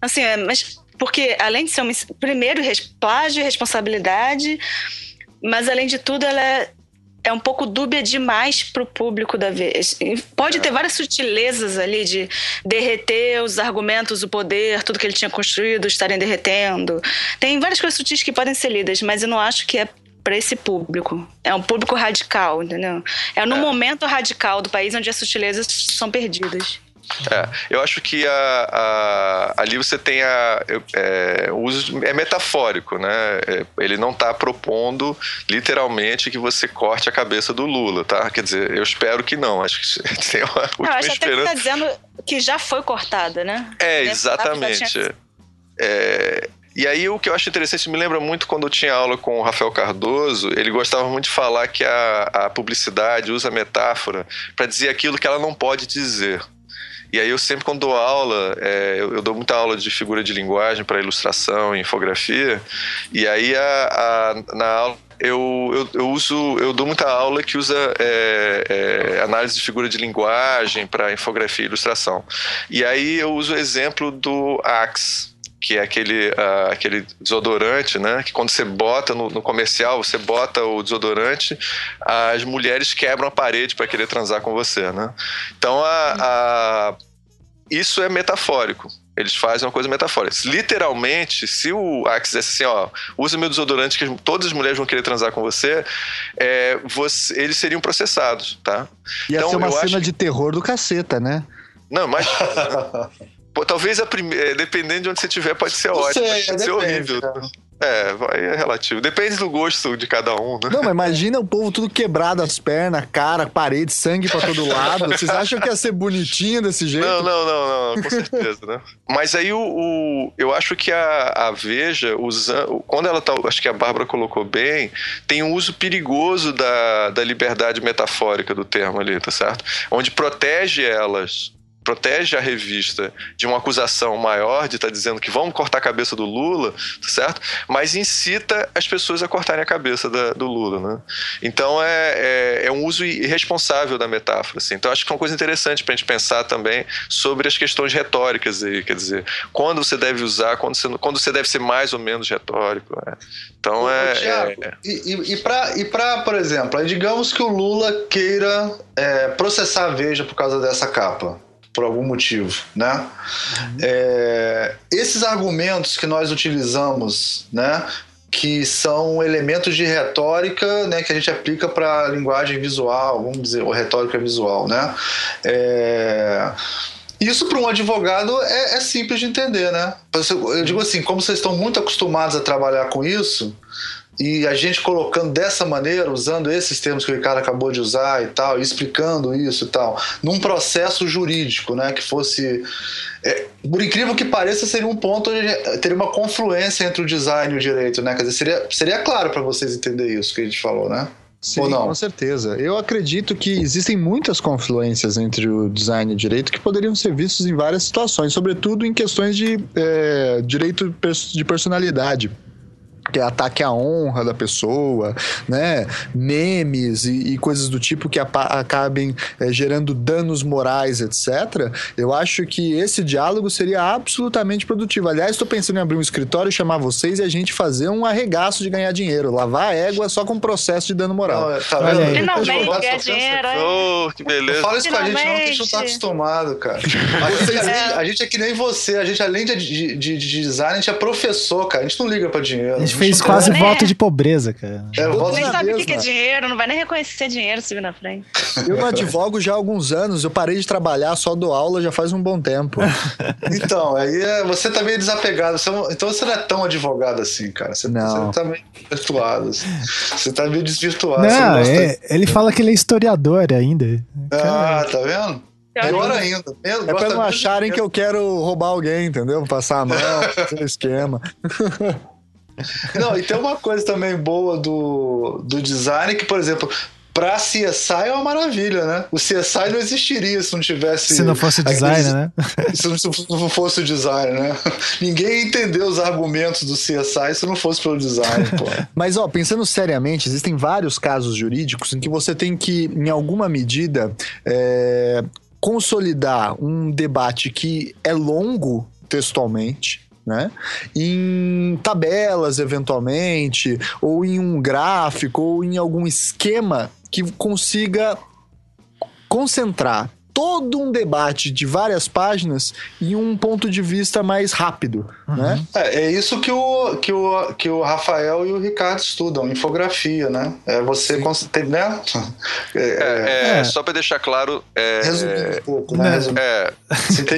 Assim, é, mas porque além de ser um, primeiro plágio e responsabilidade, mas além de tudo ela é, é um pouco dúbia demais pro público da vez. Pode ter várias sutilezas ali de derreter os argumentos, o poder, tudo que ele tinha construído estarem derretendo. Tem várias coisas sutis que podem ser lidas, mas eu não acho que é para esse público. É um público radical, entendeu? É no momento radical do país onde as sutilezas são perdidas. É, eu acho que a, a, ali você tem a, é, o uso é metafórico, né? É, ele não está propondo literalmente que você corte a cabeça do Lula, tá? Quer dizer, eu espero que não. Acho que <laughs> tem uma última Eu acho esperança. até que tá dizendo que já foi cortada, né? É, exatamente. É, e aí o que eu acho interessante, me lembra muito quando eu tinha aula com o Rafael Cardoso, ele gostava muito de falar que a, a publicidade usa metáfora para dizer aquilo que ela não pode dizer. E aí eu sempre quando dou aula, é, eu, eu dou muita aula de figura de linguagem para ilustração e infografia, e aí a, a- na aula eu, eu, eu uso, eu dou muita aula que usa é, é, análise de figura de linguagem para infografia e ilustração. E aí eu uso o exemplo do Axe, que é aquele, ah, aquele desodorante, né? Que quando você bota no, no comercial, você bota o desodorante, as mulheres quebram a parede para querer transar com você, né? Então a, a- isso é metafórico. Eles fazem uma coisa metafórica. Literalmente, se o Axe dissesse assim, ó, usa meu desodorante que todas as mulheres vão querer transar com você, é, você- eles seriam processados, tá? Ia Então, ser uma eu cena acho de terror do caceta, né? Não, mas. <laughs> Pô, talvez a primeira. Dependendo de onde você estiver, pode ser Não ótimo, sei, pode ser horrível. cara. É, vai, é relativo. Depende do gosto de cada um, né? Não, mas imagina o povo tudo quebrado, as pernas, cara, parede, sangue pra todo lado. Vocês acham que ia ser bonitinho desse jeito? Não, não, não, não, com certeza, né? Mas aí o, o- eu acho que a, a Veja, usa, quando ela tá, acho que a Bárbara colocou bem, tem um uso perigoso da, da liberdade metafórica do termo ali, tá certo? Onde protege elas, protege a revista de uma acusação maior de estar dizendo que vamos cortar a cabeça do Lula, tá certo? Mas incita as pessoas a cortarem a cabeça da- do Lula, né? Então é, é, é um uso irresponsável da metáfora. Assim. Então acho que é uma coisa interessante para a gente pensar também sobre as questões retóricas aí, quer dizer, quando você deve usar, quando você, quando você deve ser mais ou menos retórico. né? Então Ô, é, Thiago, é- E, e, e para, por exemplo, digamos que o Lula queira é, processar a Veja por causa dessa capa, por algum motivo, né? É, esses argumentos que nós utilizamos, né? Que são elementos de retórica, né? Que a gente aplica para linguagem visual, vamos dizer, ou retórica visual, né? É, isso para um advogado é, é simples de entender, né? Eu digo assim, como vocês estão muito acostumados a trabalhar com isso, e a gente colocando dessa maneira, usando esses termos que o Ricardo acabou de usar e tal, e explicando isso e tal, num processo jurídico, né, que fosse. é, por incrível que pareça, seria um ponto onde teria uma confluência entre o design e o direito, né? Quer dizer, seria, seria claro para vocês entenderem isso que a gente falou, né? Sim, Ou não? com certeza. Eu acredito que existem muitas confluências entre o design e o direito que poderiam ser vistos em várias situações, sobretudo em questões de é, direito de personalidade. Que é ataque à honra da pessoa, né? Memes e, e coisas do tipo que acabem é, gerando danos morais, etc. Eu acho que esse diálogo seria absolutamente produtivo. Aliás, estou pensando em abrir um escritório, chamar vocês e a gente fazer um arregaço de ganhar dinheiro, lavar a égua só com processo de dano moral. Não, tá Olha vendo? Finalmente ganhar dinheiro? Oh, que beleza. fala isso com a gente, não, que a gente não tá Finalmente. acostumado, cara. <laughs> A gente, é que nem- a gente é que nem você, a gente, além de, de, de- de design, a gente é professor, cara. A gente não liga pra dinheiro. A gente fez quase né? voto de pobreza, cara. É, Nem sabe o que que é dinheiro, não vai nem reconhecer dinheiro se vir na frente. Eu não advogo já há alguns anos, eu parei de trabalhar, só dou aula já faz um bom tempo. <laughs> Então, aí é- você tá meio desapegado. Você então você não é tão advogado assim, cara. Você, Não. você tá meio desvirtuado. assim. Você tá meio desvirtuado. Não, é- ele fala que ele é historiador ainda. Ah, tá vendo? Pior ainda. É pra não acharem que eu quero roubar alguém, entendeu? Passar a mão, <laughs> fazer um esquema. Não, e tem uma coisa também boa do, do design que, por exemplo, pra CSI é uma maravilha, né? O CSI não existiria se não tivesse. Se não fosse design, aqueles- né? <laughs> Se não, se não fosse o design, né? Ninguém entendeu os argumentos do CSI se não fosse pelo design, pô. <laughs> Mas, ó, pensando seriamente, existem vários casos jurídicos em que você tem que, em alguma medida, é, consolidar um debate que é longo textualmente. Né? Em tabelas, eventualmente, ou em um gráfico, ou em algum esquema que consiga concentrar todo um debate de várias páginas em um ponto de vista mais rápido. Uhum. Né? É, é, isso que o, que, o, que o Rafael e o Ricardo estudam, infografia, né? É você tem, né? É, é, é, é. Só para deixar claro. É, Resumindo um pouco, né? Resumindo. É,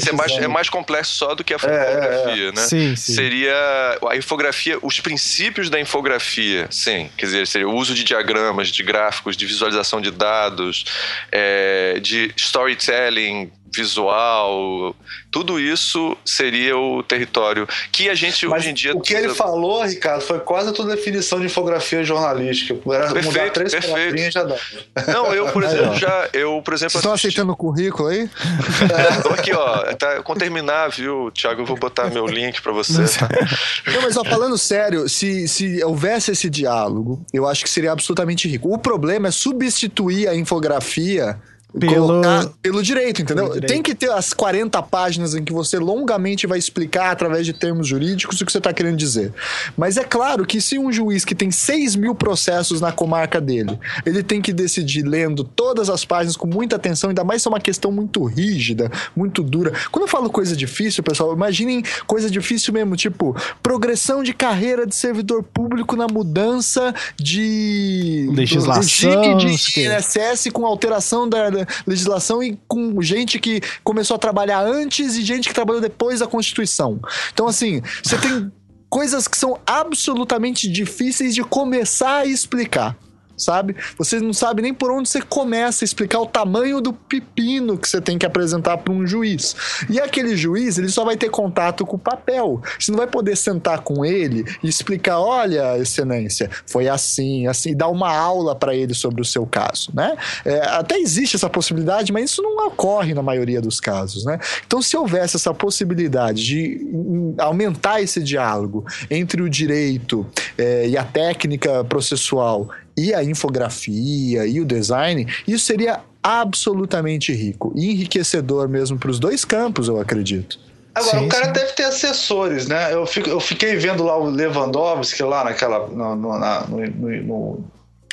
é, mais, é mais complexo só do que a infografia, né? Sim, sim. Seria a infografia, os princípios da infografia, sim. Quer dizer, seria o uso de diagramas, de gráficos, de visualização de dados, de storytelling, visual, tudo isso seria o território que a gente Mas hoje em dia. O que ele falou, Ricardo, foi quase a tua definição de infografia jornalística. Era perfeito, mudar três perfeito. já dá. Não, eu, por <laughs> exemplo, já. Eu, por exemplo. Vocês estão aceitando o currículo aí? <laughs> É, aqui, ó. Tá, quando terminar, viu, Thiago, eu vou botar meu link para você. Tá? Não, mas ó, falando sério, se, se houvesse esse diálogo, eu acho que seria absolutamente rico. O problema é substituir a infografia pelo... pelo direito, entendeu? Pelo direito. Tem que ter as 40 páginas em que você longamente vai explicar através de termos jurídicos o que você está querendo dizer. Mas é claro que se um juiz que tem 6 mil processos na comarca dele, ele tem que decidir lendo todas as páginas com muita atenção, ainda mais se é uma questão muito rígida, muito dura. Quando eu falo coisa difícil, pessoal, imaginem coisa difícil mesmo, tipo progressão de carreira de servidor público na mudança de legislação de INSS com alteração da legislação e com gente que começou a trabalhar antes e gente que trabalhou depois da Constituição. Então, assim, você tem coisas que são absolutamente difíceis de começar a explicar sabe? Você não sabe nem por onde você começa a explicar o tamanho do pepino que você tem que apresentar para um juiz. E aquele juiz, ele só vai ter contato com o papel. Você não vai poder sentar com ele e explicar, olha, excelência, foi assim, assim, dar uma aula para ele sobre o seu caso, né? É, até existe essa possibilidade, mas isso não ocorre na maioria dos casos, né? Então, se houvesse essa possibilidade de aumentar esse diálogo entre o direito é, e a técnica processual e a infografia e o design, isso seria absolutamente rico e enriquecedor mesmo para os dois campos, eu acredito. Agora, sim, o cara sim. deve ter assessores, né? Eu, fico, eu fiquei vendo lá o Lewandowski lá naquela. No, no, na, no, no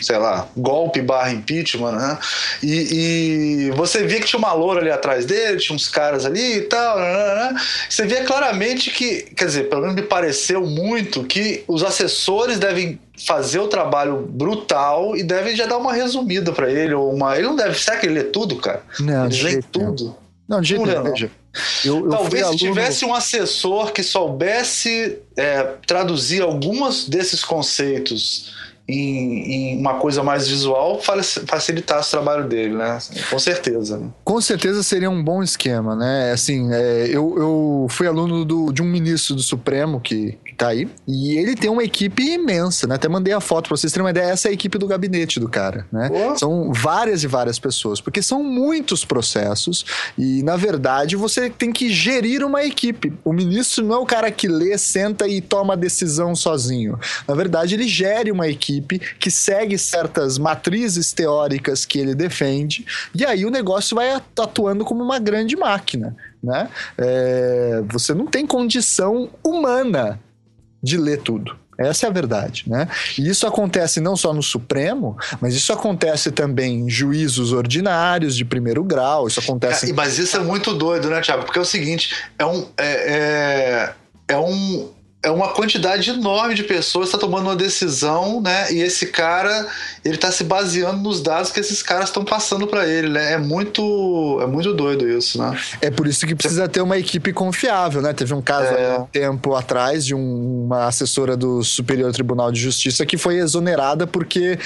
sei lá, golpe barra impeachment, né? E, e, você via que tinha uma loura ali atrás dele, tinha uns caras ali e tal, né? né, né. Você via claramente que, quer dizer, pelo menos me pareceu muito que os assessores devem fazer o trabalho brutal e devem já dar uma resumida para ele ou uma, ele não deve, será que ele lê tudo, cara? Não, ele lê tudo. Não, de jeito nenhum, veja. Eu, eu Talvez se aluno... tivesse um assessor que soubesse é, traduzir alguns desses conceitos em, em, uma coisa mais visual facilitasse o trabalho dele, né? Com certeza. Né? Com certeza seria um bom esquema, né? Assim, é, eu, eu fui aluno do, de um ministro do Supremo que, que tá aí, e ele tem uma equipe imensa, né? Até mandei a foto pra vocês terem uma ideia. Essa é a equipe do gabinete do cara, né? São várias e várias pessoas, porque são muitos processos e, na verdade, você tem que gerir uma equipe. O ministro não é o cara que lê, senta e toma a decisão sozinho. Na verdade, ele gere uma equipe equipe que segue certas matrizes teóricas que ele defende, e aí o negócio vai atuando como uma grande máquina. Né? É, você não tem condição humana de ler tudo. Essa é a verdade, né? E isso acontece não só no Supremo, mas isso acontece também em juízos ordinários de primeiro grau. Isso acontece. Mas isso é muito doido, né, Tiago? Porque é o seguinte: é um, é, é, é um, é uma quantidade enorme de pessoas está tomando uma decisão, né? E esse cara, ele está se baseando nos dados que esses caras estão passando para ele, né? É muito, é muito doido isso, né? É por isso que precisa ter uma equipe confiável, né? Teve um caso é. há um tempo atrás de um, uma assessora do Superior Tribunal de Justiça que foi exonerada porque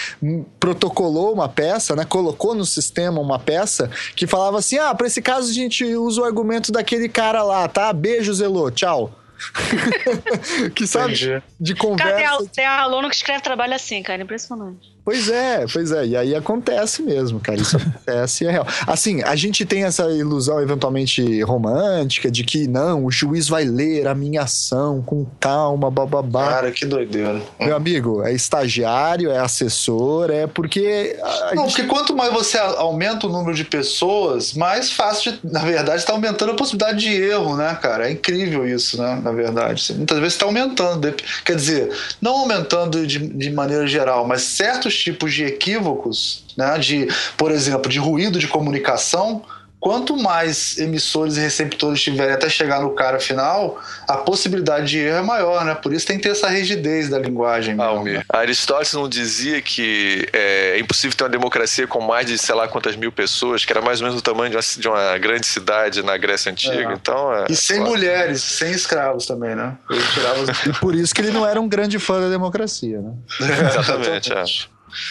protocolou uma peça, né? Colocou no sistema uma peça que falava assim: "Ah, para esse caso a gente usa o argumento daquele cara lá, tá? Beijo, Zelô, tchau". <laughs> que sabe Entendi. de conversa. Cara, tem, tem aluno que escreve trabalho assim, cara, impressionante. Pois é, pois é. E aí acontece mesmo, cara. Isso acontece e é real. Assim, a gente tem essa ilusão eventualmente romântica de que não, o juiz vai ler a minha ação com calma, bababá. Cara, que doideira. Meu amigo, é estagiário, é assessor, é porque. Não, gente... porque quanto mais você aumenta o número de pessoas, mais fácil, de, na verdade, está aumentando a possibilidade de erro, né, cara? É incrível isso, né? Na verdade. Muitas vezes está aumentando. Quer dizer, não aumentando de, de maneira geral, mas certos tipos de equívocos, né, de, por exemplo, de ruído de comunicação, quanto mais emissores e receptores tiverem até chegar no cara final, a possibilidade de erro é maior, né? Por isso tem que ter essa rigidez da linguagem. Ah, Almir, né? Aristóteles não dizia que é, é, impossível ter uma democracia com mais de sei lá quantas mil pessoas, que era mais ou menos o tamanho de uma, de uma grande cidade na Grécia Antiga. É. Então, é, e sem claro. mulheres, sem escravos também, né? Tirava... e por isso que ele não era um grande fã da democracia, né? <laughs> Exatamente, é.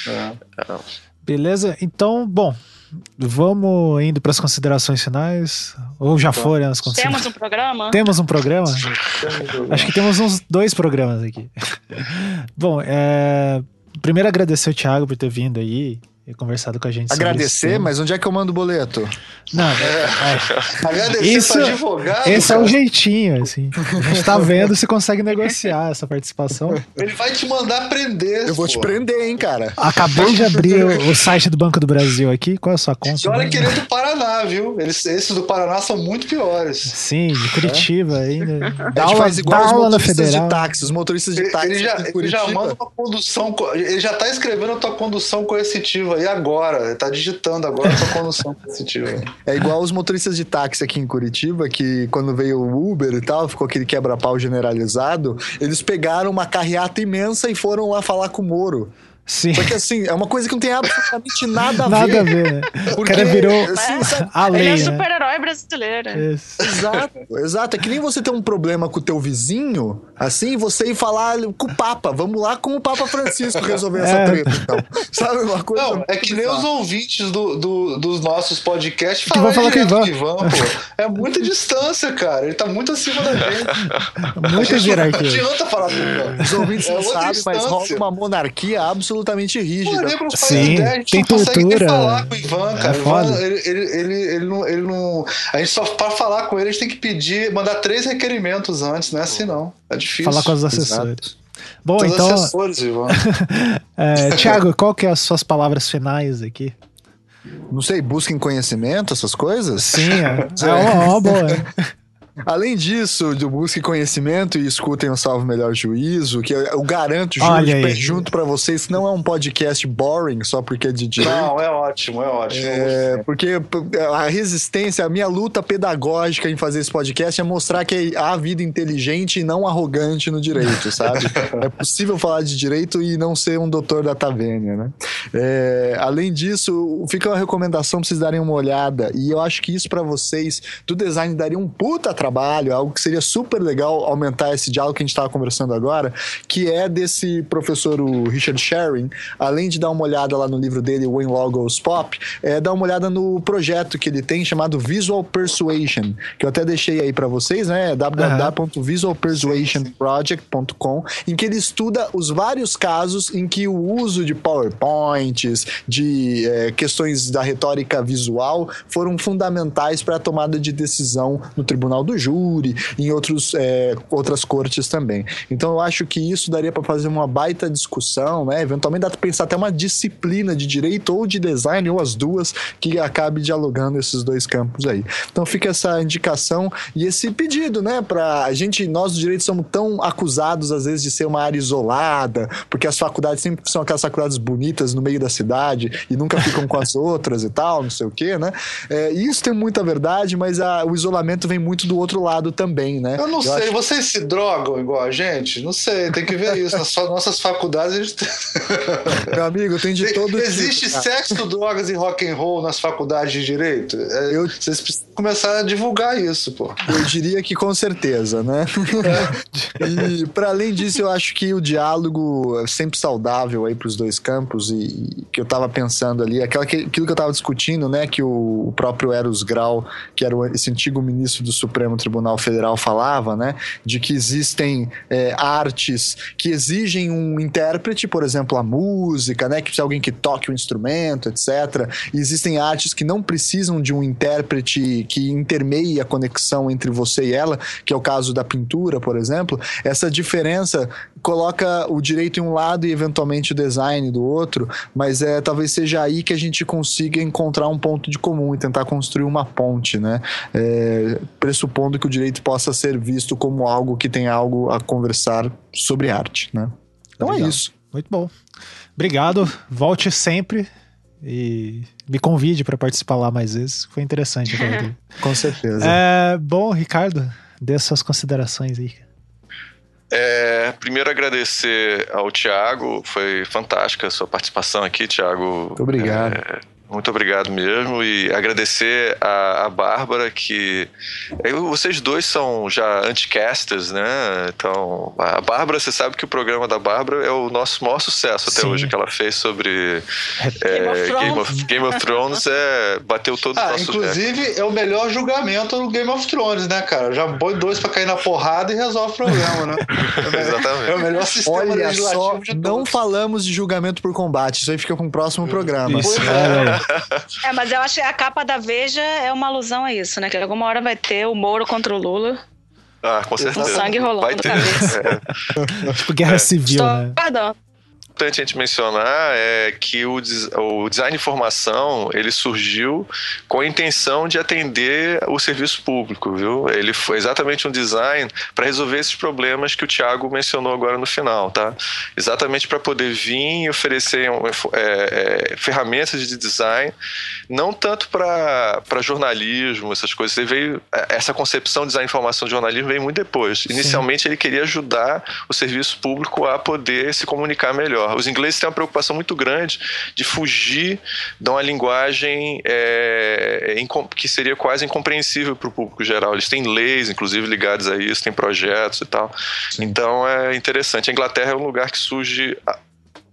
É. Beleza? Então, bom, Vamos indo para as considerações finais? Ou já foram as considerações? Temos um programa? Temos um programa? Acho que temos uns dois programas aqui. <laughs> Bom, é... primeiro agradecer o Thiago por ter vindo aí conversado com a gente. Agradecer, mas onde é que eu mando o boleto? Não, é, é. <laughs> Agradecer isso, advogado. Esse cara. é o jeitinho, assim. A gente tá vendo se consegue negociar essa participação. Ele vai te mandar prender. Eu vou pô. te prender, hein, cara. Acabei de abrir o, o, site do Banco do Brasil aqui. Qual é a sua conta? E olha que ele é do Paraná, viu? Eles, esses do Paraná são muito piores. Sim, de Curitiba é. ainda. Dá aula, faz igual dá aula na federal. de táxi, os motoristas de táxi. Ele já, ele já manda uma condução. Ele já tá escrevendo a tua condução coercitiva aí agora tá digitando agora com condução positiva. É igual os motoristas de táxi aqui em Curitiba, que quando veio o Uber e tal, ficou aquele quebra-pau generalizado, eles pegaram uma carreata imensa e foram lá falar com o Moro. Sim. Só que assim, é uma coisa que não tem absolutamente <laughs> nada a ver. Nada a ver, né? Porque, o cara virou assim, a lei, Ele é né? super-herói brasileiro. Exato, exato. É que nem você ter um problema com o teu vizinho, assim, você ir falar com o Papa. Vamos lá com o Papa Francisco resolver essa é. treta, então. Sabe uma coisa? Não, é que nem os ouvintes do, do, dos nossos podcasts que vão falar com o Ivan. Ivan pô. É muita distância, cara. Ele tá muito acima da gente. Muita hierarquia. Não adianta falar com o Ivan. Os ouvintes é não sabem, mas rola uma monarquia absolutamente absolutamente rígida. Pô, Sim, ideia, tem tortura. falar com o Ivan, cara. É Ivan, ele, ele, ele, ele, não, ele não. A gente só para falar com ele, a gente tem que pedir, mandar três requerimentos antes, não é assim não. É difícil. Falar com os assessores. Exato. Bom, Todos então. Assessores, Ivan. <laughs> é, Tiago, <laughs> qual que é as suas palavras finais aqui? Não sei, busquem conhecimento, essas coisas? Sim, é, <laughs> é uma, uma boa. Além disso, do busque conhecimento e escutem o Salvo Melhor Juízo, que eu, garanto, juro, junto para vocês, não é um podcast boring só porque é de direito. Não, é ótimo, é ótimo. É, porque a resistência, a minha luta pedagógica em fazer esse podcast é mostrar que há vida inteligente e não arrogante no direito, <laughs> sabe? é possível falar de direito e não ser um doutor da Tavênia, né? É, além disso, fica uma recomendação pra vocês darem uma olhada, e eu acho que isso para vocês do design daria um puta trabalho, algo que seria super legal aumentar esse diálogo que a gente estava conversando agora, que é desse professor o Richard Sherring, além de dar uma olhada lá no livro dele, When Logos Pop, é dar uma olhada no projeto que ele tem chamado Visual Persuasion, que eu até deixei aí para vocês, né? www.visualpersuasionproject.com, em que ele estuda os vários casos em que o uso de PowerPoints, de é, questões da retórica visual foram fundamentais para a tomada de decisão no tribunal do do júri, em outros, é, outras cortes também. Então eu acho que isso daria para fazer uma baita discussão, né? Eventualmente dá para pensar até uma disciplina de direito ou de design, ou as duas, que acabe dialogando esses dois campos aí. Então fica essa indicação e esse pedido, né? Pra a gente, nós do direito somos tão acusados às vezes de ser uma área isolada, porque as faculdades sempre são aquelas faculdades bonitas no meio da cidade e nunca ficam com as <laughs> outras e tal, não sei o quê, né? É, isso tem muita verdade, mas a, o isolamento vem muito do outro lado também, né? Eu não eu sei, acho... vocês se drogam igual a gente? Não sei, tem que ver isso. Nas nossas faculdades a gente <laughs> Meu amigo, tem de todo Existe tipo, sexo, drogas e rock and roll nas faculdades de direito? É, eu... Vocês precisam começar a divulgar isso, pô. Eu diria que com certeza, né? É. <laughs> e para além disso, eu acho que o diálogo é sempre saudável aí pros dois campos e, e que eu tava pensando ali, aquela que, aquilo que eu tava discutindo, né, que o, o próprio Eros Grau, que era esse antigo ministro do Supremo Supremo Tribunal Federal falava, né, de que existem é, artes que exigem um intérprete, por exemplo, a música, né, que precisa alguém que toque o instrumento, etc. E existem artes que não precisam de um intérprete que intermeie a conexão entre você e ela, que é o caso da pintura, por exemplo. Essa diferença coloca o direito em um lado e eventualmente o design do outro, mas é talvez seja aí que a gente consiga encontrar um ponto de comum e tentar construir uma ponte, né? É, pressupondo que o direito possa ser visto como algo que tem algo a conversar sobre arte, né? Então é Legal. é isso. Muito bom. Obrigado. Volte sempre. e me convide para participar lá mais vezes. Foi interessante. <laughs> Com certeza. É, bom, Ricardo, dê suas considerações aí. É, primeiro agradecer ao Thiago, foi fantástica a sua participação aqui, Thiago. Muito obrigado. É, muito obrigado mesmo. E agradecer a, a Bárbara, que. Eu, vocês dois são já anticasters, né? Então, a Bárbara, você sabe que o programa da Bárbara é o nosso maior sucesso até Sim. hoje, que ela fez sobre Game, of, é, Game, of, Game of Thrones. É, bateu todo ah, o nosso Inclusive, é o melhor julgamento do Game of Thrones, né, cara? Já põe dois pra cair na porrada e resolve o problema, né? <laughs> Exatamente. É o melhor sistema Olha legislativo só, de Não falamos de julgamento por combate, isso aí fica com o próximo programa. Isso, é. <laughs> É, mas eu acho que a capa da Veja é uma alusão a isso, né? Que alguma hora vai ter o Moro contra o Lula. Ah, com certeza. Com sangue rolando vai ter. <laughs> É. tipo guerra é. civil, Estou né? Perdão importante a gente mencionar é que o, o design de informação ele surgiu com a intenção de atender o serviço público, viu? Ele foi exatamente um design para resolver esses problemas que o Thiago mencionou agora no final, tá? Exatamente para poder vir e oferecer é, é, ferramentas de design, não tanto para jornalismo, essas coisas. Ele veio, é, essa concepção de design de informação de jornalismo veio muito depois. Inicialmente Sim. ele queria ajudar o serviço público a poder se comunicar melhor. Os ingleses têm uma preocupação muito grande de fugir de uma linguagem é, que seria quase incompreensível para o público geral. Eles têm leis, inclusive, ligadas a isso, têm projetos e tal. Sim. Então é interessante. A Inglaterra é um lugar que surge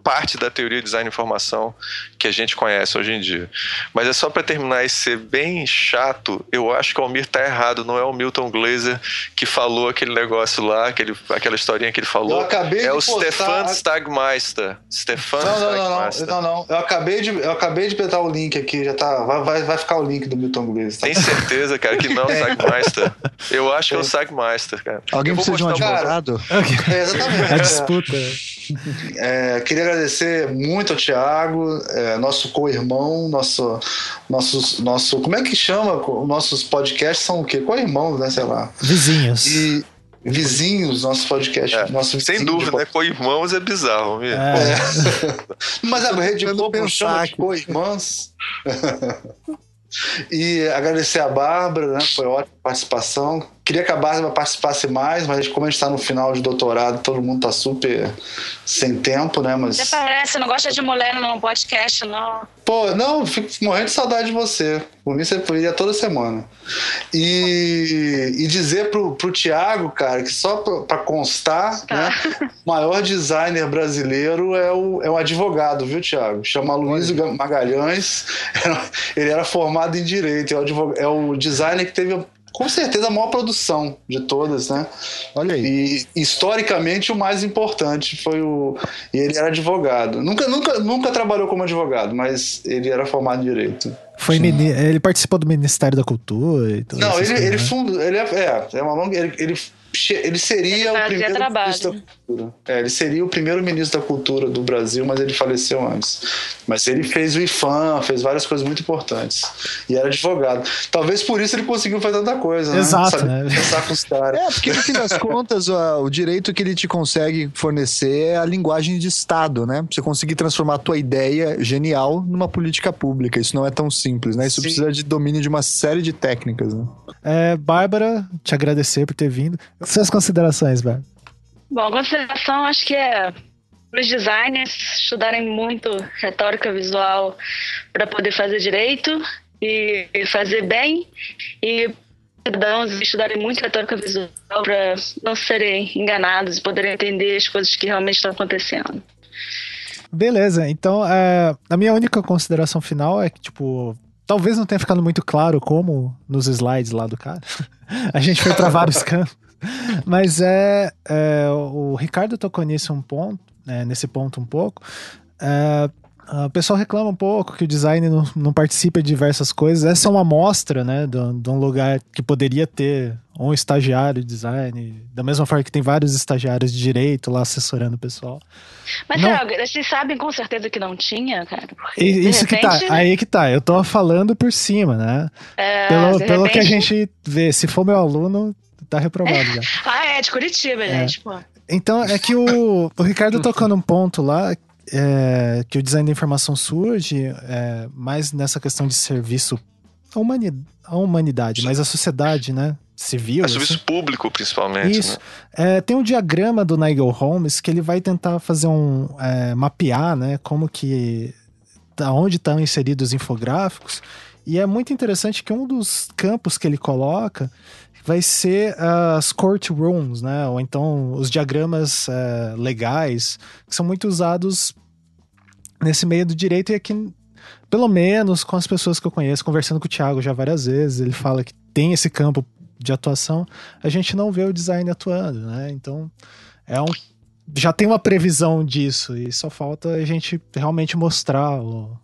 parte da teoria de design de informação que a gente conhece hoje em dia. Mas é só para terminar e ser bem chato, eu acho que o Almir tá errado, não é o Milton Glaser que falou aquele negócio lá, aquele, aquela historinha que ele falou. Eu acabei é de o Stefan Stagmeister. Stefan não, não, Stagmeister. Não, não, não, Eu acabei de, eu acabei de botar o link aqui, já tá. Vai, vai, vai ficar o link do Milton Glaser. Tá? Tem certeza, cara, que não é o <laughs> Stagmeister? Eu acho que é o Stagmeister, cara. Alguém precisa de um advogado? <laughs> É, exatamente. A disputa. É, queria agradecer muito ao Thiago, é, nosso co-irmão, nosso, nosso, nosso. Como é que chama? Nossos podcasts são o quê? Co-irmãos, né? Sei lá. Vizinhos. E vizinhos, nosso podcast. É, nosso sem dúvida, né? Co-irmãos é bizarro mesmo. É. <laughs> Mas a rede Globo chama de co-irmãs. <laughs> E agradecer a Bárbara, né? Foi ótima participação. Queria que a Bárbara participasse mais, mas como a gente está no final de doutorado, todo mundo está super sem tempo, né? Mas... Você parece, não gosta de mulher no podcast, não. Pô, não, fico morrendo de saudade de você. Por mim, você podia toda semana. E, e dizer pro, pro Tiago, cara, que só para constar, tá. né? O maior designer brasileiro é o, é o advogado, viu, Tiago? Chama Luiz Magalhães. <laughs> Ele era formado em direito. É o, advogado, é o designer que teve com certeza a maior produção de todas, né? Olha aí. E historicamente o mais importante foi o. E ele era advogado. Nunca, nunca, nunca trabalhou como advogado, mas ele era formado em direito. Foi mini... Ele participou do Ministério da Cultura e tudo Não, ele, ele fundou. Ele é, é, é uma longa. Ele, ele ele seria ele o primeiro trabalho. ministro da cultura. É, ele seria o primeiro ministro da cultura do Brasil, mas ele faleceu antes. Mas ele fez o IFAM, fez várias coisas muito importantes. E era advogado. Talvez por isso ele conseguiu fazer tanta coisa, né? Exato, né? Pensar com os caras. É, porque no fim das <laughs> contas, o, o direito que ele te consegue fornecer é a linguagem de Estado, né? Você conseguir transformar a tua ideia genial numa política pública. Isso não é tão simples, né? Isso Sim. precisa de domínio de uma série de técnicas, né? É, Bárbara, te agradecer por ter vindo. Suas considerações, Bárbara? Bom, consideração acho que é os designers estudarem muito retórica visual para poder fazer direito e fazer bem e cidadãos estudarem muito retórica visual para não serem enganados e poderem entender as coisas que realmente estão acontecendo. Beleza, então é, a minha única consideração final é que, tipo, talvez não tenha ficado muito claro como nos slides lá do cara. <laughs> a gente foi para vários <laughs> campos. <laughs> Mas é, é, o Ricardo tocou nisso um ponto, né, nesse ponto um pouco. É, o pessoal reclama um pouco que o design não, não participa de diversas coisas. Essa é uma amostra, né, de, de, um lugar que poderia ter um estagiário de design, da mesma forma que tem vários estagiários de direito lá assessorando o pessoal. Mas não, vocês sabem com certeza que não tinha, cara? Isso repente, que tá, aí que tá. Eu tô falando por cima, né? É, pelo, pelo repente... que a gente vê. Se for meu aluno, tá reprovado já. <laughs> ah, é, de Curitiba, é. gente, pô. Então, é que o, o Ricardo tocou num ponto lá é, que o design da informação surge é, mais nessa questão de serviço à humanidade, à humanidade mas à sociedade, né? Civil. É serviço assim. público, principalmente. Isso. Né? É, tem um diagrama do Nigel Holmes que ele vai tentar fazer um. É, mapear, né? Como que. onde estão inseridos os infográficos. E é muito interessante que um dos campos que ele coloca vai ser as courtrooms, né? Ou então os diagramas uh, legais, que são muito usados nesse meio do direito e aqui, pelo menos com as pessoas que eu conheço, conversando com o Thiago já várias vezes, ele fala que tem esse campo de atuação, a gente não vê o design atuando, né? Então, é um já tem uma previsão disso e só falta a gente realmente mostrar o,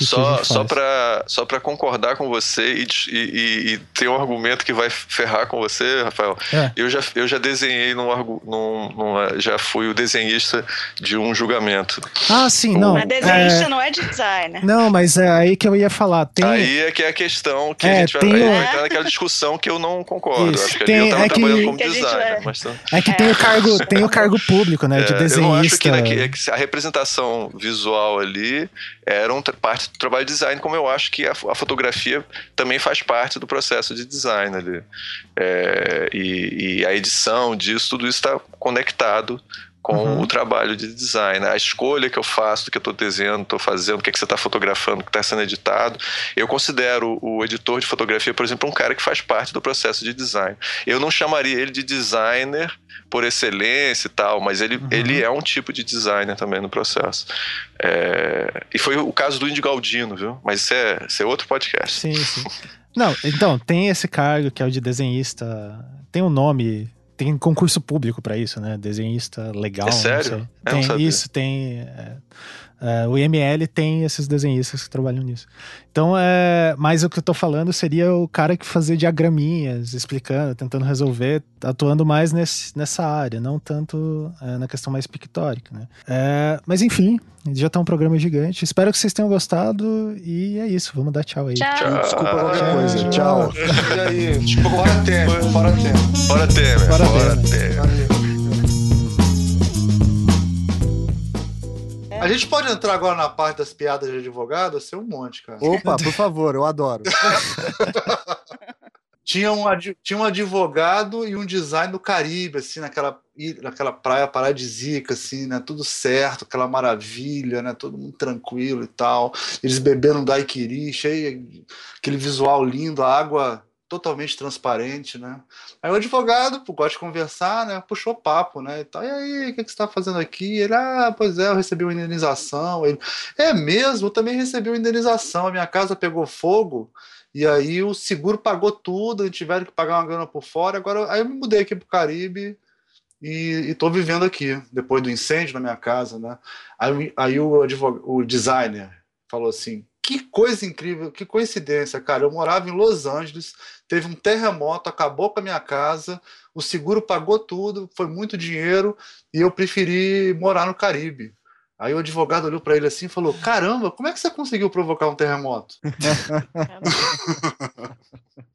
só que só para só para concordar com você e, e, e, ter um argumento que vai ferrar com você, Rafael. É. Eu já eu já desenhei num, num, num, já fui o desenhista de um julgamento. Ah, sim, não. Mas desenhista é... não é designer. Não, mas é aí que eu ia falar. Tem... Aí é que é a questão que é, a gente vai, vai entrar naquela discussão que eu não concordo. Isso, acho que tem, eu tava é trabalhando que, como designer. Vai... Mas, é que tem o cargo tem o cargo público, né, de desenhista. É, eu acho que, né, que a representação visual ali era um parte do trabalho de design, como eu acho que a, a fotografia também faz parte do processo de design ali. É, e, e, a edição disso, tudo isso está conectado com uhum. o trabalho de design. A escolha que eu faço do que eu estou desenhando, estou fazendo, o que, é que você está fotografando, o que está sendo editado. Eu considero o editor de fotografia, por exemplo, um cara que faz parte do processo de design. Eu não chamaria ele de designer por excelência e tal, mas ele, uhum. ele é um tipo de designer também no processo. É, e foi o caso do Indy Galdino, viu? Mas isso é, isso é outro podcast. Sim, sim. Não, então, tem esse cargo que é o de desenhista. Tem um nome tem concurso público para isso, né? Desenhista legal. É sério? Tem isso, tem. É, é, o IML tem esses desenhistas que trabalham nisso. Então, é, mas o que eu tô falando seria o cara que fazia diagraminhas, explicando, tentando resolver, atuando mais nesse, nessa área, não tanto é, na questão mais pictórica, né? É, mas enfim, já tá um programa gigante. Espero que vocês tenham gostado e é isso. Vamos dar tchau aí. Tchau. tchau. Desculpa qualquer coisa. Tchau. E aí? Desculpa, bora Temer. Bora Temer. Bora Temer. Bora Temer. A gente pode entrar agora na parte das piadas de advogado? Ser um monte, cara. Opa, por favor, eu adoro. <laughs> tinha, um, tinha um advogado e um design no Caribe, assim, naquela, naquela praia paradisíaca, assim, né? Tudo certo, aquela maravilha, né? Todo mundo tranquilo e tal. Eles bebendo daiquiri, cheio, aquele visual lindo, a água totalmente transparente, né? Aí o advogado, pô, gosta de conversar, né? Puxou papo, né? E, tal. e aí, o que, que você está fazendo aqui? Ele, ah, pois é, eu recebi uma indenização. Ele, é mesmo, eu também recebi uma indenização. A minha casa pegou fogo e aí o seguro pagou tudo, tiveram que pagar uma grana por fora. Agora, aí eu me mudei aqui para o Caribe e estou vivendo aqui, depois do incêndio na minha casa, né? Aí, aí o, advogado, o designer falou assim, que coisa incrível, que coincidência, cara. Eu morava em Los Angeles, teve um terremoto, acabou com a minha casa, o seguro pagou tudo, foi muito dinheiro e eu preferi morar no Caribe. Aí o advogado olhou para ele assim e falou: Caramba, como é que você conseguiu provocar um terremoto? <laughs> <laughs>